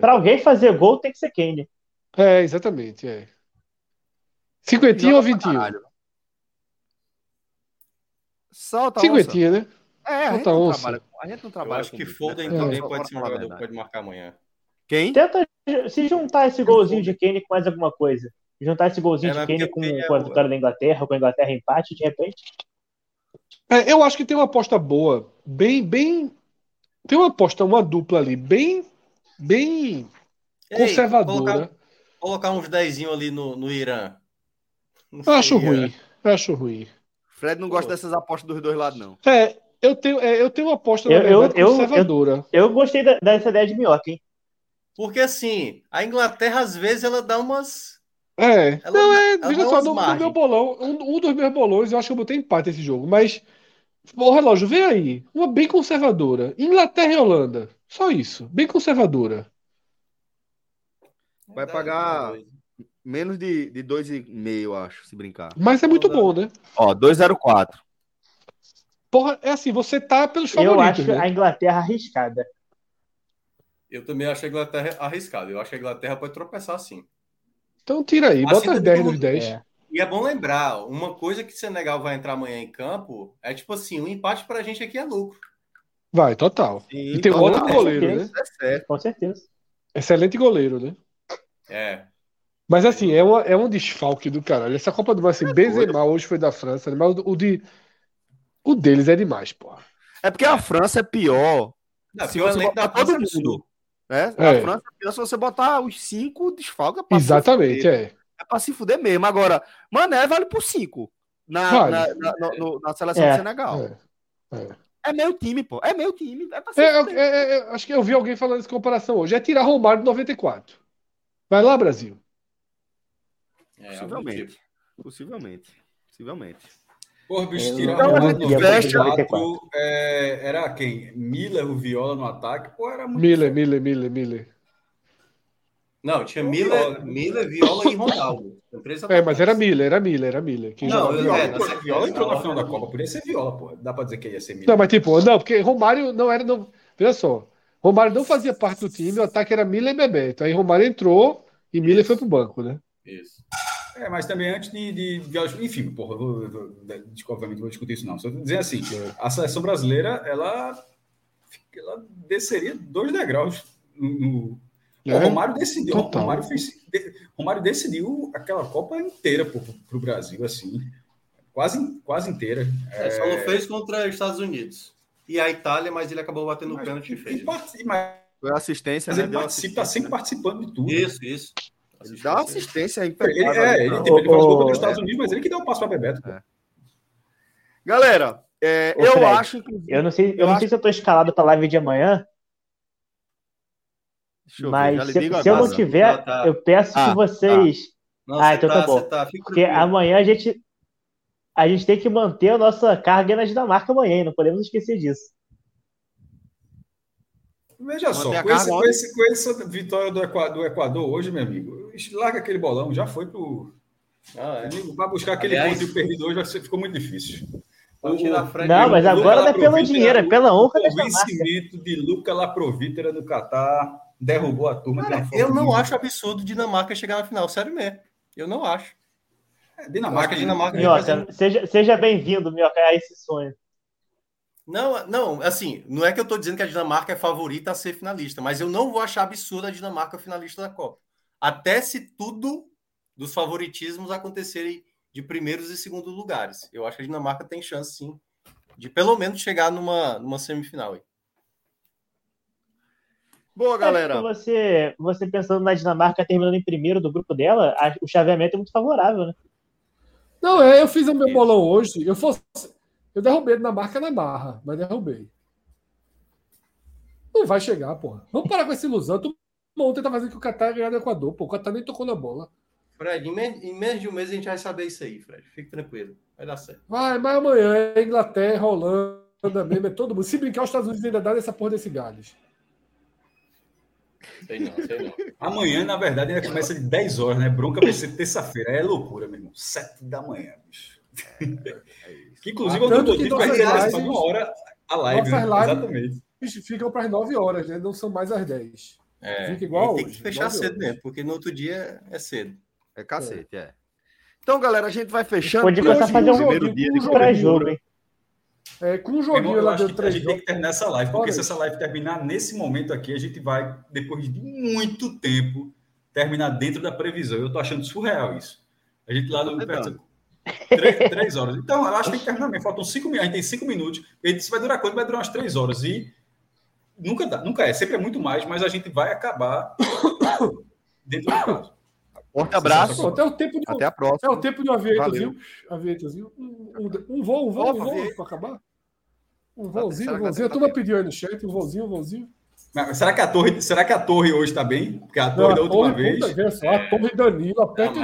Pra alguém fazer gol tem que ser Kane. É, exatamente, é. Cinquentinha ou vintinho? Caralho. Solta, onça. Cinquentinha, né? É, a gente, não onça. trabalha, a gente não Eu trabalha acho com que isso, Foden né? também pode ser um jogador que pode marcar amanhã. Quem? Tenta se juntar esse golzinho de Kane com mais alguma coisa. Juntar esse golzinho É, de Kane com, é com a o- vitória da Inglaterra, com a Inglaterra empate, de repente. É, eu acho que tem uma aposta boa, bem, bem. Tem uma aposta, uma dupla ali, bem, bem Ei, conservadora. Colocar, colocar uns dezinho ali no, no Irã. Eu acho ruim, eu acho ruim. Fred não gosta dessas apostas dos dois lados, não. É, eu tenho, é, eu tenho uma aposta, Eu- eu- eu- conservadora. Eu gostei da- dessa ideia de minhoca, hein? Porque assim, a Inglaterra às vezes ela dá umas. É, Ela não, é, veja só, no, no meu bolão, um, um dos meus bolões, eu acho que eu botei empate esse jogo, mas, o relógio, vem aí, uma bem conservadora. Inglaterra e Holanda, só isso, bem conservadora. Vai pagar menos de, de 2,5, eu acho, se brincar. Mas é muito bom, né? Ó, 2,04. Porra, é assim, você tá pelos Eu favoritos, acho né? a Inglaterra arriscada. Eu também acho a Inglaterra arriscada. Eu acho que a Inglaterra pode tropeçar sim. Então tira aí, Assim bota as também 10 como- nos 10. É. E é bom lembrar, uma coisa que o Senegal vai entrar amanhã em campo é tipo assim, um empate pra gente aqui é lucro. Vai, total. Sim, E tem é, goleiro, né? É certo. Com certeza. Excelente goleiro, né? É. Mas assim, é, uma, é um desfalque do caralho. Essa Copa do Mundo, assim, Benzema hoje foi da França, mas o, de. O deles é demais, porra. É porque a França é pior. Não, Se o você botar França todo é mundo. Né? É. A França é pior se você botar os cinco desfalques. É pra se Exatamente, fuder. é. É pra se fuder mesmo. Agora, Mané vale por cinco na, Vale. na, na, no- no- na seleção É. do Senegal. É, é. É meu time, pô. É meu time. É pra se É, é, fuder. é, é, acho que eu vi alguém falando essa comparação hoje. É tirar Romário de 94. Vai lá, Brasil. É, Possivelmente. tipo. Possivelmente. Possivelmente. Porra, bicho, tirar não Ronaldo acredito. no Fecha. 94, é, era quem? Miller, o Viola no ataque? Pô, era muito. Miller, Miller, Miller, Miller. Não, tinha O Miller, Viola. Miller, Viola e Ronaldo. É, mas era. Miller, era Miller, era Miller. Quem Não, jogava. eu- Viola, é, pô, Viola entrou na na final da Copa, podia ser Viola, pô. Dá pra dizer que ia ser Miller. Não, mas tipo, não, porque Romário não era. Não, veja só. Romário não fazia parte do time, o ataque era Miller e Bebeto. Aí Romário entrou e Miller foi pro banco, né? Isso. É, mas também antes de. de, de- enfim, porra, eu vou, eu vou, desculpa, obviamente, não vou discutir isso, não. Só dizendo assim: a seleção brasileira, ela, ela desceria dois degraus no. no- É, o Romário decidiu. O total. Romário, fez, de- Romário decidiu aquela Copa inteira pro, pro Brasil, assim. Quase, quase inteira. É, só não fez contra os Estados Unidos. E a Itália, mas ele acabou batendo o pênalti e e fez. mas Foi assistência, mas né? ele participa, tá sempre participando de tudo. Isso, isso. Ele dá assistência Ele, impecável. é, ele, tipo, ele faz gol contra os Estados Unidos, mas ele que dá um passo para Bebeto. pô. Galera, é, Ô, eu Fred, acho. inclusive- Eu não sei, eu Eu não acho- sei se eu tô escalado pra live de amanhã, Deixa eu ver, mas lhe se, se eu não tiver, Tá, tá. eu peço Ah, que vocês. Não, Ah, então tá bom. você tá, Porque amanhã a gente. A gente tem que manter a nossa carga na Dinamarca amanhã, hein? não podemos esquecer disso. Veja só, com, esse, com, esse, com essa vitória do Equador, do Equador hoje, meu amigo, larga aquele bolão, já foi pro. Ah, é. Vai buscar aquele Aliás- ponto e o perdido hoje vai ser- ficou muito difícil. Pode tirar a frente. Não, mas agora não é pelo dinheiro, é pela honra O vencimento de Luca Laprovítera no Catar derrubou a turma. Cara, eu não acho absurdo Dinamarca chegar na final, sério mesmo. Eu não acho. É, acho Dinamarca, que a Dinamarca Minhoca, seja, seja bem-vindo, Minhoca, a esse sonho. Não, não, assim, não é que eu tô dizendo que a Dinamarca é favorita a ser finalista, mas eu não vou achar absurdo a Dinamarca finalista da Copa. Até se tudo dos favoritismos acontecerem de primeiros e segundos lugares. Eu acho que a Dinamarca tem chance, sim, de pelo menos chegar numa, numa semifinal. aí. Boa, galera. Você, você pensando na Dinamarca terminando em primeiro do grupo dela, a- o chaveamento é muito favorável, né? Não, é, eu fiz o meu bolão hoje. Eu fosse. Eu derrubei na marca na barra, mas derrubei. Não vai chegar, porra. Vamos parar com essa ilusão. Tu ontem tá fazendo que o Qatar ia ganhar do Equador, pô. O Qatar nem tocou na bola. Fred, em, me- em menos de um mês a gente vai saber isso aí, Fred. Fique tranquilo. Vai dar certo. Vai, mas amanhã é Inglaterra, Holanda mesmo, é todo mundo. Se brincar, os Estados Unidos ainda dá essa porra desse Gales. Sei não, sei não. Amanhã, na verdade, ainda começa de 10 horas, né? Bronca vai ser terça-feira. É loucura, meu irmão. 7 da manhã, bicho. É, é (laughs) que, inclusive, ah, eu tô dito vai ser uma hora a live. Né? Exatamente. Ficam para as 9 horas, né? Não são mais às 10. É, Fica igual tem hoje. que fechar cedo horas. mesmo, porque no outro dia é cedo. É cacete, é. é. Então, galera, a gente vai fechando. Pode começar a fazer um primeiro dia de pré-jogo, hein? É, com um joguinho Irmão, lá dentro três A gente tem que terminar essa live, porque se essa live terminar nesse momento aqui, a gente vai, depois de muito tempo, terminar dentro da previsão. Eu tô achando surreal isso. A gente lá no. Três, (laughs) três, horas. Então, eu acho que tem que terminar mesmo. Faltam cinco minutos. A gente tem cinco minutos. Ele disse vai durar quanto? Vai durar umas três horas. E nunca dá, nunca é. Sempre é muito mais, mas a gente vai acabar (coughs) dentro do prazo. Forte abraço. Até o tempo de, Até a próxima. É o tempo de um avietozinho. Um, um, um voo, um voo, um voo para acabar. Um voozinho, um voozinho. A turma pediu aí no chat, um voozinho, um voozinho. será que a torre, será que a torre hoje está bem? Porque a torre não, da última torre, vez. Puta, só, a torre Danilo, aperta o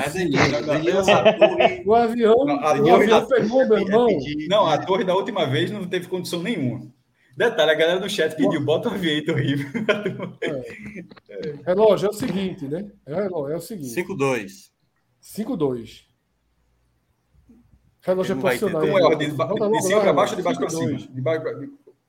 O avião, não, a o avião pegou, meu irmão. Não, a torre da última vez não teve condição nenhuma. Detalhe, a galera do chat pediu, bota o avião horrível. É. Relógio, é o seguinte, né? É, relógio, é o seguinte. 5-2. 5-2. Relógio é profissional. Como é a ordem? De, cima para baixo ou de baixo para cima? De baixo pra...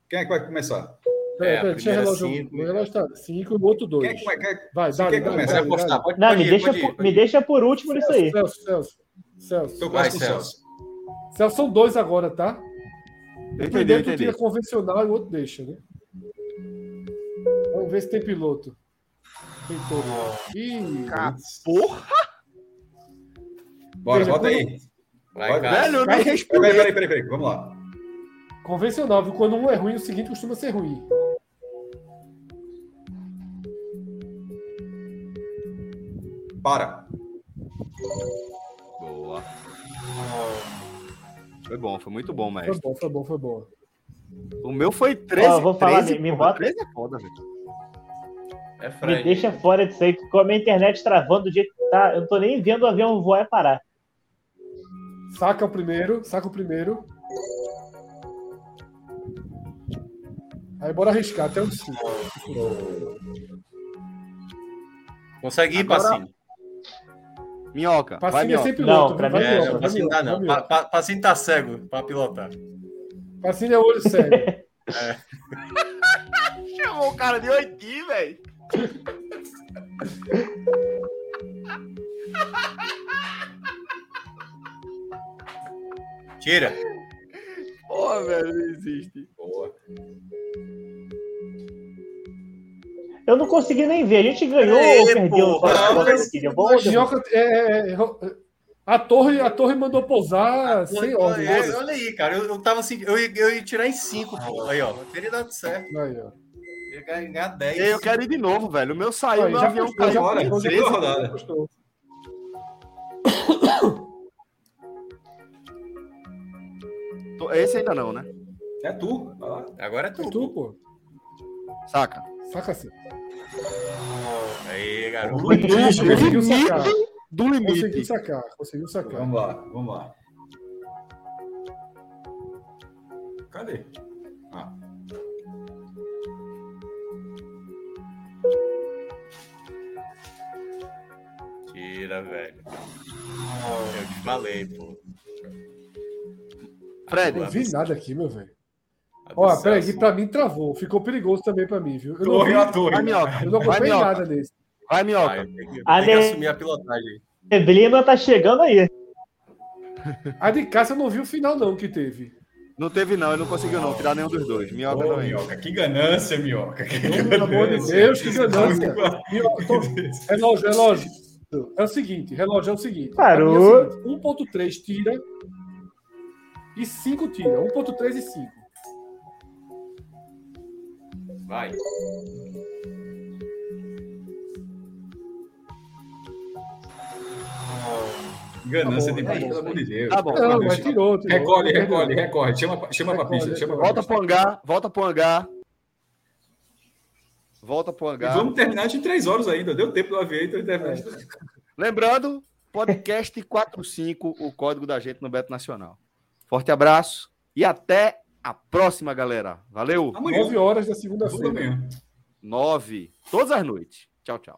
Quem é que vai começar? É, é, deixa o relógio. Cinco, o relógio está 5 e o outro 2. Quem, é, quem, vai, dá, quem começa? Vai, vai, vai. Não, me, ir, deixa por, me deixa por último nisso aí. Celso, Celso. Celso. Então, vai, Celso. Celso, são dois agora, tá? O primeiro tu tira convencional e o outro deixa, né? Vamos ver se tem piloto. Tem todo. Ih, porra! Bora, bota aí. Vai, Velho, eu nem. Peraí, peraí, peraí, peraí, vamos lá. Convencional, viu? Quando um é ruim, o seguinte costuma ser ruim. Para. Boa. Foi bom, foi muito bom, mestre. Foi bom, foi bom, foi bom. O meu foi 13. Ó, vou falar, 13, me, bota. 13 é foda, velho. É me deixa fora disso aí, que com a minha internet travando do jeito que tá, eu não tô nem vendo o avião voar e parar. Saca o primeiro, saca o primeiro. Aí bora arriscar até o 5. Consegue ir, Agora... Passinho? Minhoca. Passinho vai, é sempre piloto. Não, pra mim é, não, Passinho dá não. Passinho tá cego pra pilotar. Passinho é olho cego. é. (laughs) (laughs) Chamou o cara de oitinho, velho. Tira. Porra, velho, não existe. Porra. Eu não consegui nem ver. A gente ganhou Ei, ou perdeu? Porra, é, é, é, a torre, a torre mandou pousar a sem ordem. É, olha aí, cara. Eu, eu tava assim, eu, eu ia tirar em 5, pô. Aí, ó. Teria dado certo. Aí, ó. Eu ia ganhar 10. Eu quero ir de novo, velho. O meu saiu, aí, meu avião caiu. Agora, segunda rodada. Esse ainda não, né? É tu. Agora é tu. É tu, pô. Saca. Saca assim. Aí, garoto. Conseguiu sacar. Do limite. Conseguiu sacar. Conseguiu sacar. Vamos lá, vamos lá. Cadê? Ah. Tira, velho. Eu te falei, pô. Fred, não vi nada aqui, meu velho. Ó, peraí, que pra mim travou. Ficou perigoso também pra mim, viu? Eu não, vi. Vai, minhoca. Eu não nada desse. Vai, minhoca. Vai, tem que, tem que assumir a pilotagem. Neblina tá chegando aí. (laughs) A de Cássio eu não vi o final, não, que teve. Não teve, não. Eu não conseguiu, não. Tirar nenhum dos dois. Minhoca oh, não é. Minhoca, que ganância, Minhoca. Que Pelo amor de Deus, que ganância. Minhoca, tô... Relógio, relógio. É o seguinte, relógio é o seguinte. Parou. É 1.3 tira e 5 tira. 1.3 e 5. Vai. Ganância tá demais, pelo amor de Deus. Tá bom. Não, mas tirou, tirou. Recolhe, recolhe, recolhe. Chama, chama pra pista. Chama volta pro hangar, volta pro hangar. Volta pro hangar. E vamos terminar de três horas ainda. Deu tempo do avião então terminar. Lembrando, podcast 45, o código da gente no Beto Nacional. Forte abraço e até a próxima, galera. Valeu. Amanhã. 9 horas da segunda-feira. nove, todas as noites. Tchau, tchau.